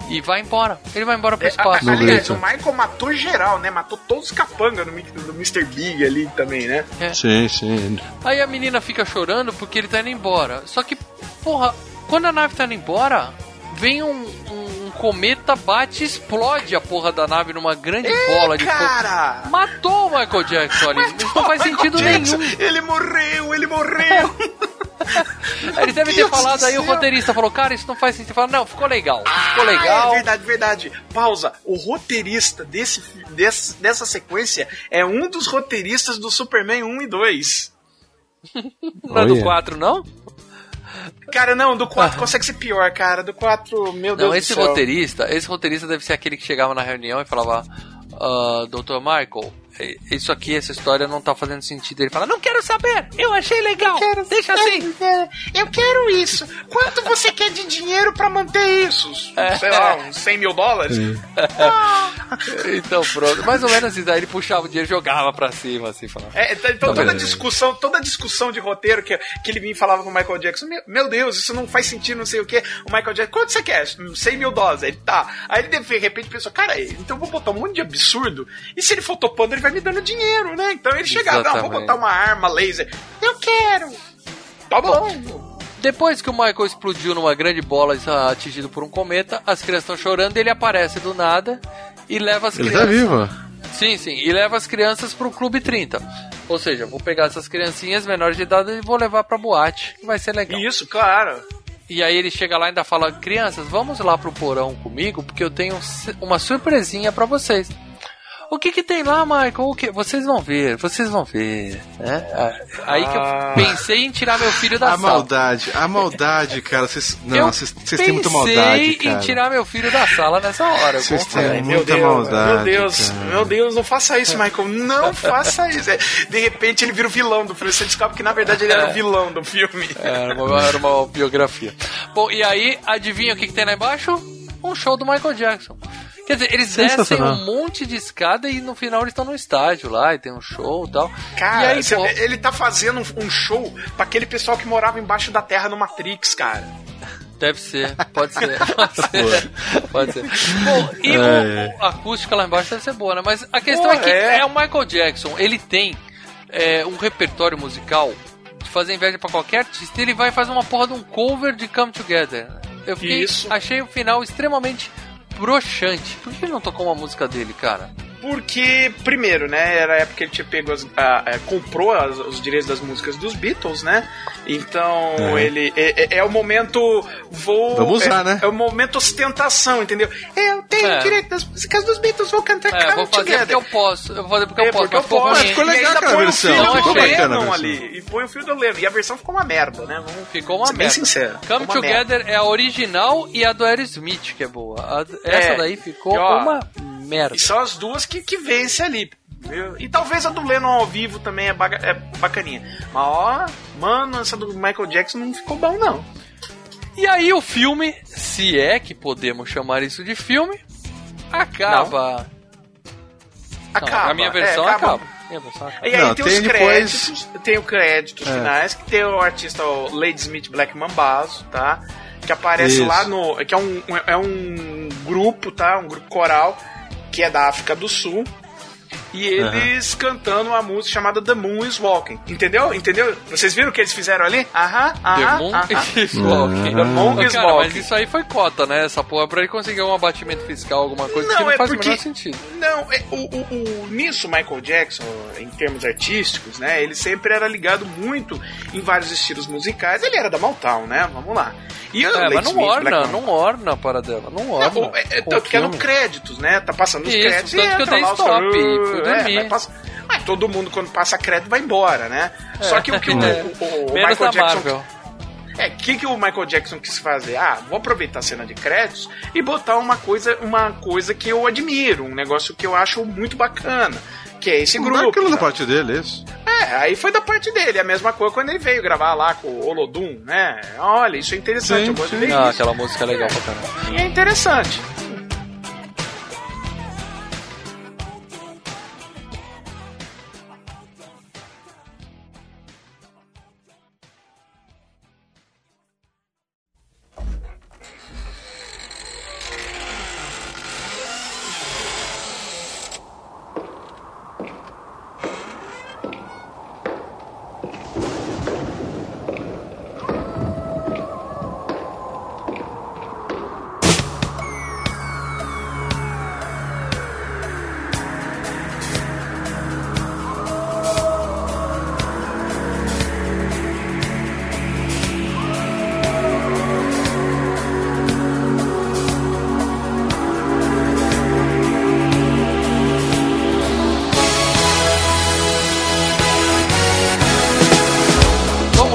e vai embora. Ele vai embora pro É, espaço. a- aliás, o Michael matou geral, né? Matou todos os capangas do, Mr. Big ali também, né? Sim, sim. Aí a menina fica chorando porque ele tá indo embora. Só que, porra, quando a nave tá indo embora, vem um, um- um cometa, bate e explode a porra da nave numa grande bola de fogo. Cara! Matou o Michael Jackson ali. Isso não faz Michael sentido Jackson, nenhum. Ele morreu, ele morreu! <laughs> Eles devem ter Deus falado do aí, o céu. roteirista falou, cara, isso não faz sentido. Fala, não, ficou legal. Ficou Ah, legal. é verdade, verdade. Pausa. O roteirista desse, desse, dessa sequência é um dos roteiristas do Superman 1 e 2. Não é do Olha. 4, não? Cara, não, do 4 consegue ser pior, cara. Do 4, meu Deus. Não, esse do céu. roteirista, esse roteirista deve ser aquele que chegava na reunião e falava, ah, Dr. Michael, isso aqui, essa história não tá fazendo sentido. Ele fala, não quero saber, eu achei legal, deixa assim. Eu quero isso. Quanto você quer de dinheiro pra manter isso? Sei lá, uns 100 mil dólares? então pronto, mais ou menos isso. Aí ele puxava o dinheiro e jogava pra cima, assim, falando. É, então então toda discussão, toda discussão de roteiro que, que ele vinha e falava com o Michael Jackson, meu, Deus, isso não faz sentido, não sei o que. O Michael Jackson, quanto você quer? 100 mil dólares. Aí Ele tá. Aí ele de repente pensou, cara, então eu vou botar um monte de absurdo. E se ele for topando, ele vai me dando dinheiro, né? Então ele chegava, não, vou Exatamente. botar uma arma laser. Eu quero. Tá bom. Depois que o Michael explodiu numa grande bola ah, atingido por um cometa, as crianças estão chorando, ele aparece do nada e leva as Ele crianças. tá vivo. Sim, sim, e leva as crianças pro Clube 30. Ou seja, vou pegar essas criancinhas menores de idade e vou levar pra boate, que vai ser legal. Isso, claro. E aí ele chega lá e ainda fala: Crianças, vamos lá pro porão comigo, porque eu tenho uma surpresinha pra vocês. O que que tem lá, Michael? O que? Vocês vão ver, vocês vão ver. Né? Ah, Aí que Ah. eu pensei em tirar meu filho da A sala. maldade, a maldade, cara. Vocês, Eu não, vocês têm muita maldade, pensei em tirar meu filho da sala nessa hora. Vocês têm Meu muita Deus, maldade. meu Deus, cara. meu Deus, não faça isso, Michael. Não <laughs> faça isso. É, De repente ele vira o vilão do filme. Você descobre que na verdade ele era o vilão do filme. Era uma, era uma biografia. Bom, e aí, adivinha o que, que tem lá embaixo? Um show do Michael Jackson. Quer dizer, eles descem um monte de escada e no final eles estão no estádio lá e tem um show e tal. Cara, e aí, pô, ele tá fazendo um, show pra aquele pessoal que morava embaixo da terra no Matrix, cara. deve ser, pode ser, <laughs> pode ser, pode ser. Bom, e É. o- o- a acústica lá embaixo deve ser boa, né? Mas a questão Pô, é que é. é. o Michael Jackson, ele tem é, um repertório musical de fazer inveja pra qualquer artista, e ele vai fazer uma porra de um cover de Come Together. Eu fiquei, Isso. achei o final extremamente broxante. Por que não tocou uma música dele, cara? Porque, primeiro, né, era a época que ele tinha pego as, a- a- comprou as- os direitos das músicas dos Beatles, né? Então, É. ele é, é- é o momento vou Vamos usar, é, né? É o momento ostentação, entendeu? Eu tenho É. direito das músicas dos Beatles, vou cantar É, vou fazer Together. porque eu posso. Eu vou fazer porque É, eu posso. porque mas eu ficou posso. Ficou legal e aquela põe versão, o ficou do bacana a Lennon versão. ali. E põe o filho do Lennon. E a versão ficou uma merda, né? Vamos Ficou uma ser bem merda. sincero. Come Together é a original e a do Aerosmith, que é boa. A- essa É, daí ficou e ó, uma merda. E são as duas que, que vencem ali. viu? E talvez a do Lennon ao vivo também é, baga- é bacaninha. Mas ó, mano, essa do Michael Jackson não ficou bom, não. E aí o filme, se é que podemos chamar isso de filme, acaba. Acaba. Não, a minha versão é, acaba. Acaba. E aí Não, tem, tem os depois- créditos, tem o créditos É. finais, que tem o artista o Lady Smith Black Mambazo, tá? Que aparece Isso. lá no. Que é um, é um grupo, tá? Um grupo coral que é da África do Sul. E eles cantando uma música chamada The Moon is Walking. Entendeu? Entendeu? Vocês viram o que eles fizeram ali? Aham, The aham. Moon aham. is <laughs> Walking. The Moon is Cara, mas Walking. isso aí foi cota, né? Essa porra, pra ele conseguir um abatimento fiscal, alguma coisa Não, que não é faz porque- o menor sentido. Não, é, o, o, o- nisso Michael Jackson, em termos artísticos, né? Ele sempre era ligado muito em vários estilos musicais. Ele era da Motown, né? Vamos lá. E É, mas não Smith, orna, Black não orna a para dela, não orna. Não, é, é, tanto que é no filme. créditos, né? Tá passando os Isso, créditos tanto que eu dei stop fui é, dormir. vai pass- Mas todo mundo, quando passa crédito, vai embora, né? Só que o que <laughs> o, É. o- o- o Menos Michael Jackson. Marvel. É, o que, que o Michael Jackson quis fazer? Ah, vou aproveitar a cena de créditos e botar uma coisa, uma coisa que eu admiro, um negócio que eu acho muito bacana. Que é esse grupo. Bacana da sabe? parte dele, isso. É, aí foi da parte dele. A mesma coisa quando ele veio gravar lá com o Olodum, né? Olha, isso é interessante, Sim, eu gosto de sim. ver Ah, isso. aquela música é legal pra caramba. E é interessante.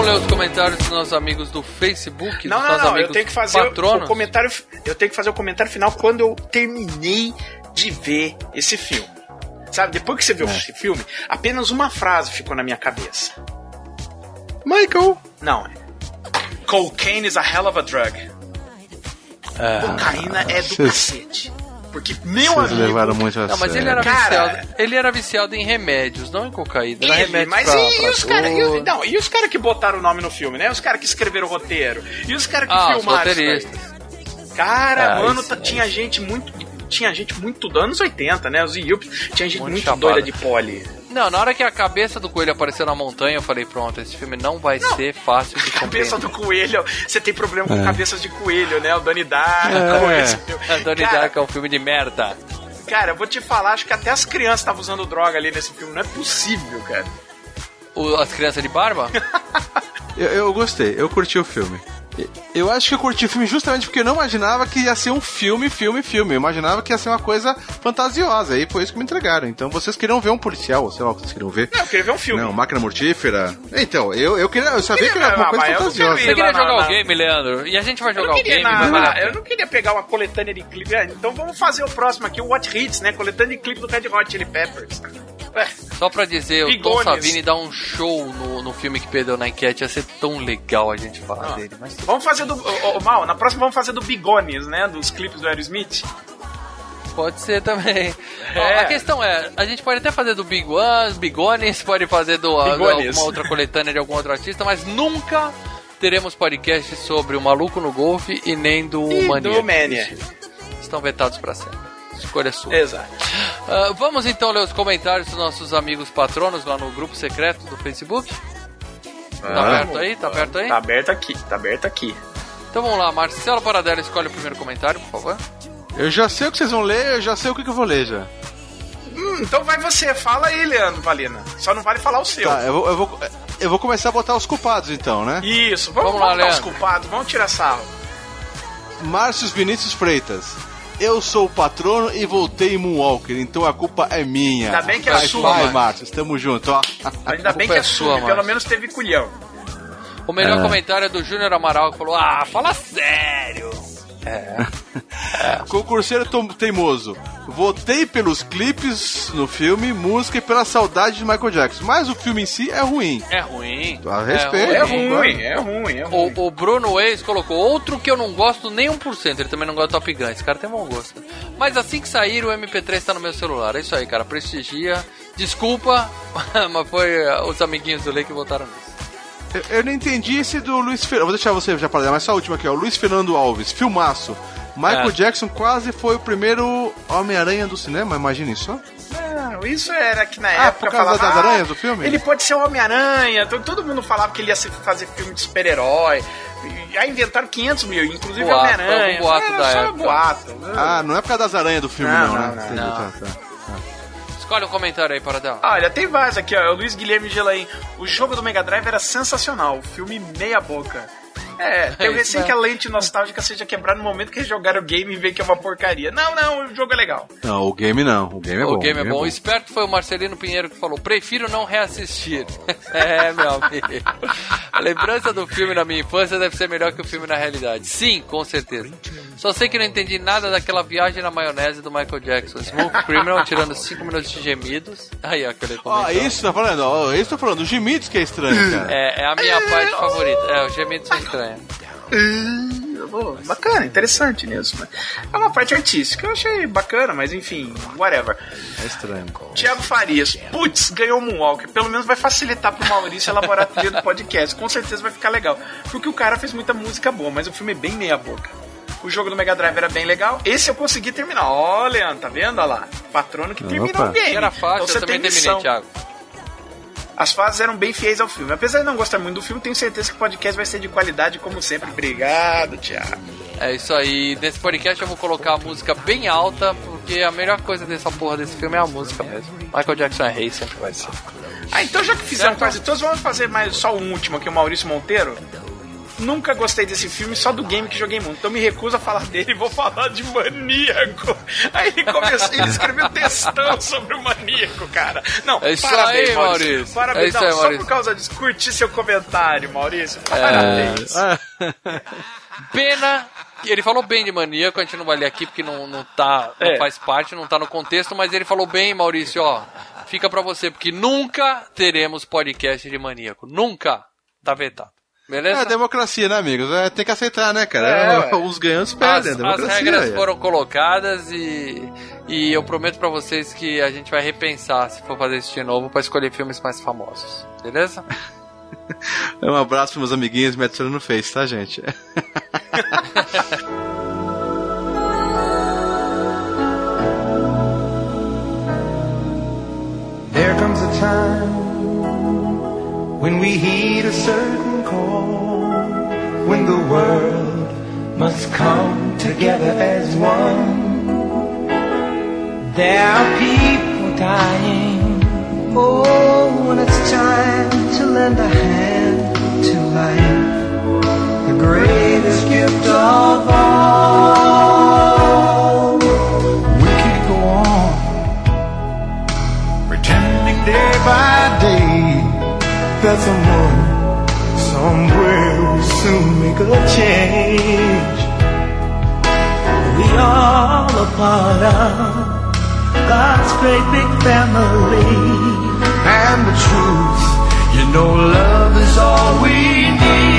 Vamos ler os comentários dos nossos amigos do Facebook, Não, dos não, nossos não. Eu tenho que fazer patronos. o comentário. Eu tenho que fazer o comentário final quando eu terminei de ver esse filme. Sabe, depois que você É. viu esse filme, apenas uma frase ficou na minha cabeça. Michael. Não. Cocaine is a hell of a drug. É. Cocaína é do cacete. Porque, meu Vocês amigo. levaram muito a Não, mas ele era, Cara- viciado, ele era viciado em remédios, não em cocaína. Era Ele, remédio mas pra, e, pra os caras não, e os cara que botaram o nome no filme, né? Os caras que escreveram o roteiro. E os caras que Ah, os filmaram isso roteiristas. Cara, Ah, mano, isso, tá- é tinha gente muito. Tinha gente muito dos anos 80, né? Os Yups. Tinha gente Muito muito, doida de pole. Não, na hora que a cabeça do coelho apareceu na montanha, eu falei, pronto, esse filme não vai ser fácil de Cabeça do coelho. Você tem problema com É. cabeças de coelho, né? O Donnie Darko. É. esse filme. A Donnie Cara, Darko é um filme de merda. Cara, eu vou te falar, acho que até as crianças estavam usando droga ali nesse filme. Não é possível, cara. O- as crianças de barba? <laughs> Eu, eu gostei, eu curti o filme. Eu acho que eu curti o filme justamente porque eu não imaginava que ia ser um filme, filme, filme. Eu imaginava que ia ser uma coisa fantasiosa. E foi isso que me entregaram. Então vocês queriam ver um policial, ou sei lá o que vocês queriam ver. Não, eu queria ver um filme. Não, máquina mortífera. Então, eu, eu queria. Eu sabia que era uma coisa eu fantasiosa. queria Você queria jogar na- o game, Leandro? E a gente vai Eu jogar o queria game, nada, vai valer a eu não queria pegar uma coletânea de clipe. É, Então vamos fazer o próximo aqui, o What Hits, né? Coletânea de clipe do Red Hot Chili Peppers. Ué, Só pra dizer, o Tom. Savini dá um show no, no filme que perdeu na enquete. Ia ser tão legal a gente falar dele. Mas... vamos fazer do. Ô, ô, Mal, na próxima vamos fazer do Bigones, né? Dos clipes do Aerosmith. Pode ser também. <laughs> É. A questão é, a gente pode até fazer do Big Ones, Bigones, pode fazer do Bigones. alguma outra coletânea de algum outro artista, mas nunca teremos podcast sobre o Maluco no Golfe e nem do E Mania. do Mania. Estão vetados pra sempre. Escolha sua. Exato. Ah, vamos então ler os comentários dos nossos amigos patronos lá no grupo secreto do Facebook. Tá aberto aí? Tá aberto aí? Tá aberto aqui, tá aberto aqui. Então vamos lá, Marcelo Paradela, escolhe o primeiro comentário, por favor. Eu já sei o que vocês vão ler, eu já sei o que, que eu vou ler já. Hum, então vai você, fala aí, Leandro Valina. Só não vale falar o seu. Tá, eu vou, eu, vou, eu vou começar a botar os culpados então, né? Isso, vamos, Vamos lá, vamos botar os Leandro. culpados, vamos tirar sarro. Márcio Vinícius Freitas. Eu sou o patrono e voltei em Moonwalker, então a culpa é minha. Ainda bem que é Vai, sua, Vai, Márcio. Márcio, estamos juntos, ó. Ainda bem que é é sua, sua, Márcio. pelo menos teve culhão. O melhor É. comentário é do Júnior Amaral, que falou, ah, fala sério. <laughs> Concurseiro tom- teimoso. Votei pelos clipes no filme, música e pela saudade de Michael Jackson. Mas o filme em si é ruim. É ruim. A respeito. É ruim. ruim, é ruim, é ruim. O, o Bruno Weiss colocou outro que eu não gosto nem 1%. Ele também não gosta do Top Gun. Esse cara tem bom gosto. Mas assim que sair, o MP3 tá no meu celular. É isso aí, cara. Prestigia. Desculpa, <laughs> mas foi uh, os amiguinhos do Lei que votaram nisso. Eu, eu não entendi esse do Luiz Fernando. Vou deixar você já para mas só a última aqui, ó. Luiz Fernando Alves, filmaço. Michael É. Jackson quase foi o primeiro Homem-Aranha do cinema, imagine só. Não, isso era que na Ah, época por causa falava, das "Ah, aranhas do filme?" Ele pode ser o Homem-Aranha. Todo, mundo falava que ele ia fazer filme de super-herói. Aí inventaram 500 mil, inclusive Boato, Homem-Aranha. foi um boato Era da só época. boato. Ah, não é por causa das aranhas do filme, Não, não, não, né? não, não. tá, tá. Escolhe um comentário aí, para dar. Olha, tem vários aqui, ó. O Luiz Guilherme Gelaim. O jogo do Mega Drive era sensacional. O filme meia boca. É, o É, receio isso que a lente nostálgica seja quebrada no momento que eles jogaram o game e vê que é uma porcaria. Não, não, o jogo é legal. Não, o game não. O game é bom. o game é bom. O esperto foi o Marcelino Pinheiro que falou: prefiro não reassistir. <laughs> é, meu amigo. A lembrança do filme na minha infância deve ser melhor que o filme na realidade. Sim, com certeza. Só sei que não entendi nada daquela viagem na maionese do Michael Jackson. Smooth Criminal tirando 5 minutos de gemidos. Aí, ó, aquele Ó, comentário. isso tá falando, ó, isso tá falando. Os gemidos que é estranho, cara. É, é a minha parte favorita. É, os gemidos são estranhos. Pô, bacana, interessante mesmo. É uma parte artística, eu achei bacana, mas enfim, whatever. É estranho. Tiago Farias, putz, ganhou o Moonwalker. Pelo menos vai facilitar pro Maurício elaborar a trilha do podcast. Com certeza vai ficar legal. Porque o cara fez muita música boa, mas o filme é bem meia boca. O jogo do Mega Drive era bem legal. Esse eu consegui terminar. Ó, Leandro, tá vendo? Olha lá. Patrono que terminou o game. Era fácil, Então você eu também tem terminei. Thiago. As fases eram bem fiéis ao filme. Apesar de não gostar muito do filme, tenho certeza que o podcast vai ser de qualidade, como sempre. Obrigado, Thiago. É isso aí. Nesse podcast eu vou colocar a música bem alta, porque a melhor coisa dessa porra desse filme é a música mesmo. Michael Jackson é rei, sempre vai ser. Ah, então já que fizeram quase todos, vamos fazer mais só um último aqui, o Maurício Monteiro. Nunca gostei desse filme, só do game que joguei muito. Então me recuso a falar dele e vou falar de maníaco. Aí ele começou, ele escreveu textão sobre o maníaco, cara. Não, É isso parabéns, aí, Maurício. Parabéns, É isso não, aí, só Maurício. por causa disso, curti seu comentário, Maurício. É. Parabéns. <laughs> Pena. Ele falou bem de maníaco, a gente não vai ler aqui porque não, não tá. Não É. faz parte, não tá no contexto, mas ele falou bem, Maurício, ó. Fica pra você, porque nunca teremos podcast de maníaco. Nunca. Tá vetado. Beleza? É democracia, né, amigos? É, tem que aceitar, né, cara? É, É, os ganhos As, perdem, as democracia. regras é. foram colocadas e, e eu prometo pra vocês que a gente vai repensar se for fazer isso de novo pra escolher filmes mais famosos. Beleza? <laughs> Um abraço pros meus amiguinhos, me adiciona no Face, tá, gente? <laughs> There comes a time when we heed a certain call, when the world must come together as one. There are people dying. Oh, when it's time to lend a hand to life, the greatest gift of all. We could go on pretending day by day that someone somewhere will soon make a change. We all a part of God's great big family, and the truth, you know, love is all we need.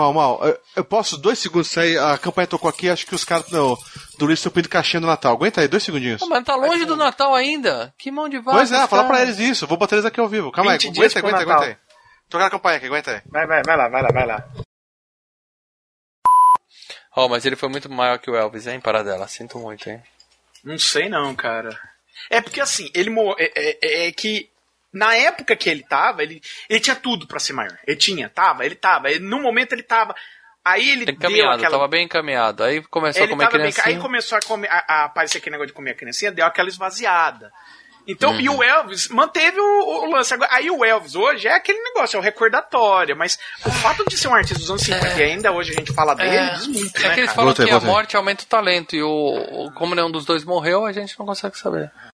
Mal, Mal, eu, eu posso dois segundos sair? A campanha tocou aqui, acho que os caras do, do Luiz estão pedindo caixinha do Natal. Aguenta aí, dois segundinhos. Pô, mas tá longe do Natal ainda. Que mão de vaca. Pois é, fala pra eles isso. Vou botar eles aqui ao vivo. Calma aí, 20 dias aguenta, aguenta, Natal. aguenta aí. Tocar a campanha aqui, aguenta aí. Vai, vai, vai lá, vai lá, vai lá. Ó, mas ele foi muito maior que o Elvis, hein, Paradela. Sinto muito, hein. Não sei não, cara. É porque assim, ele mo- é, é- é que na época que ele tava, ele, ele tinha tudo pra ser maior. Ele tinha, tava, ele tava. Ele- no momento ele tava. Aí ele deu Encaminhado, aquela. tava bem encaminhado. Aí começou a ele comer tava bem, criancinha. aí começou a, comer, a, a aparecer aquele negócio de comer a criancinha, deu aquela esvaziada. Então, Uhum. e o Elvis manteve o, o lance. Aí o Elvis hoje é aquele negócio, é o recordatório, mas o fato de ser um artista dos anos 50 e ainda hoje a gente fala dele, É, diz muito, é né, que eles cara? falam Voltei, que voltei. a morte aumenta o talento e o, o- como nenhum dos dois morreu, a gente não consegue saber.